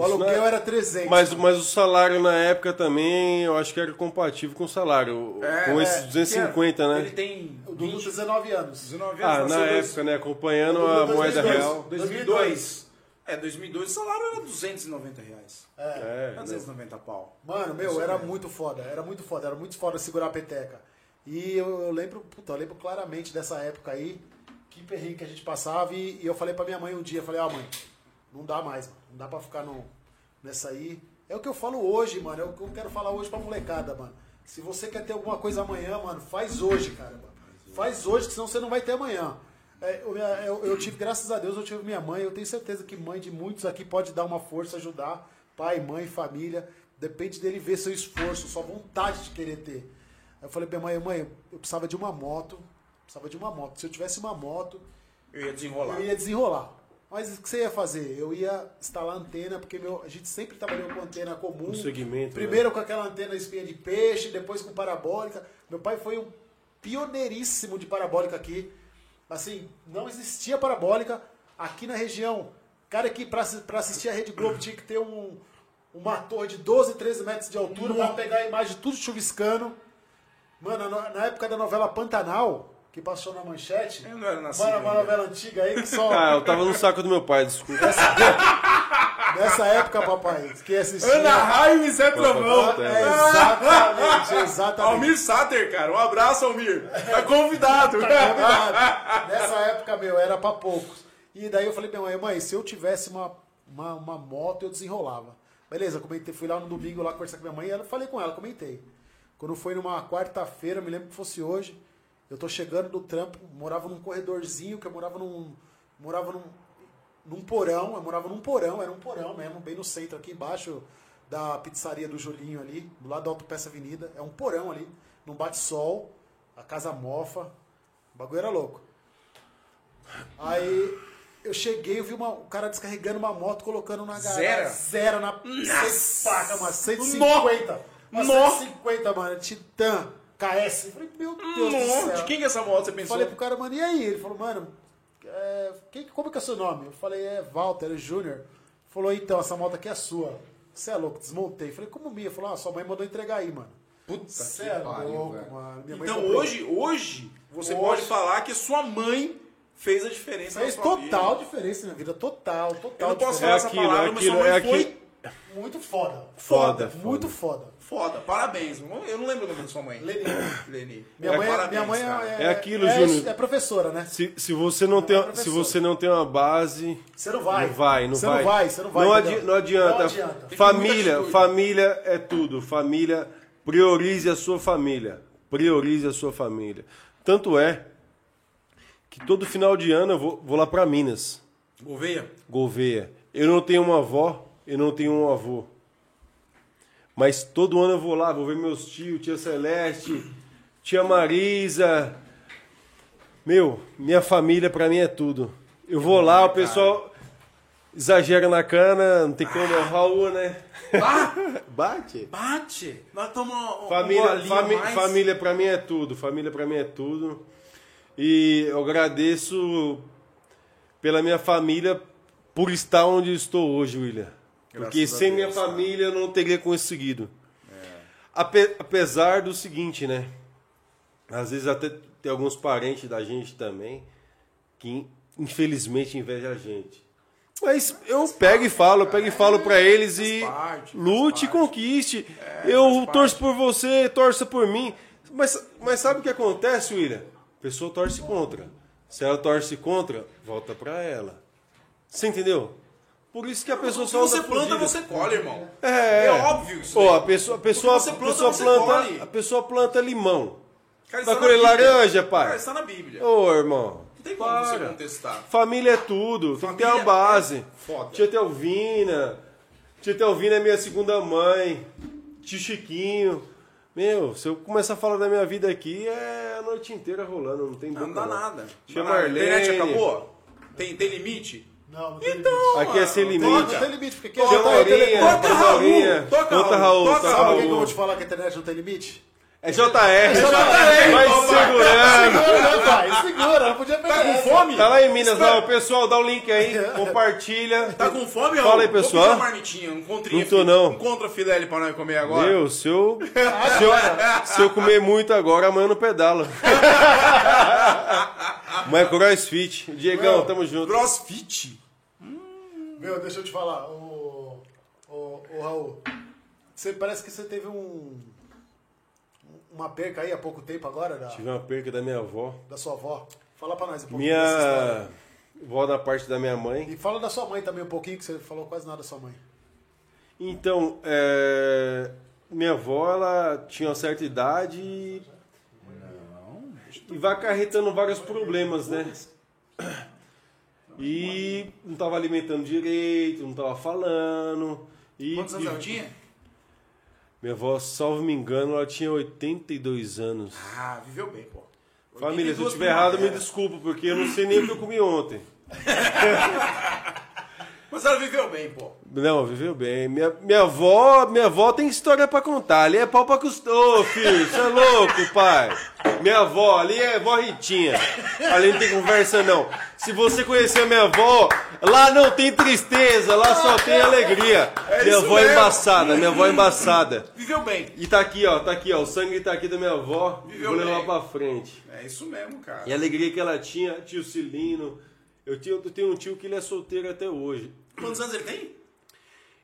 O aluguel não é- era 300. Mas, mas o salário na época também, eu acho que era compatível com o salário. com é, esses 250, Ele né? tem O Dudu, 20, 19 anos. 19 Ah, anos. na nasceu época, né? Acompanhando a moeda 2002. real. 2002. É, 2002 o salário era 290 reais. É. É, Era 290 pau. Mano, meu, era muito foda, era muito foda, era muito foda segurar a peteca. E eu, eu lembro, puta, eu lembro claramente dessa época aí, que perrengue que a gente passava, e, e eu falei pra minha mãe um dia, eu falei, ó mãe, não dá mais, mano, não dá pra ficar no, nessa aí. É o que eu falo hoje, mano, é o que eu quero falar hoje pra molecada, mano. Se você quer ter alguma coisa amanhã, mano, faz hoje, cara, mano. Faz hoje, que senão você não vai ter amanhã. É, eu, eu- eu tive, graças a Deus, eu tive minha mãe. Eu tenho certeza que mãe de muitos aqui pode dar uma força, ajudar. Pai, mãe, família. Depende dele ver seu esforço, sua vontade de querer ter. Aí eu falei pra minha mãe, mãe, eu precisava de uma moto. Precisava de uma moto. Se eu tivesse uma moto, Eu ia desenrolar. eu ia desenrolar. Mas o que você ia fazer? Eu ia instalar antena, porque meu, a gente sempre trabalhou com antena comum. Um segmento, Primeiro com aquela antena espinha de peixe, depois com parabólica. Meu pai foi um pioneiríssimo de parabólica aqui. Assim, não existia parabólica aqui na região. Cara, que pra, pra assistir a Rede Globo tinha que ter um, uma torre de 12, 13 metros de altura pra pegar a imagem tudo chuviscando. Mano, na, na época da novela Pantanal, que passou na manchete, Eu não era nascido uma, uma novela antiga aí que só. Ah, eu tava no saco do meu pai, desculpa. Nessa época, papai, que assistia. Ana Raio e Zé Trovão. É, exatamente, exatamente. Almir Sater, cara. Um abraço, Almir. Tá convidado. Combinado. Nessa época, meu, era pra poucos. E daí eu falei pra minha mãe, mãe, se eu tivesse uma, uma, uma moto, eu desenrolava. Beleza, comentei, fui lá no domingo lá conversar com minha mãe e ela, falei com ela, comentei. Quando foi numa quarta-feira, me lembro que fosse hoje, eu tô chegando do trampo, morava num corredorzinho, que eu morava num. Morava num, num porão, eu morava num porão, era um porão mesmo, bem no centro, aqui embaixo da pizzaria do Julinho ali, do lado da Autopeça Avenida. É um porão ali, num bate-sol, a casa mofa. O bagulho era louco. Aí eu cheguei, eu vi uma, o cara descarregando uma moto, colocando na garagem. Zero? Zero na. Nossa! Paca, mano. 150. Uma Nó! 150, mano. Titan, KS. Eu falei, meu Deus do céu. de quem que é essa moto, você pensou? Falei pro cara, mano, e aí? Ele falou, mano, é, quem, como que é o seu nome? Eu falei, é Walter, é Júnior. Falou, então, essa moto aqui é sua. Você é louco, desmontei. Falei, como minha? Falou, ah, sua mãe mandou entregar aí, mano. Puta Você que é pariu, louco, velho. mano. Minha Então comprou. hoje, hoje, você Hoje. pode falar que sua mãe fez a diferença Fez na sua total vida. diferença na minha vida, total, Eu total não posso diferença. falar É essa aquilo, palavra, é mas sua aquilo, mãe é foi aquilo. Muito foda. Foda, foda. Muito foda. Foda. Parabéns. Eu não lembro o nome da sua mãe. Leni. Leni. Minha É, mãe, parabéns, minha mãe cara. é, É aquilo, é, Júnior. É professora, né? Se, se você não tem, se professor. você não tem uma base, Você não vai. não vai, não você vai. não vai, você não vai. Não, adi- não adianta. Não adianta. Família, família é tudo. Família, priorize a sua família. Priorize a sua família. Tanto é que todo final de ano eu vou, vou lá para Minas, Gouveia? Gouveia. Eu não tenho uma avó, eu não tenho um avô. Mas todo ano eu vou lá, vou ver meus tios, tia Celeste, tia Marisa. Meu, minha família pra mim é tudo. Eu vou lá, o pessoal exagera na cana, não tem como, é o Raul, né? Ah, Bate. bate! Nós estamos um Família, golinho fami- mais. família pra mim é tudo. Família pra mim é tudo. E eu agradeço pela minha família por estar onde estou hoje, William. Porque Graças a sem minha Deus, cara. família eu não teria conseguido. Ape- apesar do seguinte, né? Às vezes até tem alguns parentes da gente também que infelizmente invejam a gente. Mas eu pego e falo, eu pego e falo pra eles e faz parte, faz lute, parte. conquiste. faz eu parte. torço por você, torça por mim. Mas, mas sabe o que acontece, William? A pessoa torce contra. Se ela torce contra, volta pra ela. Você entendeu? Por isso que a pessoa só você anda planta, fudida. você colhe, irmão. É, É óbvio isso. Ó, a pessoa, a pessoa, você planta, pessoa você planta, colhe. a pessoa planta limão. Cara, Vai está colher laranja, pai? Cara, está na Bíblia. Ô, irmão. Não tem como você contestar. Família é tudo, tem que ter Família uma base. é foda. Tia Telvina. Tia Telvina é minha segunda mãe. Tio Chiquinho. Meu, se eu começar a falar da minha vida aqui, é a noite inteira rolando, não tem Não dá nada. Não nada. A internet acabou? Tem, tem limite? Não, não tem Então, limite. Aqui é sem limite. Não, toca. tem limite, porque quem Toca, Maurinha. toca, Conta, Raul, Raul. toca, toca, Sabe por Raul. que que eu vou te falar que a internet não tem limite? É JR. JR, Vai segurando. Segura, pai? Segura, não podia pegar Tá com fome? Tá lá em Minas, lá, o pessoal, dá o link aí, compartilha. Tá com fome, Fala aí? Vou pessoal. pedir uma marmitinha, um contrinho. Não tô, não. Um contra filé pra nós comer agora. Meu, se eu, se eu, se eu comer muito agora, amanhã eu não pedalo. Mas é crossfit. Diegão, Meu, tamo junto. Crossfit. Meu, deixa eu te falar, o, o, o Raul, você parece que você teve um uma perca aí há pouco tempo agora da, Tive uma perca da minha avó. da sua avó. Fala pra nós um pouquinho dessa. Minha avó da parte da minha mãe. E fala da sua mãe também um pouquinho, que você falou quase nada da sua mãe. Então, é, minha avó, ela tinha uma certa idade e, e vai acarretando vários problemas, né? E não estava alimentando direito, não estava falando. E, Quantos anos ela tinha? Minha avó, salvo me engano, ela tinha 82 anos. Ah, viveu bem, pô. Família, se eu 82 estiver errado, me desculpa, porque eu não sei nem o que eu comi ontem. Mas ela viveu bem, pô. Não, viveu bem. Minha, minha avó, minha avó tem história pra contar. Ali é pau pra custar. Ô, filho, você é louco, pai. Minha avó, ali é vó Ritinha. Ali não tem conversa, não. Se você conhecer a minha avó, lá não tem tristeza, lá só tem alegria. É minha avó é mesmo. embaçada, minha avó é embaçada. Viveu bem. E tá aqui, ó, tá aqui, ó. O sangue tá aqui da minha avó. Viveu Vou levar bem. pra frente. É isso mesmo, cara. E a alegria que ela tinha, tio Cilino. Eu, tinha, eu tenho um tio que ele é solteiro até hoje. Quantos anos ele tem?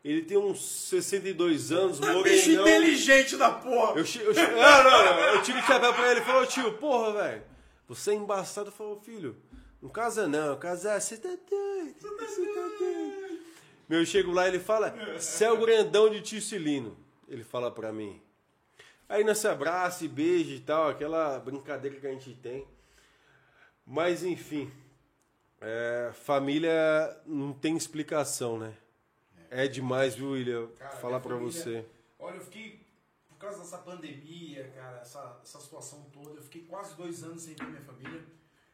Ele tem uns 62 anos, É bicho inteligente da porra. Eu, che- eu, che- não, não, não. Eu tive que chapéu pra ele e falou, tio, porra, velho. Você é embaçado. Falou, filho, não casa não, casar, você tá doido. Você tá doido. Meu, eu chego lá e ele fala, você é o grandão de tio Cilino. Ele fala pra mim. Aí nós se abraça e beija e tal, aquela brincadeira que a gente tem. Mas enfim, é, família não tem explicação, né? É demais, viu, William? Cara, Falar família- você. Olha, eu fiquei, por causa dessa pandemia, cara, essa, essa situação toda, eu fiquei quase dois anos sem ver minha família.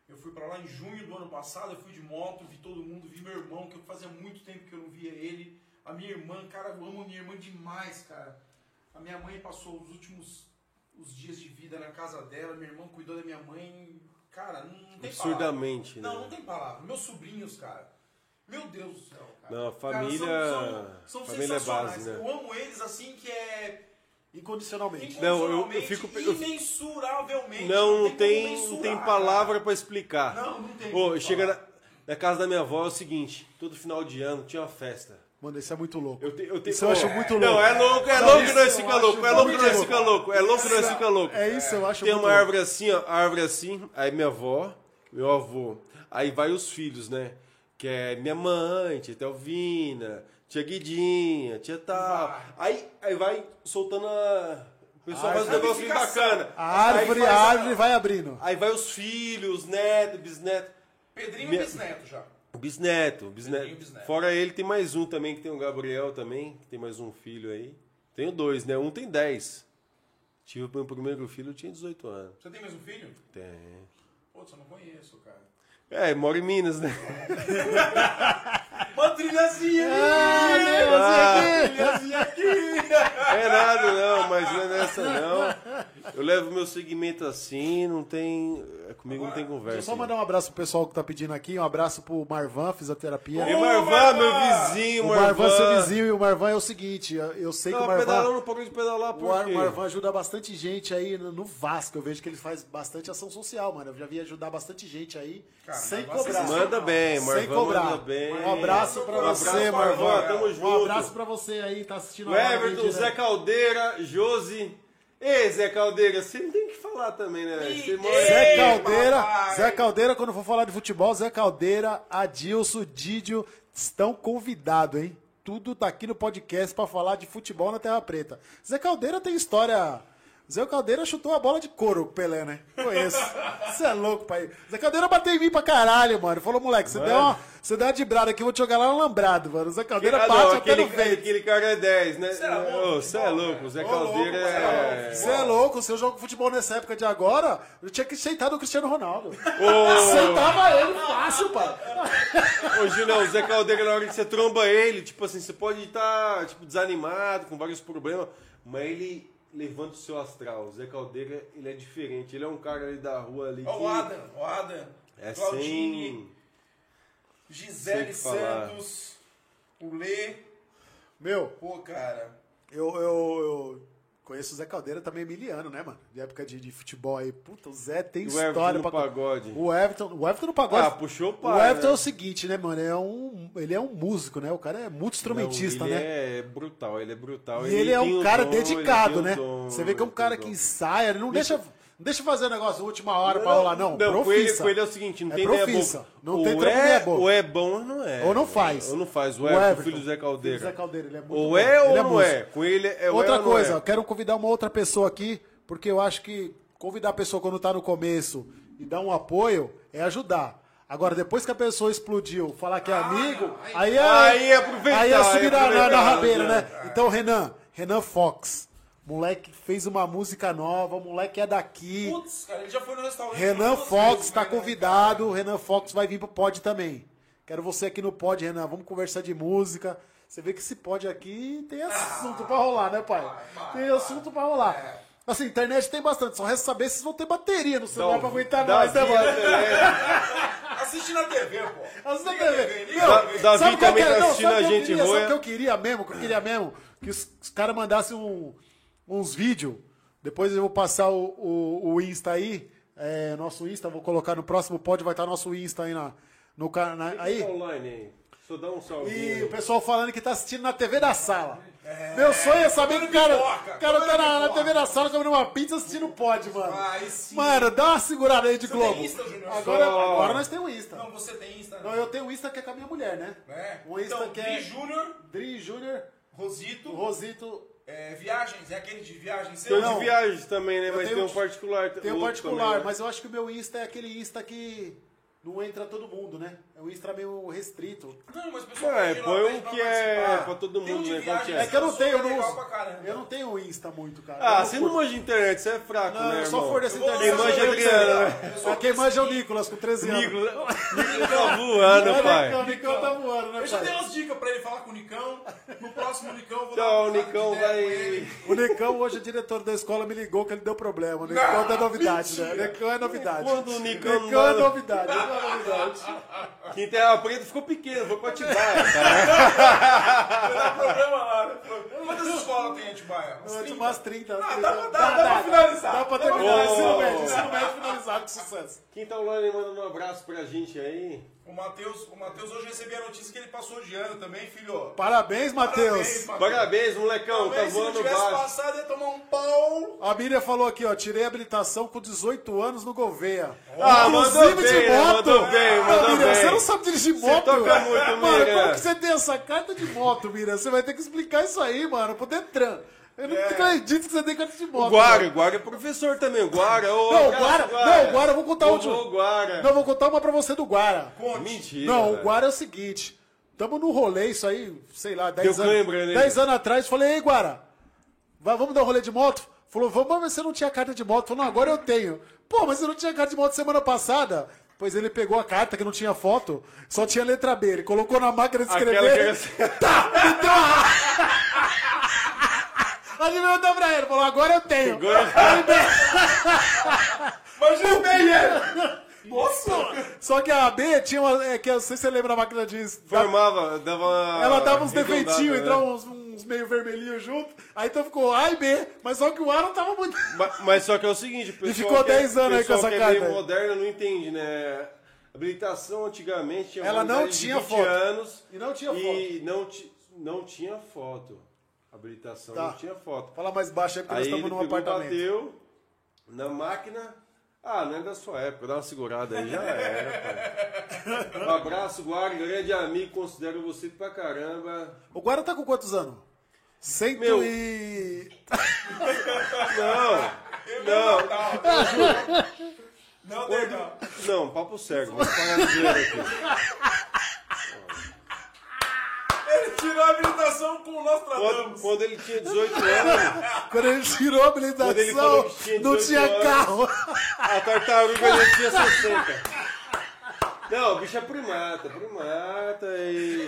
Eu fui pra lá em junho do ano passado, eu fui de moto, vi todo mundo, vi meu irmão, que eu fazia muito tempo que eu não via ele. A minha irmã, cara, eu amo minha irmã demais, cara. A minha mãe passou os últimos os dias de vida na casa dela, minha irmã cuidou da minha mãe. Cara, não, não tem Absurdamente, palavra. né? Não, não tem palavra. Meus sobrinhos, cara. Meu Deus do céu, cara. Não, a Cara, família- são, são família é sensacionais. base, né? Eu amo eles assim que é Incondicionalmente. Não, eu- eu fico- imensuravelmente. Não, tem, não mensurar, tem cara. palavra pra explicar. Não, não tem. Ô, como chega na, na casa da minha avó é o seguinte, todo final de ano tinha uma festa. Mano, isso é muito louco. Eu te, eu te, Isso eu acho muito Não, louco. é louco, é Não, louco que nós eu fica louco, é louco que nós louco. fica louco, é louco que nós fica louco. É isso, eu acho Tem muito uma louco. árvore assim, ó, árvore assim, aí minha avó, meu avô, aí vai os filhos, né? Que é minha mãe, tia Telvina, tia Guidinha, tia tal. Aí, aí vai soltando a... O pessoal faz um negócio bacana. A árvore, a árvore vai abrindo. Aí vai os filhos, neto, bisneto. Pedrinho Minha- e bisneto já. Bisneto, bisneto. Bisneto. Fora ele, tem mais um também, que tem o Gabriel também, que tem mais um filho aí. Tenho dois, né? Um tem 10. Tive o meu primeiro filho, tinha 18 anos. Você tem mais um filho? Tem. Putz, eu não conheço, cara. É, mora em Minas, né? Uma trilhazinha Ah, trilhazinha aqui. é nada não, mas não é nessa não. Eu levo meu segmento assim, não tem. é, Comigo não tem Deixa eu conversa. só mandar um abraço pro pessoal que tá pedindo aqui. Um abraço pro Marvan, fisioterapia. E Ô, Marvan, meu vizinho, O Marvan. Marvan, seu vizinho, e o Marvan é o seguinte, eu- sei que o Marvan... pedalando, não parou de pedalar por o Marvan ajuda bastante gente aí no, no Vasco. Eu vejo que ele faz bastante ação social, mano. Eu já vi ajudar bastante gente aí Cara, sem cobrar. Manda bem, sem Marvan cobrar. manda bem. Um abraço pra Um você, abraço, Marvan. Marvan, tamo Um junto. abraço pra você aí, tá assistindo O Everton, né? Zé Caldeira, Josi. Ei, Zé Caldeira, você não tem que falar também, né? velho? Você Ih, mora- Zé Ei, Caldeira, papai. Zé Caldeira, quando for falar de futebol, Zé Caldeira, Adilson, Didio estão convidados, hein? Tudo tá aqui no podcast pra falar de futebol na Terra Preta. Zé Caldeira tem história. Zé Caldeira chutou a bola de couro com o Pelé, né? Conheço. Você é louco, pai. Zé Caldeira bateu em mim pra caralho, mano. Falou, moleque, você deu uma, você deu uma de brada aqui, eu vou te jogar lá no lambrado, mano. Zé Caldeira Ah, bate não, até aquele, no vento. aquele cara é 10, né? Cê é louco, Você é louco, o Zé Ô, Caldeira louco, é é. Você é louco, se eu jogo futebol nessa época de agora, eu tinha que aceitar do Cristiano Ronaldo. Aceitava ele fácil, pai. Ô, Julião, o Zé Caldeira, na hora que você tromba ele, tipo assim, você pode estar tipo, desanimado, com vários problemas, mas ele levanta o seu astral. O Zé Caldeira, ele é diferente. Ele é um cara ali da rua ali Ó, que o Adam, o Adam, é Claudine, sem... Gisele falar. Santos, o Lê. Meu, Pô, cara. eu, eu, eu conheço o Zé Caldeira também miliano, né, mano? De época de, de futebol aí. Puta, o Zé tem o Everton história no pra pagode. O Everton, o Everton no pagode. Ah, puxou o o pai, Everton né? é o seguinte, né, mano? É um, ele é um músico, né? O cara é muito instrumentista, Não, ele né? é brutal, ele é brutal. E ele é tem um o cara dom, ele dedicado, o né? dom, Você vê que é um ele cara o que ensaia, ele não deixa, não deixa fazer o negócio última hora pra rolar, não. Não, com ele, com ele é o seguinte, não É tem ideia profissa. boa. Não ou tem é, é boa. Ou é bom ou não é. Ou não faz. Ou não faz. O, O Everton, Everton, filho do Zé Caldeira. Zé Caldeira, ele é muito Ou bom. é ou não é. Com ele é Outra é ou não coisa, é. eu quero convidar uma outra pessoa aqui, porque eu acho que convidar a pessoa quando tá no começo e dar um apoio é ajudar. Agora, depois que a pessoa explodiu, falar que é amigo, aí, é, Aí é aproveitar, aí é subir aí na, na- rabeira, né? né? Então, Renan, Renan Fox, moleque fez uma música nova, moleque é daqui. Putz, cara, ele já foi no restaurante. Renan Fox vezes, está né, cara? convidado. O Renan Fox vai vir pro pod também. Quero você aqui no pod, Renan. Vamos conversar de música. Você vê que esse pod aqui tem assunto pra rolar, né, pai? Tem assunto pra rolar. Assim, internet tem bastante. Só resta saber se vocês vão ter bateria no celular pra aguentar Davi nós, né, mano? é- Assiste na TV, pô. As da Liga a TV. TV, Meu. Davi sabe qual também que é? tá Não, assistindo sabe a gente, queria? Sabe o que eu queria mesmo? Que eu queria mesmo? Que os, os caras mandassem um- uns vídeos. Depois eu vou passar o, o, o Insta aí. É, nosso Insta, vou colocar no próximo pod, vai estar nosso Insta aí na, no canal. Aí. online aí. Só dá um salve. E o pessoal falando que tá assistindo na TV da sala. Meu sonho é saber que o cara, o cara tá na, na. TV da sala comendo uma pizza assistindo pod, mano. Sim. Mano, dá uma segurada aí de Você Globo. tem Insta? Agora, Só- agora nós temos Insta. Não, você tem Insta. Não, eu tenho o Insta que é com a minha mulher, né? É. O Insta então, que Dri é Júnior, Dri Júnior, Rosito, Rosito. É, Viagens, é aquele de viagens Tem seu? Não. de viagens também, né? Eu Mas tenho- tem um particular. Tem outro particular, também, né? mas eu acho que o meu Insta é aquele Insta que não entra todo mundo, né? É um Insta meio restrito. Não, mas o pessoal pede lá, põe pra que é participar. pra todo Tem um mundo, de né? Qual que É que eu não sou tenho, eu legal não, caramba. eu não tenho Insta muito, cara. Ah, você curto. não manja de internet, você é fraco, Não, né, eu só irmão? for Eu vou internet. Quem manja meu Adriana, Insta. Eu sou Ah, quem manja é o Nicolas. Nicolas, com 13 anos. Nicolas Nicolas tá voando, Olha, pai. O Nicão tá voando, né, Eu já pai? dei umas dicas pra ele falar com o Nicão. No próximo Nicão eu vou Então, dar o uma Nicão ideia vai. com ele. O Nicão, hoje, o diretor da escola me ligou que ele deu problema. O Nicão é novidade, né? O Nicão é novidade. Quando o Nicão não é novidade, é novidade. Quem Terra Preta ficou pequeno, foi pra Atibaia, cara. Vai dar problema lá, né? Quantas escolas tem em Atibaia? Umas Não, 30? umas 30. umas Ah, 30. dá pra- dá- dá pra finalizar. Dá pra Dá pra terminar. finalizar. Ensino médio, ensino médio finalizado com sucesso. Quem tá online mandando um abraço pra gente aí? O Matheus, o Matheus hoje recebi a notícia que ele passou de ano também, filho. Parabéns, Matheus. Parabéns, molecão, tá se não voando tivesse baixo. passado, ia tomar um pau. A Miriam falou aqui, ó, tirei a habilitação com 18 anos no Gouveia. Ah, mandou Inclusive bem, de né? moto. Mandou bem, Ah, mandou Miriam, bem. Você não sabe dirigir moto? toca muito, Mano, Miriam. como que você tem essa carta de moto, Miriam? Você vai ter que explicar isso aí, mano, pro Detran. Eu não acredito que você tem carta de moto. O Guara, mano. o Guara é professor também, o Guara. Ô, Não, o abraço, Guara, não, o Guara, eu vou contar outro. Guara. Não, vou contar uma pra você do Guara. Mentira. Não, o. Guara é o seguinte. Tamo no rolê, isso aí, sei lá, 10 Deu anos. cãibra nele. 10 anos atrás, falei, ei, Guara, vamos dar um rolê de moto? Falou, vamos ver se você não tinha carta de moto. Falou, não, agora eu tenho. Pô, mas eu não tinha carta de moto semana passada. Pois ele pegou a carta que não tinha foto, só tinha letra B. Ele colocou na máquina de escrever. Aquela que era assim. Tá, me a... Adivinhou pra ele, falou, agora eu tenho. Agora- Imagina o ele. Nossa! Só que a B tinha uma. É, que eu não sei se você lembra a máquina de. Formava, dava. Ela dava uns defeitinhos, né? entrava uns, uns meio vermelhinhos junto. Aí então ficou A e B, mas só que o A não tava muito. Mas, mas só que é o seguinte, pessoal ficou que é- 10 anos aí com essa que é meio aí. moderno não entende, né? Habilitação antigamente tinha Ela não tinha 20 foto. anos E não tinha e não, não tinha foto. Habilitação Tá. não tinha foto. Fala mais baixo aí, porque Aí nós ele estamos pegou, num apartamento. bateu na máquina. Ah, não é da sua época, dá uma segurada aí, já era, pai. Um abraço, Guarda, grande amigo, considero você pra caramba. O Guara tá com quantos anos? Cento Meu. e. Não, não, Não, não, não. não, papo sério, vamos parar de zoeira aqui. Ele tirou a habilitação com o Quando, Nostradamus. quando ele tinha 18 anos, Quando ele tirou a Quando habilitação, tinha não 18 tinha anos. carro. a tartaruga já tinha 60. Não, o bicho é primata, primata e.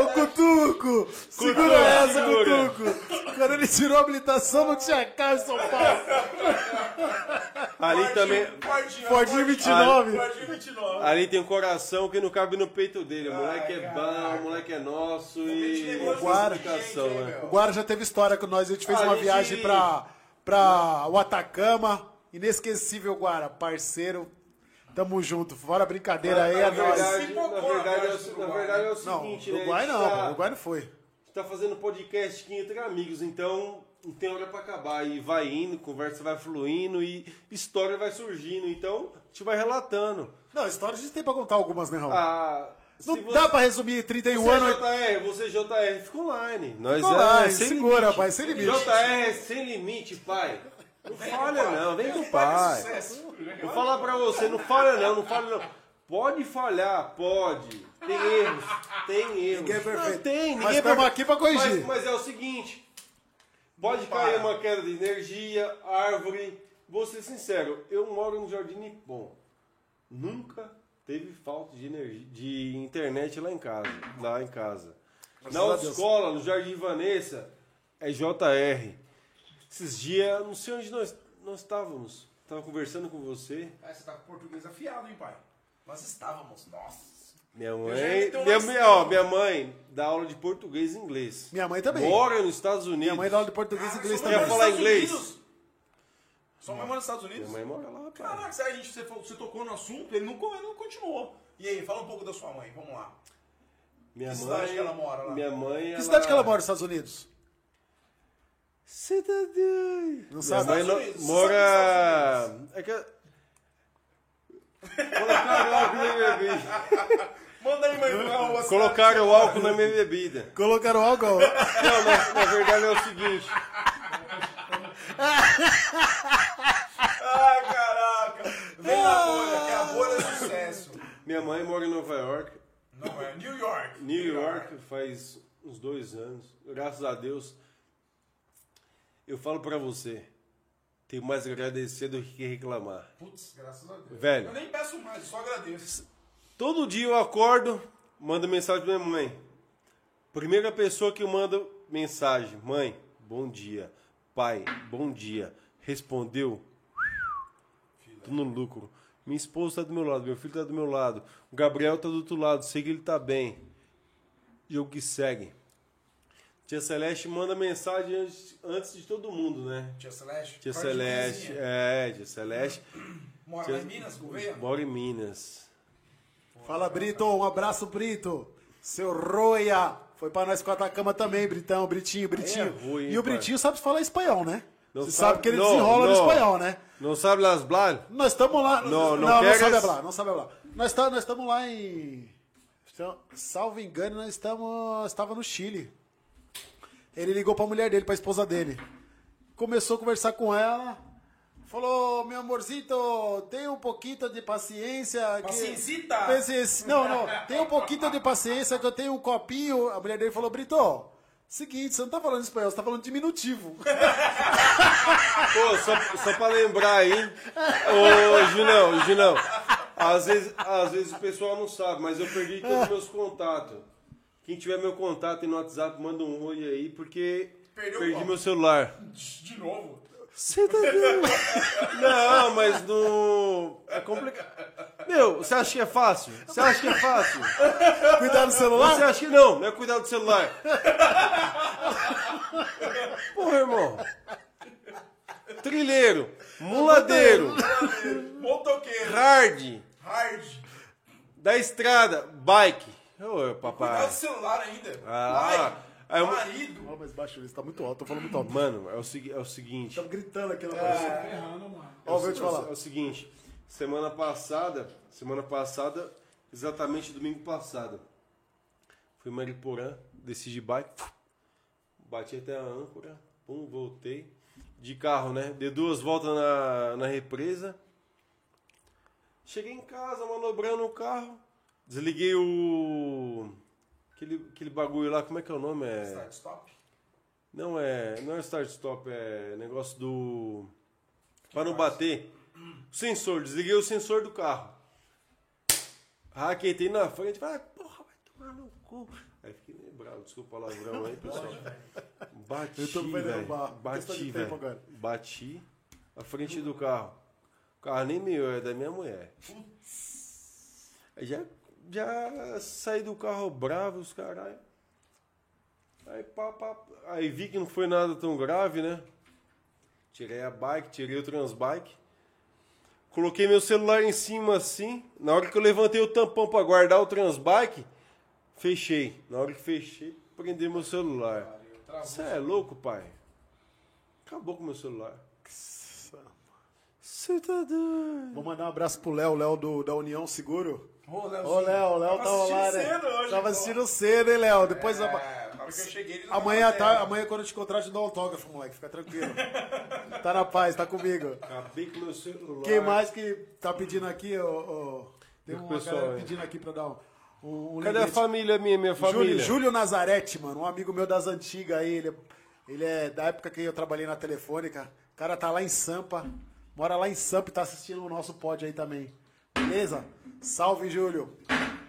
Ô, Cutuco! Segura Cutuco, essa, segura. Cutuco! Quando ele tirou a habilitação, não tinha carro em São Paulo. Ali também. Fordinho, Fordinho 29. Fordinho 29. Ali tem um coração que não cabe no peito dele. O moleque é bom, o moleque é nosso e. O Guara. Né? O Guara já teve história com nós, a gente fez A uma viagem pra, pra o Atacama. Inesquecível, Guara, parceiro. Tamo junto. Fora brincadeira aí, na é nóis. verdade, Se na verdade, é o, na verdade é o Não, seguinte, né? Uruguai gente não, tá- Uruguai não foi. Tá fazendo podcast aqui entre amigos, então não tem hora pra acabar. E vai indo, conversa vai fluindo e história vai surgindo. Então a gente vai relatando. Não, história a gente tem pra contar algumas, né, Raul? Ah, não você- dá pra resumir 31 Você é anos. JR, você JR, fica online. Nós Fica é online, sem segura, limite. pai, sem limite. JR é sem limite, pai. Não falha não, vem com o pai. Vou falar pra você, não falha não, não falha não. Pode falhar, pode. Tem erros, tem erros. Ninguém é perfeito. Não, tem, ninguém Mas é estamos aqui pra corrigir. Mas, mas é o seguinte, pode cair uma queda de energia, árvore. Vou ser sincero, eu moro no Jardim Nippon. Nunca teve falta de energia, de internet lá em casa, lá em casa. Na escola, no Jardim Vanessa, é JR. Esses dias, não sei onde nós, nós estávamos. Estava conversando com você. Ah, você tá com português afiado, hein, pai? Nós estávamos, nossa. Minha mãe, minha, minha- ó, minha mãe dá aula de português e inglês. Minha mãe também. Mora nos Estados Unidos. Minha mãe dá aula de português e inglês Sua Quer também. falar inglês? Unidos? Sua mãe mora nos Estados Unidos? Minha mãe mora lá, pai. Caraca, se a gente, você, você tocou no assunto, ele não, ele não continuou. E aí, fala um pouco da sua mãe, vamos lá. Minha Que mãe, cidade que ela mora lá? Minha mãe, Que cidade que ela mora nos Estados Unidos? Você tá doido? Não Minha sabe? mãe não- Unidos, mora... É que... Colocaram álcool na minha bebida. Manda aí, mãe. Colocaram álcool na minha bebida. Colocaram álcool. Não, na, na verdade é o seguinte. Ai, caraca. Vem na bolha, que a bolha é sucesso. Minha mãe mora em Nova York. Não é, New York. New York faz uns dois anos. Graças a Deus. Eu falo pra você. Tenho mais agradecer do que reclamar. Putz, graças a Deus. Velho. Eu nem peço mais, só agradeço. Todo dia eu acordo, mando mensagem pra minha mãe. Primeira pessoa que eu mando mensagem: Mãe, bom dia. Pai, bom dia. Respondeu? Tô no lucro. Minha esposa tá do meu lado, meu filho tá do meu lado. O Gabriel tá do outro lado, sei que ele tá bem. Jogo que segue. Tia Celeste manda mensagem antes, antes de todo mundo, né? Tia Celeste. Tia Celeste, é, tia Celeste. Mora lá em Minas, Gouveia? Mora em Minas. Fala, Brito. Um abraço, Brito. Seu Roia. Foi pra nós com a Atacama também, Britão, Britinho, Britinho. É ruim, e o pai. Britinho sabe falar espanhol, né? Não Você sabe- sabe que ele não, desenrola no não. espanhol, né? Não sabe las blas? Nós estamos lá. Não, não, não não, sabe falar, não sabe falar. Nós tá- nós estamos lá em. então, Salvo engano, nós estamos. Estava no Chile. Ele ligou pra mulher dele, pra esposa dele. Começou a conversar com ela. Falou, meu amorcito, tem um pouquinho de paciência. que- Paciencita? Paciência- Não, não. Tem um pouquinho de paciência que eu tenho um copinho. A mulher dele falou, Brito, seguinte, você não tá falando espanhol, você tá falando diminutivo. Pô, só, só pra lembrar aí. Ô, Junão, Junão. Às vezes, às vezes o pessoal não sabe, mas eu perdi todos os meus contatos. Quem tiver meu contato aí no WhatsApp, manda um oi aí, porque Perdeu Perdi qual? meu celular. De novo? Você tá doido? Não, mas no. É complicado. Meu, você acha que é fácil? Você acha que é fácil? Cuidado no celular. Você acha que não? Não é cuidar do celular. Porra, irmão. Trilheiro, muladeiro, Motoqueiro. hard, Hard. da estrada, bike. Ô, Cuidado papai. do celular ainda. Ah, Pai, é um- marido. Ó, mas baixa isso, tá muito alto, tô falando muito alto. Mano, é o, segui- é o seguinte. Estamos gritando aqui na É. parede. Tá errando, mano. Ó, vou te É o- falar. É o seguinte, semana passada, semana passada, exatamente domingo passado, fui em Mariporã, desci de bike, bati até a âncora, pum, voltei. De carro, né? Dei duas voltas na, na represa. Cheguei em casa, manobrando o carro. Desliguei o. Aquele, aquele bagulho lá, como é que é o nome? É... Start, stop. Não é, não é start stop, é negócio do para não bater. O sensor, desliguei o sensor do carro. Raquetei na frente, vai, porra, vai tomar no cu. Aí fiquei meio bravo, desculpa o palavrão aí, pessoal. Bati, Eu tô velho. Bati, de tempo velho. agora. Bati a frente do carro. O carro nem meu, é da minha mulher. Aí já, já saí do carro bravo, os caralho. Aí, pá, pá, aí vi que não foi nada tão grave, né? Tirei a bike, tirei o transbike. Coloquei meu celular em cima assim. Na hora que eu levantei o tampão pra guardar o transbike, fechei. Na hora que fechei, prendi meu celular. Você é louco, pai? Acabou com meu celular. Você tá doido? Vou mandar um abraço pro Léo, Léo do, da União Seguro. Ô, Léo. Ô, Léo, Léo tava lá, né? Tava assistindo cedo, hein, Léo? Depois É, na hora que eu cheguei, ele amanhã, tava tá, amanhã, quando eu te encontrar, eu te dou um autógrafo, moleque. Fica tranquilo. tá na paz, tá comigo. Acabei com meu celular. Quem mais que tá pedindo aqui, ô, ô, tem o uma pessoal galera pedindo aqui pra dar um, um, um Cadê a lembrete. família minha, minha Júlio, família? Júlio Nazarete, mano, um amigo meu das antigas aí, ele, ele é da época que eu trabalhei na Telefônica. O cara tá lá em Sampa, mora lá em Sampa e tá assistindo o nosso pod aí também. Beleza? Salve, Júlio.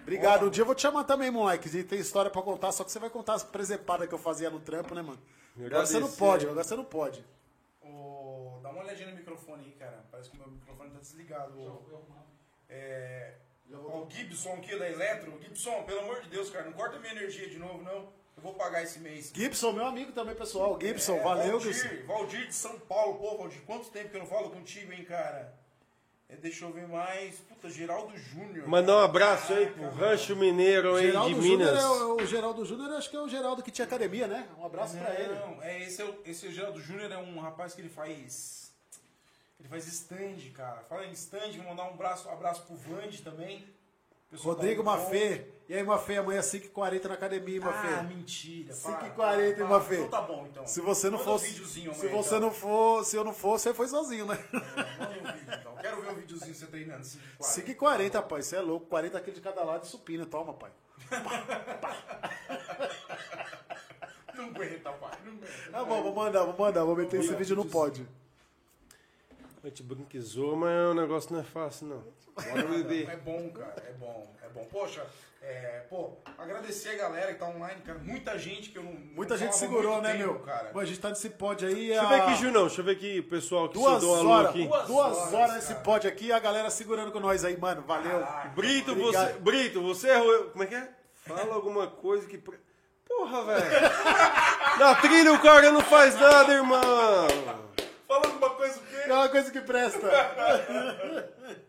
Obrigado. Um dia eu vou te chamar também, moleque. E tem história pra contar, só que você vai contar as presepadas que eu fazia no trampo, né, mano? Agora você não pode, agora você não pode. Ô, dá uma olhadinha no microfone aí, cara. Parece que o meu microfone tá desligado. ô. É. ó, O Gibson aqui da Eletro. Gibson, pelo amor de Deus, cara, não corta minha energia de novo, não. Eu vou pagar esse mês. Gibson, meu amigo também, pessoal. Gibson, É, valeu, Gibson. Valdir, Valdir de São Paulo. Pô, Valdir, quanto tempo que eu não falo contigo, hein, cara? É, deixa eu ver mais. Puta, Geraldo Júnior. Mandar um abraço aí pro Rancho Mineiro aí de Geraldo Júnior Minas. é o, o Geraldo Júnior, acho que é o Geraldo que tinha academia, né? Um abraço pra ele. Não, é, esse, é o, esse Geraldo Júnior é um rapaz que ele faz. Ele faz stand, cara. Fala em stand, vou mandar um abraço, abraço pro Vande também. Pessoal Rodrigo Unicom. Mafê. E aí, Mafê, amanhã 5h40 na academia, Ah, Mafê. mentira. 5h40, hein, Mafê? Então tá bom, então. Se você não Manda um fosse. videozinho se você então. não for. Se eu não for, você foi sozinho, né? Manda um vídeo, então. Videozinho você treinando. 5h40. 5h40, rapaz. Você é louco. 40 quilos de cada lado de supina. Toma, pai. Não aguenta, pai. Não aguenta. Tá bom, vou mandar, vou mandar. Vou meter esse vídeo no pod. A gente brinca zoa, mas o negócio não é fácil, não. Bora beber. É bom, cara, é bom, é bom. Poxa, é, pô, agradecer a galera que tá online, cara. Muita gente que eu não. Muita não gente segurou, né, tempo, meu? Cara. Mano, a gente tá nesse pod aí. Deixa eu ver aqui, a... Junão. Deixa eu ver aqui pessoal que Duas se deu alô horas, aqui. duas, Duas horas, horas, nesse pod aqui, a galera segurando com nós aí, mano. Valeu. Caraca. Brito, Obrigado. você, Brito, você errou. Como é que é? Fala alguma coisa que. Porra, velho. Na trilha o cara não faz nada, irmão. Fala alguma coisa o quê? É uma coisa que presta.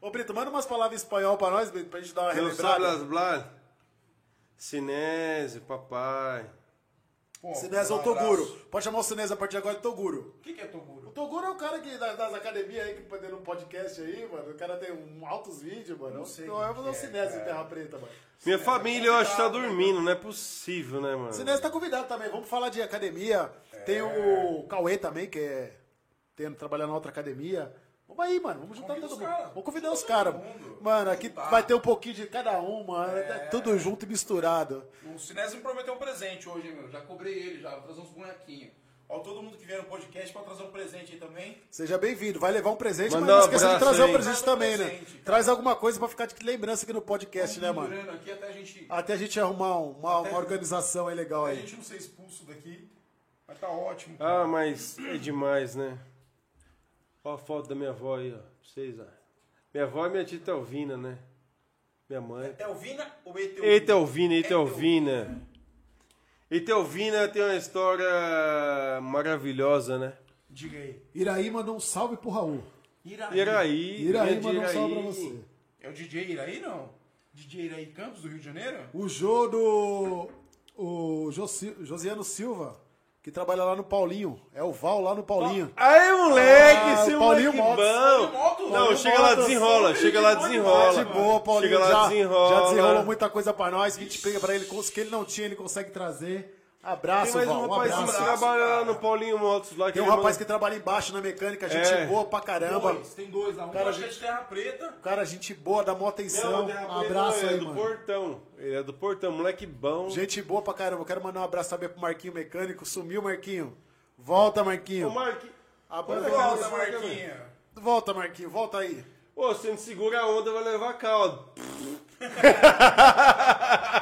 Ô, Brito, manda umas palavras em espanhol pra nós, Brito, pra gente dar uma sabe relembrada. blas? Cinese, papai. Pô, Sinésio é o um abraço. Toguro. Pode chamar o Sinésio a partir de agora de Toguro. O que, que é Toguro? Toguro é o cara que, das, das academias aí, que põe no podcast aí, mano. O cara tem um altos vídeos, mano. Não sei Então é é, Sinésio em. Terra Preta, mano. Minha família eu acho que tá dormindo, não é possível, né, mano? O Sinésio tá convidado também. Vamos falar de academia. Tem É. o Cauê também, que é tendo, trabalhando na outra academia. Vamos aí, mano. Vamos juntar Convida todo mundo. cara. Vamos convidar os caras. Mano, aqui Tá. vai ter um pouquinho de cada um, mano. É Tudo junto e misturado. O Sinésio me prometeu um presente hoje, hein, meu. Já cobrei ele, já. Vou trazer uns bonequinhos. Ó, todo mundo que vier no podcast pode trazer um presente aí também. Seja bem-vindo. Vai levar um presente, Mandar mas não um esqueça de trazer um aí. presente Traz um também, né? presente, cara. Traz alguma coisa pra ficar de lembrança aqui no podcast, né, mano? Aqui até a gente. Até a gente arrumar um- uma, uma organização aí legal Até a aí. gente não ser expulso daqui. Mas tá ótimo. cara. Ah, mas é demais, né? Olha a foto da minha avó aí, ó. Pra vocês, ó. Minha avó é minha tia Telvina, né? Minha mãe. Etelvina ou Etelvina? Eitelvina, Eitelvina. Eitelvina tem uma história maravilhosa, né? Diga aí. Iraí mandou um salve pro Raul. Iraí. Iraí. Iraí mandou um salve pra Iraí. você. É o DJ Iraí, não? DJ Iraí Campos, do Rio de Janeiro? O Jô do. O Josi- Josiano Silva, que trabalha lá no Paulinho. É o Val lá no Paulinho. Aí, moleque, Ah, seu Paulinho moleque Motos. bom. Motos, Não, Paulinho chega lá, Motos. desenrola, chega lá, desenrola. De boa, Paulinho. Chega lá, já, desenrola. já desenrolou muita coisa pra nós. Que a gente pega pra ele, que ele não tinha, ele consegue trazer. Abraço, Tem mais Val. um Um rapazinho que abraço. trabalha lá cara. no Paulinho Motos lá. Tem um rapaz manda- que trabalha embaixo na mecânica, gente É. boa pra caramba. Dois, tem dois lá. Um Cara, que é gente- de Terra Preta. Cara, gente boa, dá mó Não, atenção. tem rapaz, Um abraço não, ele aí, é do mano. Portão. Ele é do Portão, moleque bom. Gente boa pra caramba. Quero mandar um abraço também pro Marquinho Mecânico. Sumiu, Marquinho. Volta, Marquinho. Ô, Marque... Abraço. Volta, Volta, Marquinha. Volta, Marquinho. Volta aí. Ô, você não segura a onda, vai levar caldo.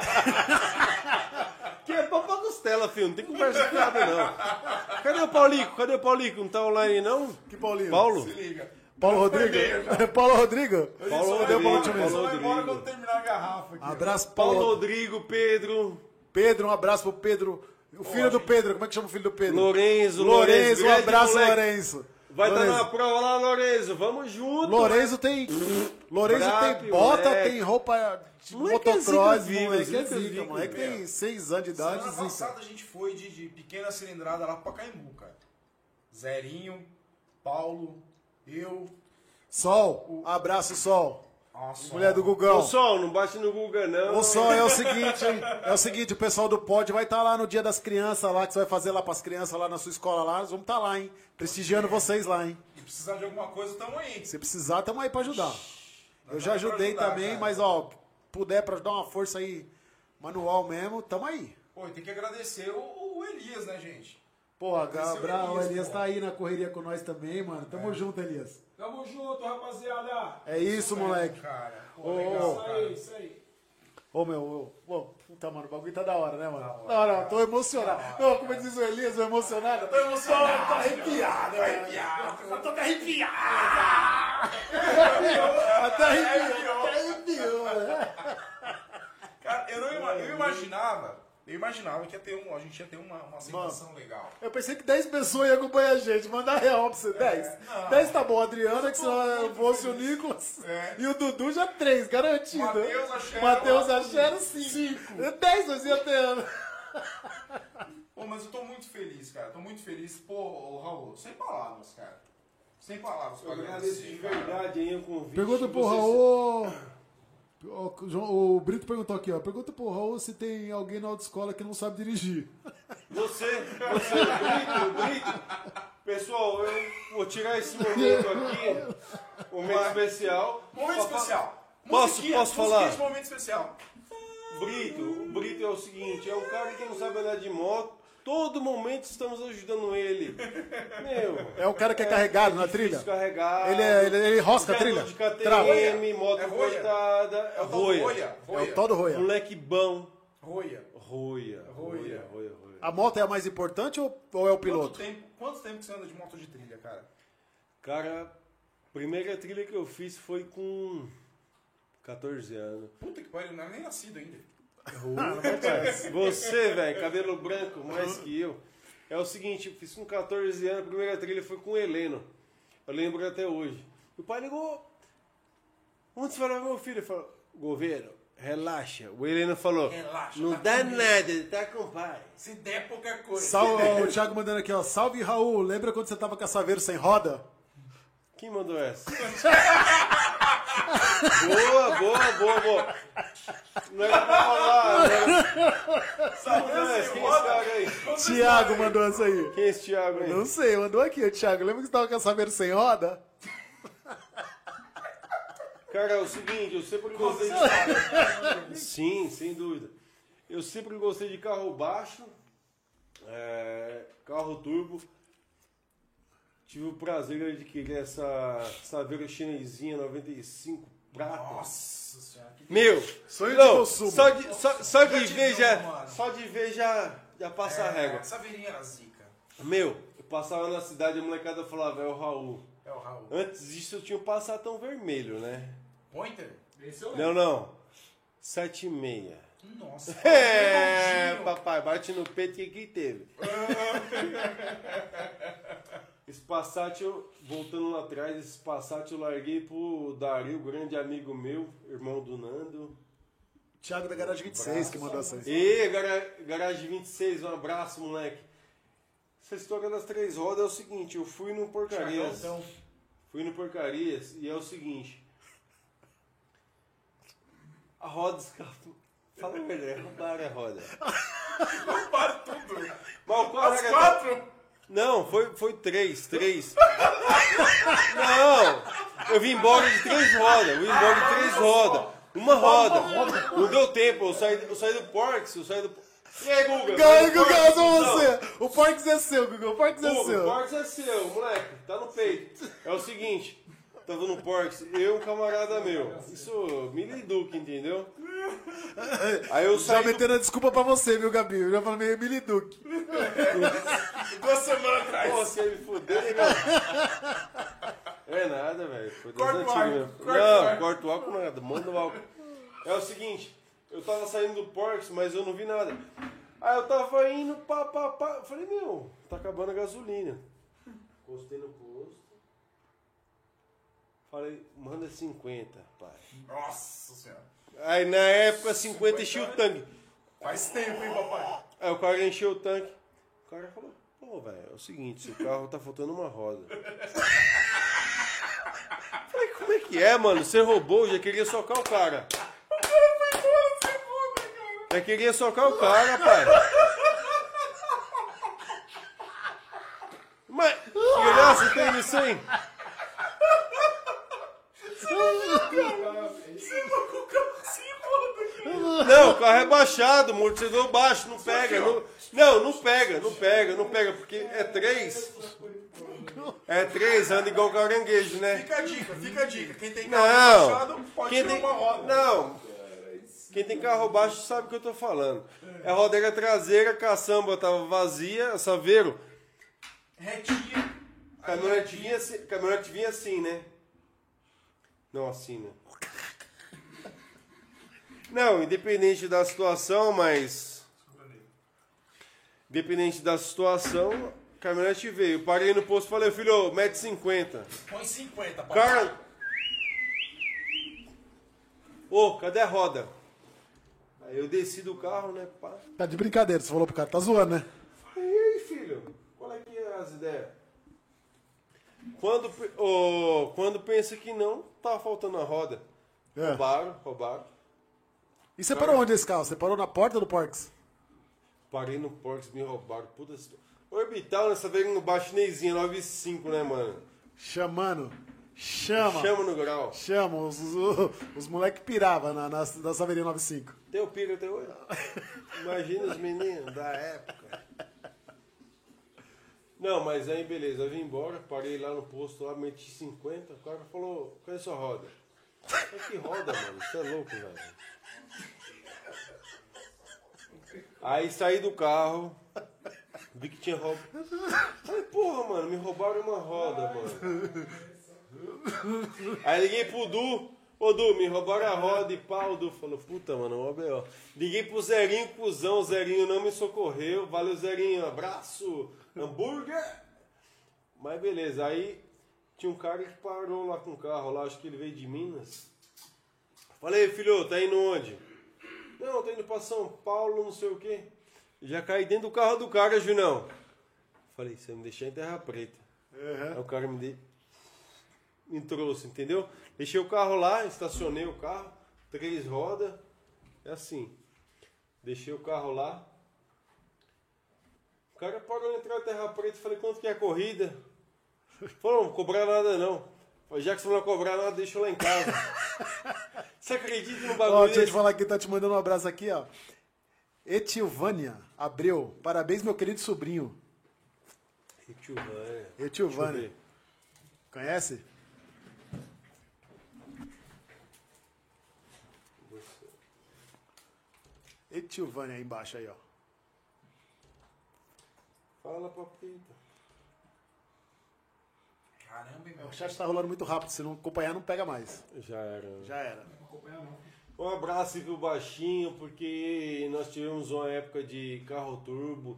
costela, filho. Não tem conversa fiada, não. Cadê o Paulico? Cadê o Paulico? Não tá online, não? Que Paulinho? Paulo? Se liga. Paulo Rodrigo? Paulo Rodrigo? Paulo Só vai Rodrigo. Paulo só vai embora Rodrigo. quando terminar a garrafa aqui. Abraço, Paulo Paulo. Rodrigo, Pedro, Pedro, um abraço pro Pedro. O filho do Pedro, como é que chama o filho do Pedro? Lorenzo, Lourenço, um abraço, moleque. Vai estar Lourenço. na prova lá, Lorenzo. Vamos junto. Lourenço tem. Lourenço Brap, tem bota, moleque. tem roupa de Moleque é motocross, zica viva, moleque é zica moleque tem 6 anos de idade, Semana zica. passada a gente foi de, de pequena cilindrada lá pra Caimbu, cara. Zerinho, Paulo, eu. Sol, abraço, Sol. Nossa, Mulher do Ô, Gugão. Sol, não bate no Guga, não. Ô Sol, é o seguinte, hein? É o seguinte, o pessoal do Pod vai estar lá no dia das crianças lá, que você vai fazer lá pras crianças lá na sua escola lá. Nós vamos estar lá, hein? Prestigiando vocês lá, hein? E precisar de alguma coisa, tamo aí. Se precisar, tamo aí pra ajudar. Eu já ajudei ajudar, também, cara. mas ó, puder pra dar uma força aí manual mesmo, tamo aí. Pô, e tem que agradecer o, o Elias, né, gente? Porra, é o Gabriel, o Elias, Elias pô. tá aí na correria com nós também, mano. Tamo junto, Elias. Tamo junto, rapaziada. É isso, moleque. Cara, pô, legal, Isso cara. aí, isso aí. Ô, meu, ô, ô, puta, mano, o bagulho tá da hora, né, mano? Da hora, tô emocionado. Não, como diz o Elias, eu emocionado. Tô emocionado, tô arrepiado. Tô arrepiado. Eu tô arrepiado. Até arrepiou, até arrepiou, né? Cara, eu, não eu imaginava, eu imaginava que ia ter um, a gente ia ter uma, uma aceitação legal. Eu pensei que 10 pessoas iam acompanhar a gente. Manda real pra você, 10. não. 10 tá bom, a Adriana, que senão muito fosse o. Nicolas. É. E o Dudu já 3, garantido. Matheus, Axero, Matheus, Axero, 5. 10 nós ia ter. Pô, mas eu tô muito feliz, cara. Tô muito feliz. Pô, Raul, sem palavras, cara. Sem palavras pra Eu agradeço de verdade aí o convite. Pergunta pro Vocês- Raul. O João- O Brito perguntou aqui, ó. Pergunta pro Raul se tem alguém na autoescola que não sabe dirigir. Você, você, o Brito, o Brito. Pessoal, eu vou tirar esse momento aqui, momento especial. Momento especial. Posso- posso falar? momento especial. Brito, o Brito é o seguinte, é um cara que não sabe andar de moto, todo momento estamos ajudando ele. Meu, É o cara que é carregado na trilha? carregar. Ele, é, ele, ele rosca a trilha? de KTM, Trava. moto É roia. cortada, É roia. Roia. É o tal do Roia. Moleque bom. Roia. Roia, roia, Roia. A moto é a mais importante ou, ou é o Quanto piloto? tempo, quanto tempo que você anda de moto de trilha, cara? Cara, a primeira trilha que eu fiz foi com 14 anos. Puta que pariu, não era nem nascido ainda. Você, velho, cabelo branco, mais que eu. É o seguinte, fiz com 14 anos, a primeira trilha foi com o Heleno. Eu lembro até hoje. O pai ligou. Onde você vai levar meu filho? Ele falou, governo, relaxa. O Heleno falou, Relaxa, não tá dá comigo." nada, ele tá com o pai. Se der pouca coisa. Salve, ó, o Thiago mandando aqui, ó. Salve, Raul. Lembra quando você tava com a Saveiro sem roda? Quem mandou essa? boa, boa, boa, boa. Não era pra falar. Não. Sabe, não, é, quem é esse cara aí? Thiago mandou essa aí. Quem é esse Thiago aí? Não sei, mandou aqui, ó, Thiago. Lembra que você tava com a Saveiro sem roda? Cara, é o seguinte, eu sempre gostei de Sim, sem dúvida. Eu sempre gostei de carro baixo, é, carro turbo. Tive o prazer de adquirir essa Saveiro chinesinha 95 prata. Nossa senhora, que Meu, Sonho de não, consumo. Só de, só, só de ver já, mano. só de ver já, já passa a régua. Essa veirinha era zica. Meu, eu passava na cidade e a molecada falava, é o Raul. É o Raul. Antes disso eu tinha um passatão vermelho, né? Pointer? Esse eu Não, não. Sete e meia. Nossa. É, redondinho. papai, bate no peito que que teve. Esse Passat, eu, voltando lá atrás, esse Passat eu larguei pro Dario, grande amigo meu, irmão do Nando. Thiago da Garagem 26 que mandou essa. E gara, Garagem 26, um abraço, moleque. Essa história das três rodas é o seguinte, eu fui no Porcarias. Thiagão, Fui no Porcarias e é o seguinte. A roda escapou. Fala a verdade, roubaram a roda. Para tudo. Mas o carro As quatro? Não, foi, foi três, três. Não! Eu vim embora de três rodas, eu vim embora de três rodas. Uma roda. Não deu tempo, eu saí, eu saí do Porks, eu saí do. E aí, Guga? Ganha, Guga, Porks, cuzão. você. O Parks é seu, Guga. O Parks é Guga, o seu. Porks é seu, moleque, tá no peito. É o seguinte, tava no Porks, eu e um camarada meu. Isso, Mili Duque, entendeu? Aí eu Já saí. do- metendo a desculpa pra você, viu, Gabi? Eu já falei Emily Duque. Duas semanas atrás. Pô, você me fudeu, meu? É nada, velho. Foi das Corta o antigas ar, mesmo. corta o Não, corta o álcool nada, manda o álcool. É o seguinte, eu tava saindo do Porks, mas eu não vi nada. Aí eu tava indo, pá, pá, pá. Eu falei, meu, tá acabando a gasolina. Encostei no posto. Falei, manda 50, pai. Nossa senhora. Aí na época 50 enchia o tanque. Faz tempo, hein, papai? Aí o cara encheu o tanque. O cara falou, pô, velho, é o seguinte, seu carro tá faltando uma roda. Falei, como é que é, mano? Você roubou, já queria socar o cara. Já queria socar o cara, pai. Mas, que graça tem isso aí? Não, o carro é baixado, amortecedor baixo, não pega. Não, não, não pega, não pega, não pega, porque é três. É três, anda igual caranguejo, né? Fica a dica, fica a dica. Quem tem carro Não, baixado pode quem tirar tem, uma roda. não, quem tem carro baixo sabe o que eu tô falando. É a rodeira traseira, a caçamba tava vazia, saveiro. Retinha. Caminhonete vinha, assim, caminhonete vinha assim, né? Não assim, né? Não, independente da situação, mas. Independente da situação, a caminhonete veio. Eu parei no posto e falei, filho, mete 50. Põe 50, papai. Cara. Ô, cadê a roda? Aí eu desci do carro, né? Pá. Tá de brincadeira, você falou pro cara, tá zoando, né? E aí, filho? Qual é que é as ideias? Quando, ô, quando pensa que não, tá faltando a roda. É. Roubaram, roubaram. E você parou onde esse carro? Você parou na porta do Parks? Parei no Porks, me roubaram. Puta situ- Orbital nessa vez no baixineizinho, 95, né, mano? Chamando. Chama. Chama no grau. Chama. Os, os, os moleque pirava na, na, na Saveria 95. Tem o pico até hoje? Imagina os meninos da época. Não, mas aí beleza, eu vim embora, parei lá no posto lá, meti 50, o cara falou, cadê sua roda? Falei, que roda, mano? Você é louco, velho. Aí saí do carro, vi que tinha roubo. Falei, porra, mano, me roubaram uma roda, mano. Aí liguei pro Du, ô Du, me roubaram a roda e pau. O Du falou, puta, mano, ó, B.O. Liguei pro Zerinho, cuzão, o Zerinho não me socorreu. Valeu, Zerinho, abraço, hambúrguer. Mas beleza, aí tinha um cara que parou lá com o carro lá, acho que ele veio de Minas. Falei, filho, tá indo onde? Não, tô indo pra São Paulo, não sei o quê. Já caí dentro do carro do cara, Junão. Falei, você me deixou em terra preta. Aí o cara me, de... me trouxe, entendeu? Deixei o carro lá, estacionei o carro, três rodas, é assim. Deixei o carro lá. O cara parou na entrada da terra preta, falei, quanto que é a corrida? Falou, não vou cobrar nada não. Já que você não vai cobrar nada, deixa eu lá em casa. Você acredita no Ó, bagulho deixa eu te falar aqui, tá te mandando um abraço aqui, ó. Etilvânia Abreu. Parabéns, meu querido sobrinho. Etilvânia. ver. Conhece? Etilvânia aí embaixo aí, ó. Fala preta. Caramba, hein, meu. O chat tá rolando muito rápido, se não acompanhar não pega mais. Já era. Já era. Não acompanhar não. Um abraço aí pro Baixinho, porque nós tivemos uma época de carro turbo.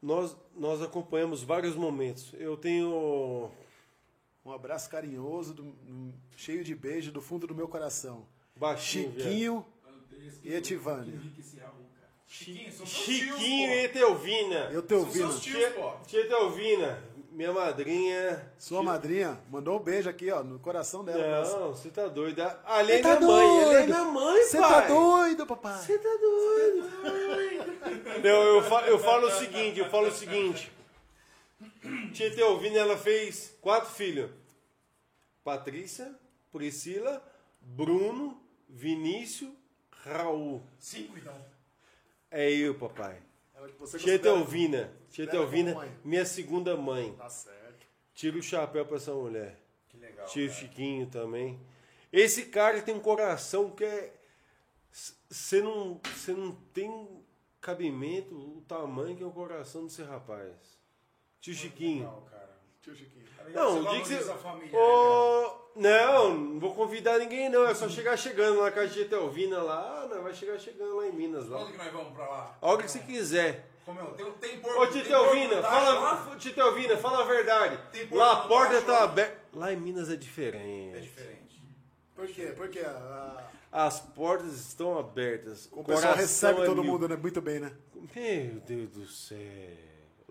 Nós, nós acompanhamos vários momentos. Eu tenho. Um abraço carinhoso, do- um- cheio de beijo do fundo do meu coração. Baixinho. Chiquinho Deus, e Etivânia. Chiquinho, Chiquinho tios, e Etelvina. Eu te pô. ouvindo. São seus tios, pô. Tia Etelvina, minha madrinha. Sua madrinha mandou um beijo aqui, ó, no coração dela. Não, você tá doido. É Você tá minha mãe, é doido? minha mãe, Você tá doido, papai? Você tá doido? Não, eu falo, eu falo o seguinte, eu falo o seguinte. Tia Etelvina, ela fez quatro filhos. Patrícia, Priscila, Bruno, Vinícius, Raul. Cinco, então. É eu, papai. Ela que você Tia considera- Etelvina, tia Considera Etelvina, como mãe. minha segunda mãe. Tá certo. Tira o chapéu pra essa mulher. Que legal. Tio cara. Chiquinho também. Esse cara tem um coração que é. Você não, cê não tem cabimento o tamanho que é o coração desse rapaz. Tio Chiquinho. Legal, cara. Tio Chiquinho. Não, você o dia que você. família, Ô, não, não vou convidar ninguém não. É só chegar chegando na casa de Etelvina lá. Não, vai chegar chegando lá em Minas lá. Quando que nós vamos pra lá? A hora que você quiser. Como é? Tem, tem porco. Ô, Titelvina, fala, Titelvina, fala a verdade. Lá a porta tá aberta. Lá em Minas é diferente. É diferente. Por quê? Porque a- As portas estão abertas. o pessoal recebe é todo mil. mundo né? muito bem, né? Meu Deus do céu.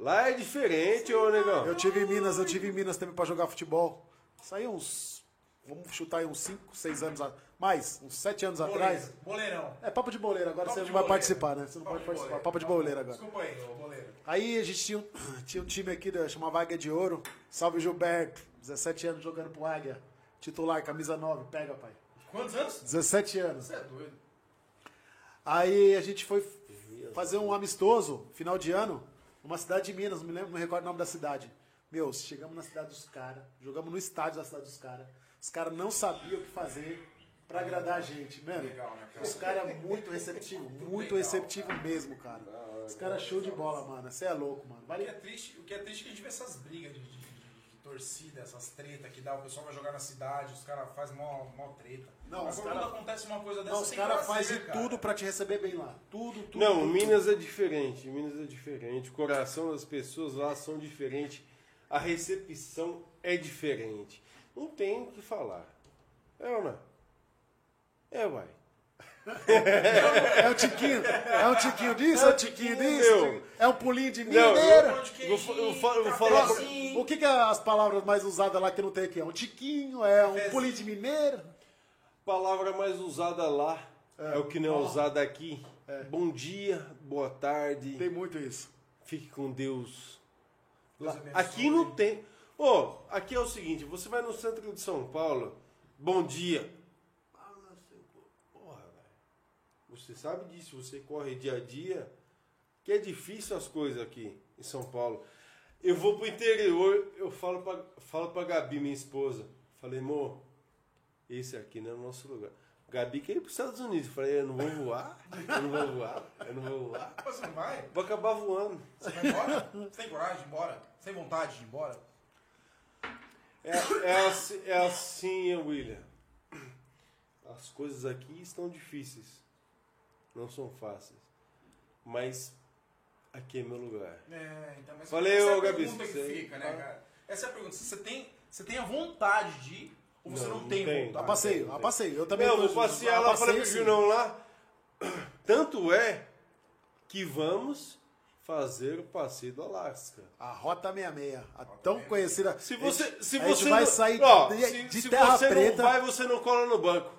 Lá é diferente, ô negão. Eu tive em Minas, eu tive em Minas também pra jogar futebol. Saí uns. Vamos chutar aí uns 5, 6 anos a- mais, uns 7 anos atrás. Boleiro. Boleirão. É papo de boleiro, agora Papo você não vai boleiro. participar, né? Você não Papo pode de participar. boleiro. Papo de boleiro agora. Desculpa aí, ô boleiro. Aí a gente tinha, um- tinha um time aqui, da- chamava Águia de Ouro. Salve Gilberto, 17 anos jogando pro Águia. Titular, camisa 9, pega, pai. Quantos anos? 17 anos. Você é doido. Aí a gente foi fazer um amistoso, final de ano, numa cidade de Minas, não me lembro, não recordo o nome da cidade. Meu, chegamos na cidade dos caras, jogamos no estádio da cidade dos caras. Os caras não sabiam o que fazer pra agradar a gente, mano. Legal, né, cara? Os caras muito receptivos, muito legal, receptivo mesmo, cara. Os caras show de bola, mano. Você é louco, mano. O que Vale é triste, o que é triste é que a gente vê essas brigas de, de- de- de torcida, essas tretas que dá, o pessoal vai jogar na cidade, os caras fazem mó, mó treta. Não, Mas quando cara- acontece uma coisa dessa, Não, os caras fazem cara. tudo pra te receber bem lá. Tudo, tudo. Não, tudo, Minas é diferente. Minas é diferente. O coração das pessoas lá são diferentes. A recepção é diferente. Não tem o que falar. É ou não? É, uai. É um tiquinho, é um tiquinho disso, é um tiquinho disso. É um pulinho de pra- O que, que é as palavras mais usadas lá que não tem aqui? É um tiquinho, é um pulinho de mineiro. Palavra mais usada lá é, o que não é usado aqui. Bom dia, boa tarde. Tem muito isso. Fique com Deus. Deus aqui não tem. Ô, aqui é o seguinte: você vai no centro de São Paulo, bom dia. Porra, velho. Você sabe disso, você corre dia a dia, que é difícil as coisas aqui em São Paulo. Eu vou pro interior, eu falo pra, falo pra Gabi, minha esposa. Falei, amor, esse aqui não é o nosso lugar. Gabi quer ir pros Estados Unidos. Eu Falei, eu não vou voar, eu não vou voar, eu não vou voar. Você não vai? Vou acabar voando. Você vai embora? Tem coragem de ir embora? Tem vontade de ir embora? É, é assim, é assim, William. As coisas aqui estão difíceis. Não são fáceis. Mas aqui é meu lugar. É, então, mas Falei, essa é a Gabi, pergunta que você- fica, né, cara? Essa é a pergunta. Você tem, você tem a vontade de ir ou você Não, não, não tem vontade? A passeio, a passeio. Eu também Não, passear a lá, falei passeio, pro sim. Junão lá. Tanto é que vamos fazer o passeio do Alasca. A Rota 66, a tão conhecida. Se você, se a você vai sair ó, de, se, de se Terra você Preta, não vai, você não cola no banco.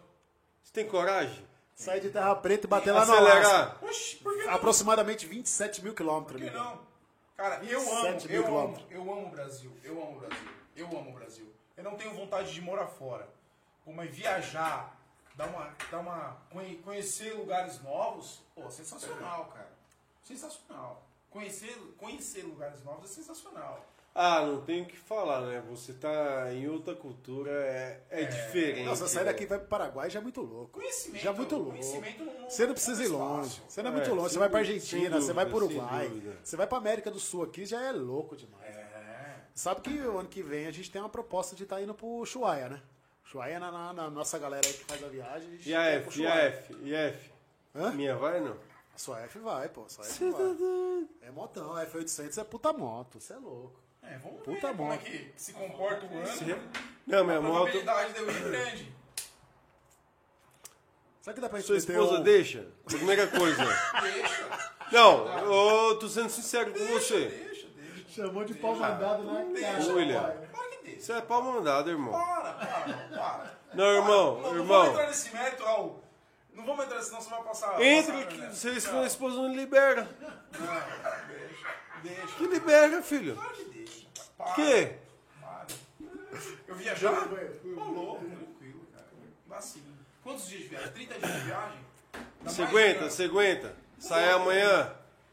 Você tem coragem? sair de Terra Preta e bater lá no Alasca. Acelerar? Oxi, por que não? Aproximadamente 27 mil quilômetros. Por que não? Cara, eu amo, 7 mil eu amo, eu amo o Brasil, eu amo o Brasil, eu amo o Brasil. Eu não tenho vontade de morar fora. Pô, mas viajar, dar uma, dar uma, conhe- conhecer lugares novos, pô, sensacional, cara. Sensacional. Conhecer, conhecer lugares novos é sensacional. Ah, não tenho o que falar, né? Você tá em outra cultura, é, é, diferente. Nossa, sair né? daqui e vai pro Paraguai já é muito louco. Conhecimento, Já é muito louco. conhecimento não- Você não precisa ir é longe. fácil. Você não é É, muito longe. Você vai pra dúvida, Argentina, sem você vai pro dúvida, Uruguai. dúvida. Você vai pra América do Sul aqui, já é louco demais. É. Sabe que o ano que vem a gente tem uma proposta de estar indo pro Ushuaia, né? Ushuaia na, na- na nossa galera aí que faz a viagem. A gente E a F, e a. F, e a F? Hã? Minha vai não? A sua F vai, pô. A sua F vai. É motão, a F800 é puta moto. Você é louco. É, vamos ver Puta né, como é moto. que se comporta o ano. Não, minha A moto. probabilidade de eu ir é grande. Sabe que dá pra gente Sua esposa um- deixa? Primeira coisa. Deixa, Não, eu tô sendo sincero com você. deixa, deixa. Chamou de pau mandado na Deixa, William. Claro que deixa. Isso é pau mandado, irmão. Para, para, não, para. Não, irmão, Não, não irmão. vamos entrar nesse mérito, Raul. Não vamos entrar, senão você vai passar. Entra, passar, que né? se Não, a esposa não libera. Não, deixa, deixa. Que libera, filho. Claro que deixa. Para, Que? para. Eu viajar? Tô louco, tranquilo, cara. Sim. Quantos dias de viagem? 30 dias de viagem? Dá Você mais, aguenta, né? você aguenta. Sai amanhã.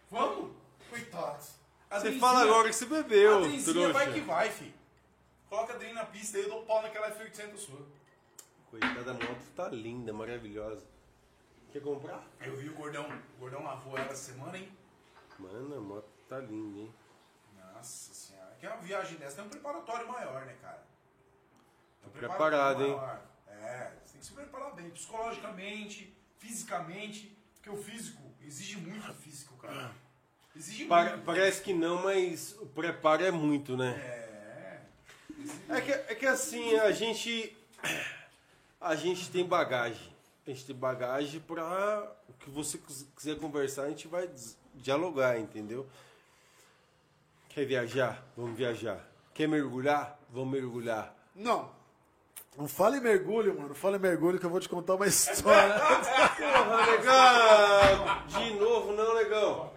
Vamos? Coitados. Você fala agora que você bebeu, A Adrizinha vai que vai, fi. Coloca a Adri na pista aí, eu dou pau naquela F800 sua. Coitada, a moto tá linda, maravilhosa. Quer comprar? Eu vi o Gordão, o Gordão lavou ela essa semana, hein? Mano, a moto tá linda, hein? Nossa senhora. Que é uma viagem dessa tem um preparatório maior, né, cara? Tem um Preparado, hein? É, você tem que se preparar bem, psicologicamente, fisicamente, porque o físico exige muito físico, cara. Exige Pa- muito. parece que não, mas o preparo é muito, né? É. É que, é que assim, a gente. A gente tem bagagem. A gente tem bagagem pra o que você quis- quiser conversar, a gente vai dialogar, entendeu? Quer viajar? Vamos viajar. Quer mergulhar? Vamos mergulhar. Não. Não fale mergulho, mano. Não fale mergulho que eu vou te contar uma história. Porra, legal! De novo, não, legal.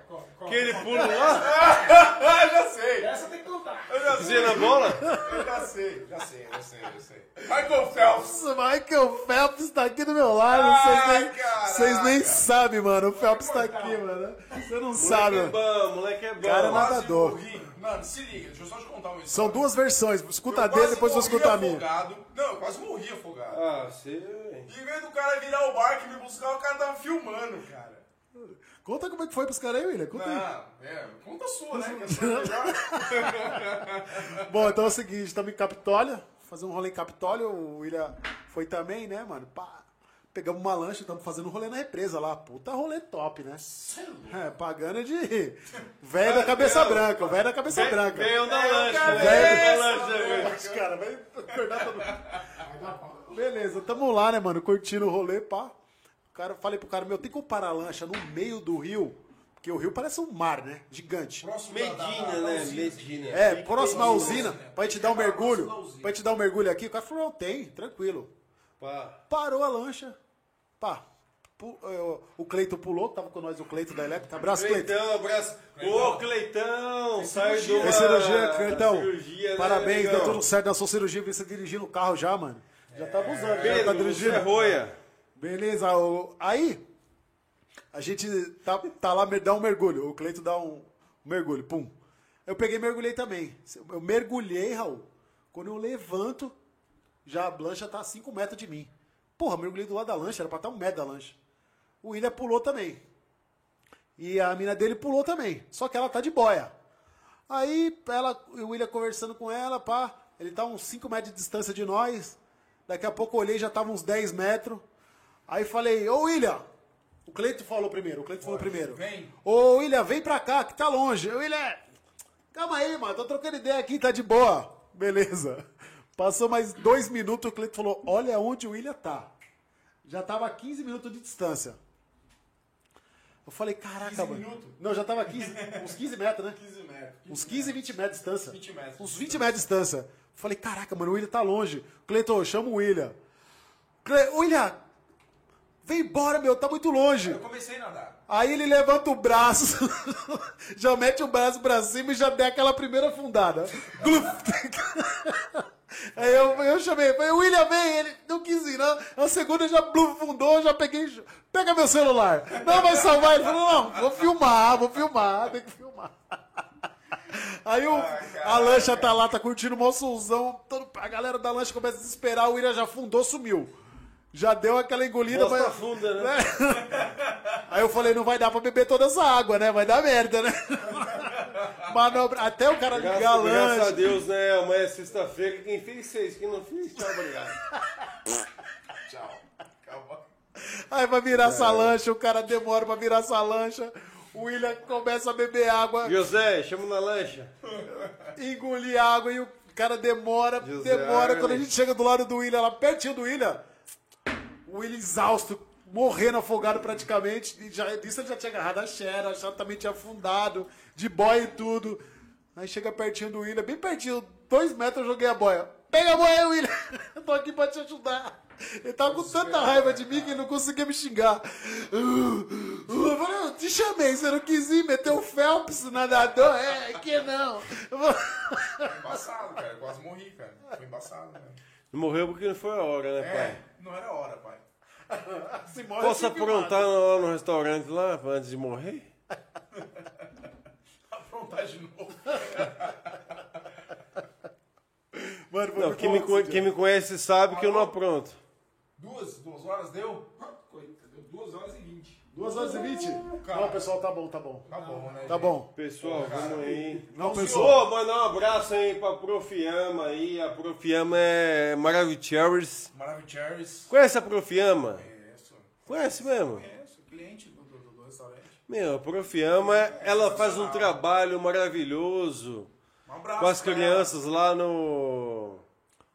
Corre. Aquele pulo lá, Ah, já sei! Essa tem que contar. Eu já pisei na bola? Eu já sei, já sei, já sei, já sei. Michael Phelps! Michael Phelps tá aqui do meu lado. Vocês Ai, nem, caraca. vocês nem sabem, mano. O Phelps tá aqui, mano. Você não sabe. Moleque é bom, moleque é bom. Cara, Quase nadador. Mano, se liga, deixa eu só te contar uma história. São duas versões. Escuta a Eu dele, depois vou morri escutar a minha. afogado. Não, eu quase morri afogado. Ah, você. Em vez do cara virar o barco e me buscar, o cara tava filmando, cara. Conta como é que foi pros caras aí, William. Conta aí. Não, é, conta a sua, né? Que a sua é melhor. Bom, então é o seguinte, estamos em Capitólio, fazer um rolê em Capitólio, o William foi também, né, mano? Pá, pegamos uma lancha, estamos fazendo um rolê na represa lá. Puta rolê top, né? É, pagando de velho da cabeça branca, o velho da cabeça branca. Veio da É, lancha, velho é da lancha, velho. Cara, vai acordar todo mundo. Beleza, tamo lá, né, mano? Curtindo o rolê, pá. Cara, falei pro cara, meu, tem como parar a lancha no meio do rio? Porque o rio parece um mar, né? Gigante. Próximo Medina, da- da- da né? usina. Medina. É, Tem próximo à usina, né? pra gente dar um próximo mergulho. Pra gente dar um mergulho aqui. O cara falou, não, tem, tranquilo. Pá. Parou a lancha. Pá. eh, O Cleito pulou, tava com nós o Cleito da Elétrica. Abraço, Cleito. Cleitão, abraço. Ô, Cleitão, sai do. Fez cirurgia, Cleitão. cirurgia, né, Parabéns, deu amigão? tudo certo na sua cirurgia. Você dirigindo o carro já, mano. Já tá abusando, já tá Pedro, você é dirigindo. roia. Beleza, aí a gente tá, tá lá, dá um mergulho. O Cleito dá um mergulho, pum. Eu peguei e mergulhei também. Eu mergulhei, Raul. Quando eu levanto, já a lancha tá a 5 metros de mim. Porra, mergulhei do lado da lancha, era pra estar um metro da lancha. O William pulou também. E a mina dele pulou também. Só que ela tá de boia. Aí ela, o William conversando com ela, pá. Ele tá uns 5 metros de distância de nós. Daqui a pouco eu olhei, já tava uns 10 metros. Aí falei, ô William! O Cleito falou primeiro, o Cleito falou primeiro. vem. Ô William, vem pra cá, que tá longe. Ô, William, calma aí, mano, tô trocando ideia aqui, tá de boa. Beleza. Passou mais dois minutos, o Cleito falou, olha onde o William tá. Já tava a 15 minutos de distância. Eu falei, caraca, 15 mano. minutos? Não, já tava 15, uns 15 metros, né? 15 metros. Uns 15, 20 metros de distância. 20 metros. Uns 20 metros de distância. Falei, caraca, mano, o William tá longe. Cleiton, chama o William. Cle... William, vem embora, meu, tá muito longe. Eu comecei a nadar. Aí ele levanta o braço, já mete o braço pra cima e já dá aquela primeira afundada. Gluf. Aí eu, eu chamei, falei, William, vem, ele não quis ir, não. A segunda já fundou, já peguei, pega meu celular. Não vai salvar, ele falou, não, vou filmar, vou filmar, tem que filmar. Aí o, a lancha tá lá, tá curtindo o solzão, todo- a galera da lancha começa a desesperar, o William já fundou, sumiu. Já deu aquela engolida, mas... funda, né? Aí eu falei, não vai dar pra beber toda essa água, né? Vai dar merda, né? Manobra... Até o cara Graças, ligar a graças a. Deus, né? Amanhã é sexta-feira. Quem fez, fez. Quem não fez, tchau, obrigado. Tchau. Calma. Aí vai virar essa lancha, o cara demora pra virar essa lancha. O William começa a beber água, José, chama na lancha. engolir água e o cara demora, José demora. Arley. Quando a gente chega do lado do William, lá pertinho do William, o William exausto, morrendo afogado praticamente. E já, disso ele já tinha agarrado a Xera, a Xera também tinha afundado, de boia e tudo. Aí chega pertinho do William, bem pertinho, dois metros eu joguei a boia. Pega a boia William! Eu tô aqui pra te ajudar. Ele tava com tanta raiva de mim que ele não conseguia me xingar. Uh, uh, Eu falei, eu te chamei, você não quis ir, meteu o Phelps, nadador. É, que não. Foi embaçado, cara. Eu quase morri, cara. Foi embaçado, né? Não morreu porque não foi a hora, né, pai? É, não era hora, pai. Se morre, Posso filmado. aprontar lá no restaurante lá antes de morrer? Aprontar de novo. Mano, Não, quem me, quem me conhece sabe que eu não apronto. Duas, duas horas deu? 2 horas e 20? Não, pessoal, tá bom, tá bom. Tá bom, né? Tá bom. Pessoal, vamos aí. Não, pessoal. Ô, mandar um abraço aí pra Profiama aí. A Profiama é Maravicherrys. Maravicherrys. Conhece a Profiama? Conheço. Conhece mesmo? Conheço, cliente do, do, do restaurante. Meu, a Profiama, ela faz um trabalho maravilhoso um abraço, com as crianças lá no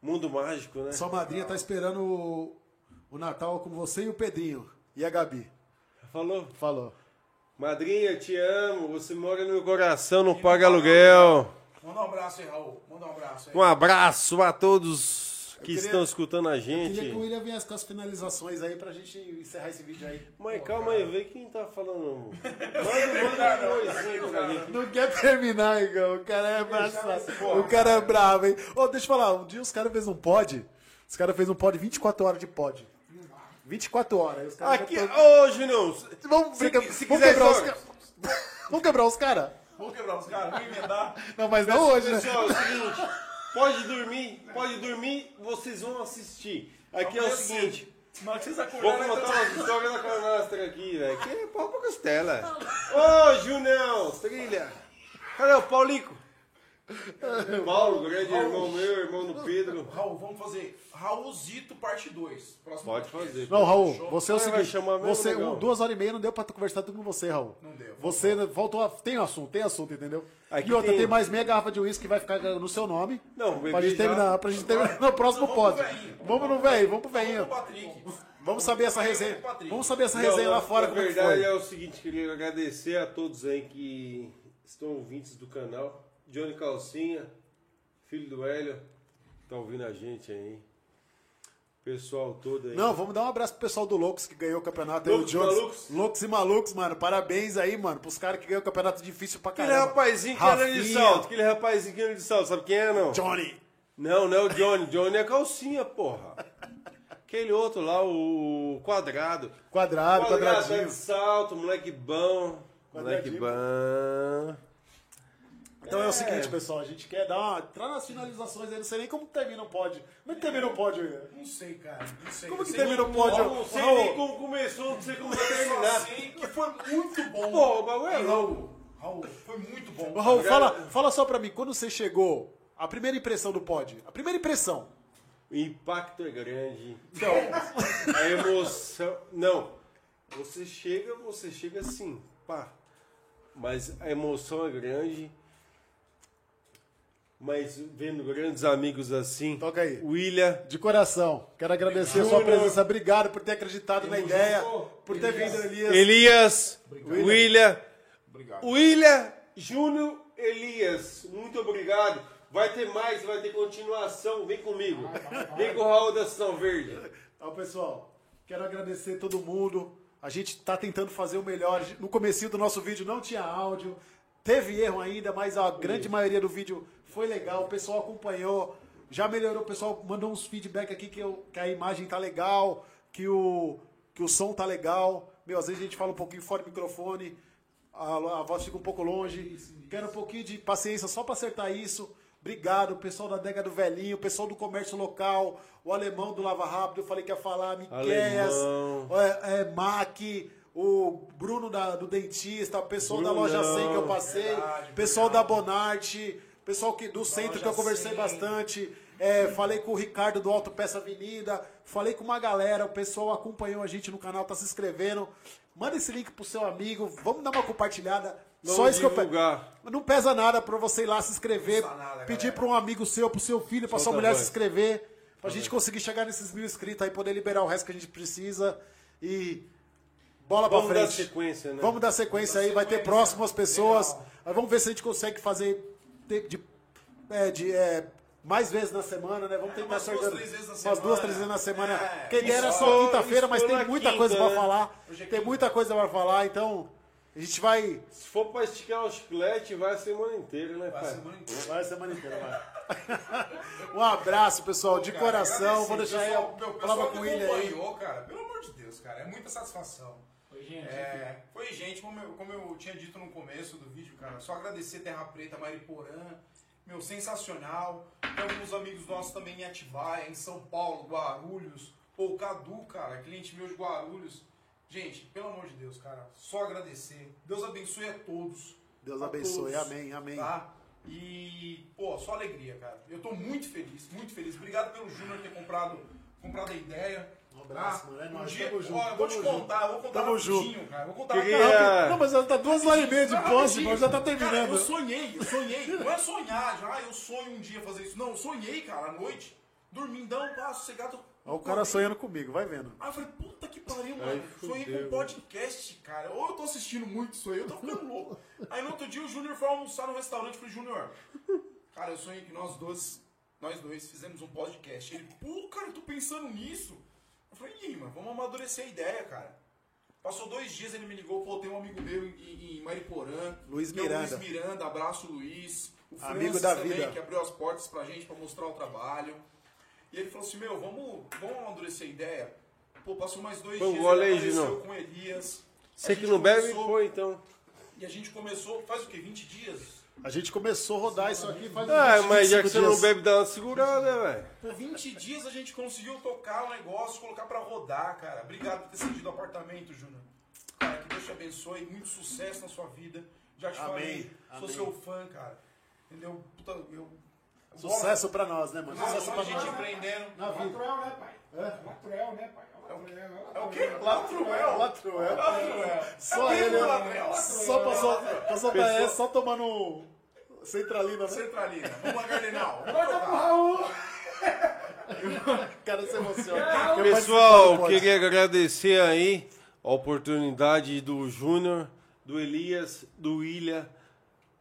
Mundo Mágico, né? Sua madrinha tá esperando o, o Natal com você e o Pedrinho e a Gabi. Falou? Falou. Madrinha, te amo. Você mora no meu coração, não paga aluguel. Manda um abraço aí, Raul. Manda um abraço aí. Um abraço a todos que queria- estão escutando a Queria gente. que o William viesse com as finalizações aí pra gente encerrar esse vídeo aí. Mas calma aí, vê quem tá falando. Manda, um gente. Não quer terminar, Igão. O cara é abraçado. O cara é bravo, hein? Ô, deixa eu falar. Um dia os caras fez um pod. Os caras fez um pod 24 horas de pod. 24 horas. Os caras Aqui, ô Junião, Vamos, se- se vamos quiser quebrar os. Vamos quebrar os caras? Vamos quebrar os caras, vamos emendar. Não, mas não hoje, né? pessoal, é o seguinte, pode dormir, pode dormir, vocês vão assistir. Aqui é o Amanhã seguinte, que vocês vou acordarem, contar umas histórias da canastra aqui, velho, que é pau pra costela. Ô, Junião, trilha, cadê o Paulico? Paulo, grande irmão meu, irmão do Pedro. Raul, vamos fazer Raulzito parte 2. Próximo Pode fazer. Não, Raul, Show. você é o seguinte, chamar você, legal. um, duas horas e meia não deu pra conversar tudo com você, Raul. Não deu. Você voltou a... Tem assunto, tem assunto, entendeu? Aqui e outra, tem... tem- mais meia garrafa de uísque que vai ficar no seu nome. Não, pra gente já. terminar, pra gente terminar no próximo Então vamos pod. Vamos no velho, vamos pro velhinho. Vamos pro Patrick. Vamos saber essa resenha. Vamos saber essa Não, resenha lá fora Na como é que verdade foi. é o seguinte, queria agradecer a todos aí que estão ouvintes do canal. Johnny Calcinha, filho do Hélio, tá ouvindo a gente aí. Pessoal todo aí. Não, vamos dar um abraço pro pessoal do Loucos que ganhou o campeonato. aí, Loucos o Jones. e Malucos? Loucos e Malucos, mano. Parabéns aí, mano, pros caras que ganhou o campeonato difícil pra Aquele caramba. rapazinho que era de salto, aquele rapazinho que era de salto, sabe quem é não? Johnny. Não, não é o Johnny, Johnny é calcinha, porra. Aquele outro lá, o quadrado. Quadrado, Quadrado, quadradinho. de salto, moleque bom. Moleque bom. Então é. o seguinte, pessoal, a gente quer dar uma. Entrar nas finalizações aí, não sei nem como termina o pod. Como é que termina o pod, William? Não sei, cara. Não sei. Como que sei termina o como- pódio? Eu não sei Raul. nem como começou, não sei como vai terminar. sei que foi muito bom. Pô, o bagulho é louco. Raul, Raul, foi muito bom. Raul, fala, fala só pra mim, quando você chegou, a primeira impressão do pod, a primeira impressão. O impacto é grande. Então, A emoção. Não. Você chega, você chega assim, pá. Mas a emoção é grande. Mas vendo grandes amigos assim. Toca aí. William. de coração, quero agradecer a sua Júnior. presença. Obrigado por ter acreditado na ideia, por ter vindo, Elias. Elias. William. Obrigado. William Júnior Elias. Muito obrigado. Vai ter mais, vai ter continuação. Vem comigo. Vem com o Raul da São Verde. Então, pessoal, quero agradecer todo mundo. A gente está tentando fazer o melhor. No comecinho do nosso vídeo não tinha áudio. Teve erro ainda, mas a grande maioria do vídeo foi legal. O pessoal acompanhou. Já melhorou. O pessoal mandou uns feedback aqui que, eu- que a imagem tá legal, que o, que o som tá legal. Meu, às vezes a gente fala um pouquinho fora do microfone. a, a voz fica um pouco longe. Quero um pouquinho de paciência só para acertar isso. Obrigado, pessoal da Adega do Velhinho, pessoal do comércio local, o alemão do Lava Rápido, eu falei que ia falar, Miqueias, é, é, Mac, o Bruno da- do dentista, o pessoal da loja Brunão. 100 que eu passei, Verdade, pessoal da Bonarte, pessoal que, do centro que eu conversei 100. bastante. é, falei com o Ricardo do Alto Peça Avenida, falei com uma galera, o pessoal acompanhou a gente no canal, tá se inscrevendo. Manda esse link pro seu amigo, vamos dar uma compartilhada. Só Vamos isso que eu pe- divulgar. Não pesa nada pra você ir lá se inscrever, Não nada, pedir pra um amigo seu, pro seu filho, pra sua Solta a mulher se inscrever, pra gente conseguir chegar nesses mil inscritos aí, poder liberar o resto que a gente precisa e bola Vamos pra dar frente. sequência, né? Vamos dar sequência aí, vai ter sequência. próximas pessoas. Legal. Aí vamos ver se a gente consegue fazer de, de- é, de, é, mais vezes na semana, né? Vamos tentar umas se duas, três vezes na Umas semana. duas, três vezes na semana. É, Porque a ideia era só quinta-feira, mas tem muita quinta, coisa pra né? falar. É Tem muita coisa pra falar, então a gente vai. Se for pra esticar o chiclete, vai a semana inteira, né, Vai a pai? semana inteira. Vai a semana inteira, vai. um abraço, pessoal, de Cara, coração. Vou deixar aí pessoal, a meu, palavra com ele aí. cara. Pelo amor de Deus, cara. É muita satisfação. Oi, gente. É, foi gente, como eu, como eu tinha dito no começo do vídeo, cara, só agradecer Terra Preta, Mariporã, meu, sensacional. Tem alguns amigos nossos também em Atibaia, em São Paulo, Guarulhos, ou Cadu, cara, cliente meu de Guarulhos. Gente, pelo amor de Deus, cara, só agradecer. Deus abençoe a todos. Deus A abençoe, todos, amém, amém. Tá? E, pô, só alegria, cara. Eu tô muito feliz, muito feliz. Obrigado pelo Júnior ter comprado, comprado a ideia. Um abraço, mano. É um dia, tamo junto, ó, eu vou te junto. contar, eu vou contar Tamo rapidinho, cara. Vou contar Queria- rapidinho. Não, mas já tá duas horas e meia de rapidinho. mas já tá Cara, terminando. eu sonhei, eu sonhei. Não é sonhar, já, ah, eu sonho um dia fazer isso. Não, eu sonhei, cara, à noite. Dormindão, pá, sossegado. Olha o cara sonhando comigo, vai vendo. Aí eu falei, puta que pariu, Ai, mano. Sonhei fudeu, com podcast, cara. Ou eu tô assistindo muito isso aí, eu tô ficando louco. Aí no outro dia o Júnior foi almoçar no restaurante. Eu falei, Júnior, cara, eu sonhei que nós dois, nós dois fizemos um podcast. Ele, pô, cara, eu tô pensando nisso. Eu falei, mano, vamos amadurecer a ideia, cara. Passou dois dias, ele me ligou, pô, tem um amigo meu em, em Mariporã. Luiz Miranda. Luiz Miranda, abraço Luiz. O Amigo Francis da também, vida. que abriu as portas pra gente pra mostrar o trabalho. E ele falou assim, meu, vamos, vamos amadurecer a ideia. Pô, passou mais dois um dias, ele aí, apareceu Junão. com Elias. Você que não bebe, começou- põe então. E a gente começou, faz o quê? 20 dias? A gente começou a rodar isso aqui faz Ah, uns mas já 25 que você não dias. bebe, dá uma segurada, velho. Por 20 dias a gente conseguiu tocar o negócio, colocar pra rodar, cara. Obrigado por ter cedido o apartamento, Júnior. Cara, que Deus te abençoe, muito sucesso na sua vida. Já te Amém, falei, sou amém. seu fã, cara. Entendeu? Puta, eu... Sucesso pra nós, né, mano? Sucesso pra a gente nós. empreendendo. Na vida. Latruel, né, pai? Latruel, né, pai? É o quê? Latruel? Latruel. Latruel. Só É ele. Latruel? Só passou, passou pra essa, só tomando um centralina, né? Centralina. Vamos lá, Gardenal. Vamos Corta pro. Raul! Cara se emociona. Eu Pessoal, queria agradecer aí a oportunidade do Júnior, do Elias, do William,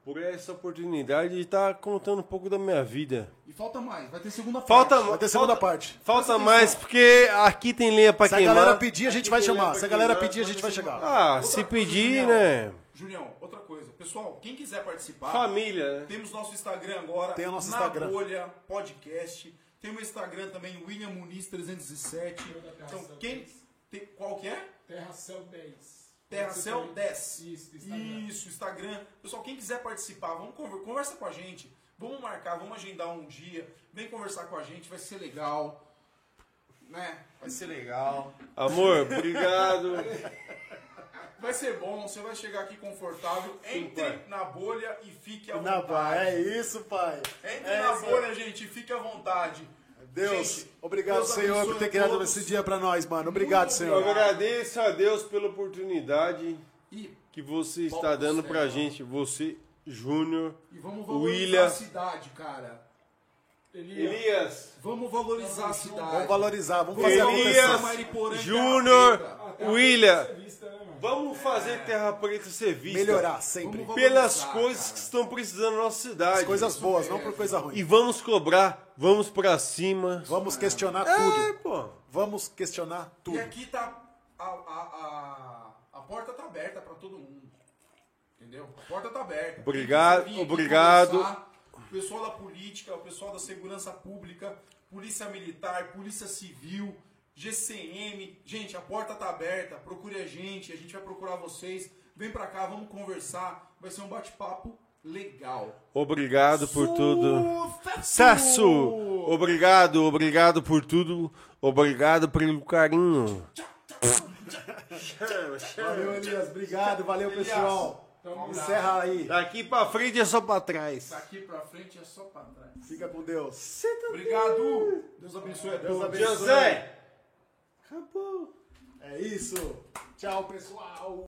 por essa oportunidade de estar contando um pouco da minha vida. E falta mais, vai ter segunda Falta, parte. Vai ter segunda falta, parte. falta mais, porque aqui tem lenha pra Se a queimar. galera pedir, a gente vai chamar. Se a galera pedir, a gente vai chegar. Ah, Outra se pedir, né? Julião, outra coisa. Pessoal, quem quiser participar, Família, né? temos nosso Instagram agora. Tem o nosso na Instagram. Bolha Podcast. Tem o Instagram também, William Muniz 307. Então, quem. tem- qual que é? Terra Céu 10. Terra Céu 10. Isso, Instagram. Isso, Instagram. Pessoal, quem quiser participar, vamos conver- conversa com a gente. Vamos marcar, vamos agendar um dia. Vem conversar com a gente, vai ser legal. Né? Vai ser legal. Amor, obrigado. Vai ser bom, você vai chegar aqui confortável. Entre pai. na bolha e fique à Na vontade. é isso, pai. Entre É na isso. bolha, gente, e fique à vontade. Deus, Gente, obrigado, Deus Senhor, por ter a criado todos. esse dia pra nós, mano. Obrigado, Muito Eu Senhor. obrigado. agradeço a Deus pela oportunidade E, que você está dando do pra céu. gente, você, Júnior, e vamos valorizar William. a cidade, cara. Elias. Elias, Vamos valorizar a cidade. Vamos valorizar, vamos fazer Elias, Júnior, William. Vamos fazer Terra Preta ser vista Melhorar sempre. Vamos pelas valorizar, coisas cara. que estão precisando na nossa cidade. As coisas boas, não por coisa E ruim. vamos cobrar, vamos pra cima. Vamos questionar É, tudo. pô. Vamos questionar E tudo. aqui tá. A, a, a, a porta tá aberta pra todo mundo. Entendeu? A porta tá aberta. Obrigado, vir obrigado. conversar, O pessoal da política, o pessoal da segurança pública, polícia militar, polícia civil, GCM. Gente, a porta tá aberta. Procure a gente, a gente vai procurar vocês. Vem pra cá, vamos conversar. Vai ser um bate-papo legal. Obrigado por tudo. Sucesso! Sucesso! Obrigado, obrigado por tudo. Obrigado pelo carinho. Valeu, Elias. Obrigado, valeu, pessoal. tamo Encerra aí. Daqui pra frente é só pra trás. Daqui pra frente é só pra trás. Fica com Deus. Obrigado. Deus abençoe a Deus todos. abençoe. José! É isso. Tchau, pessoal.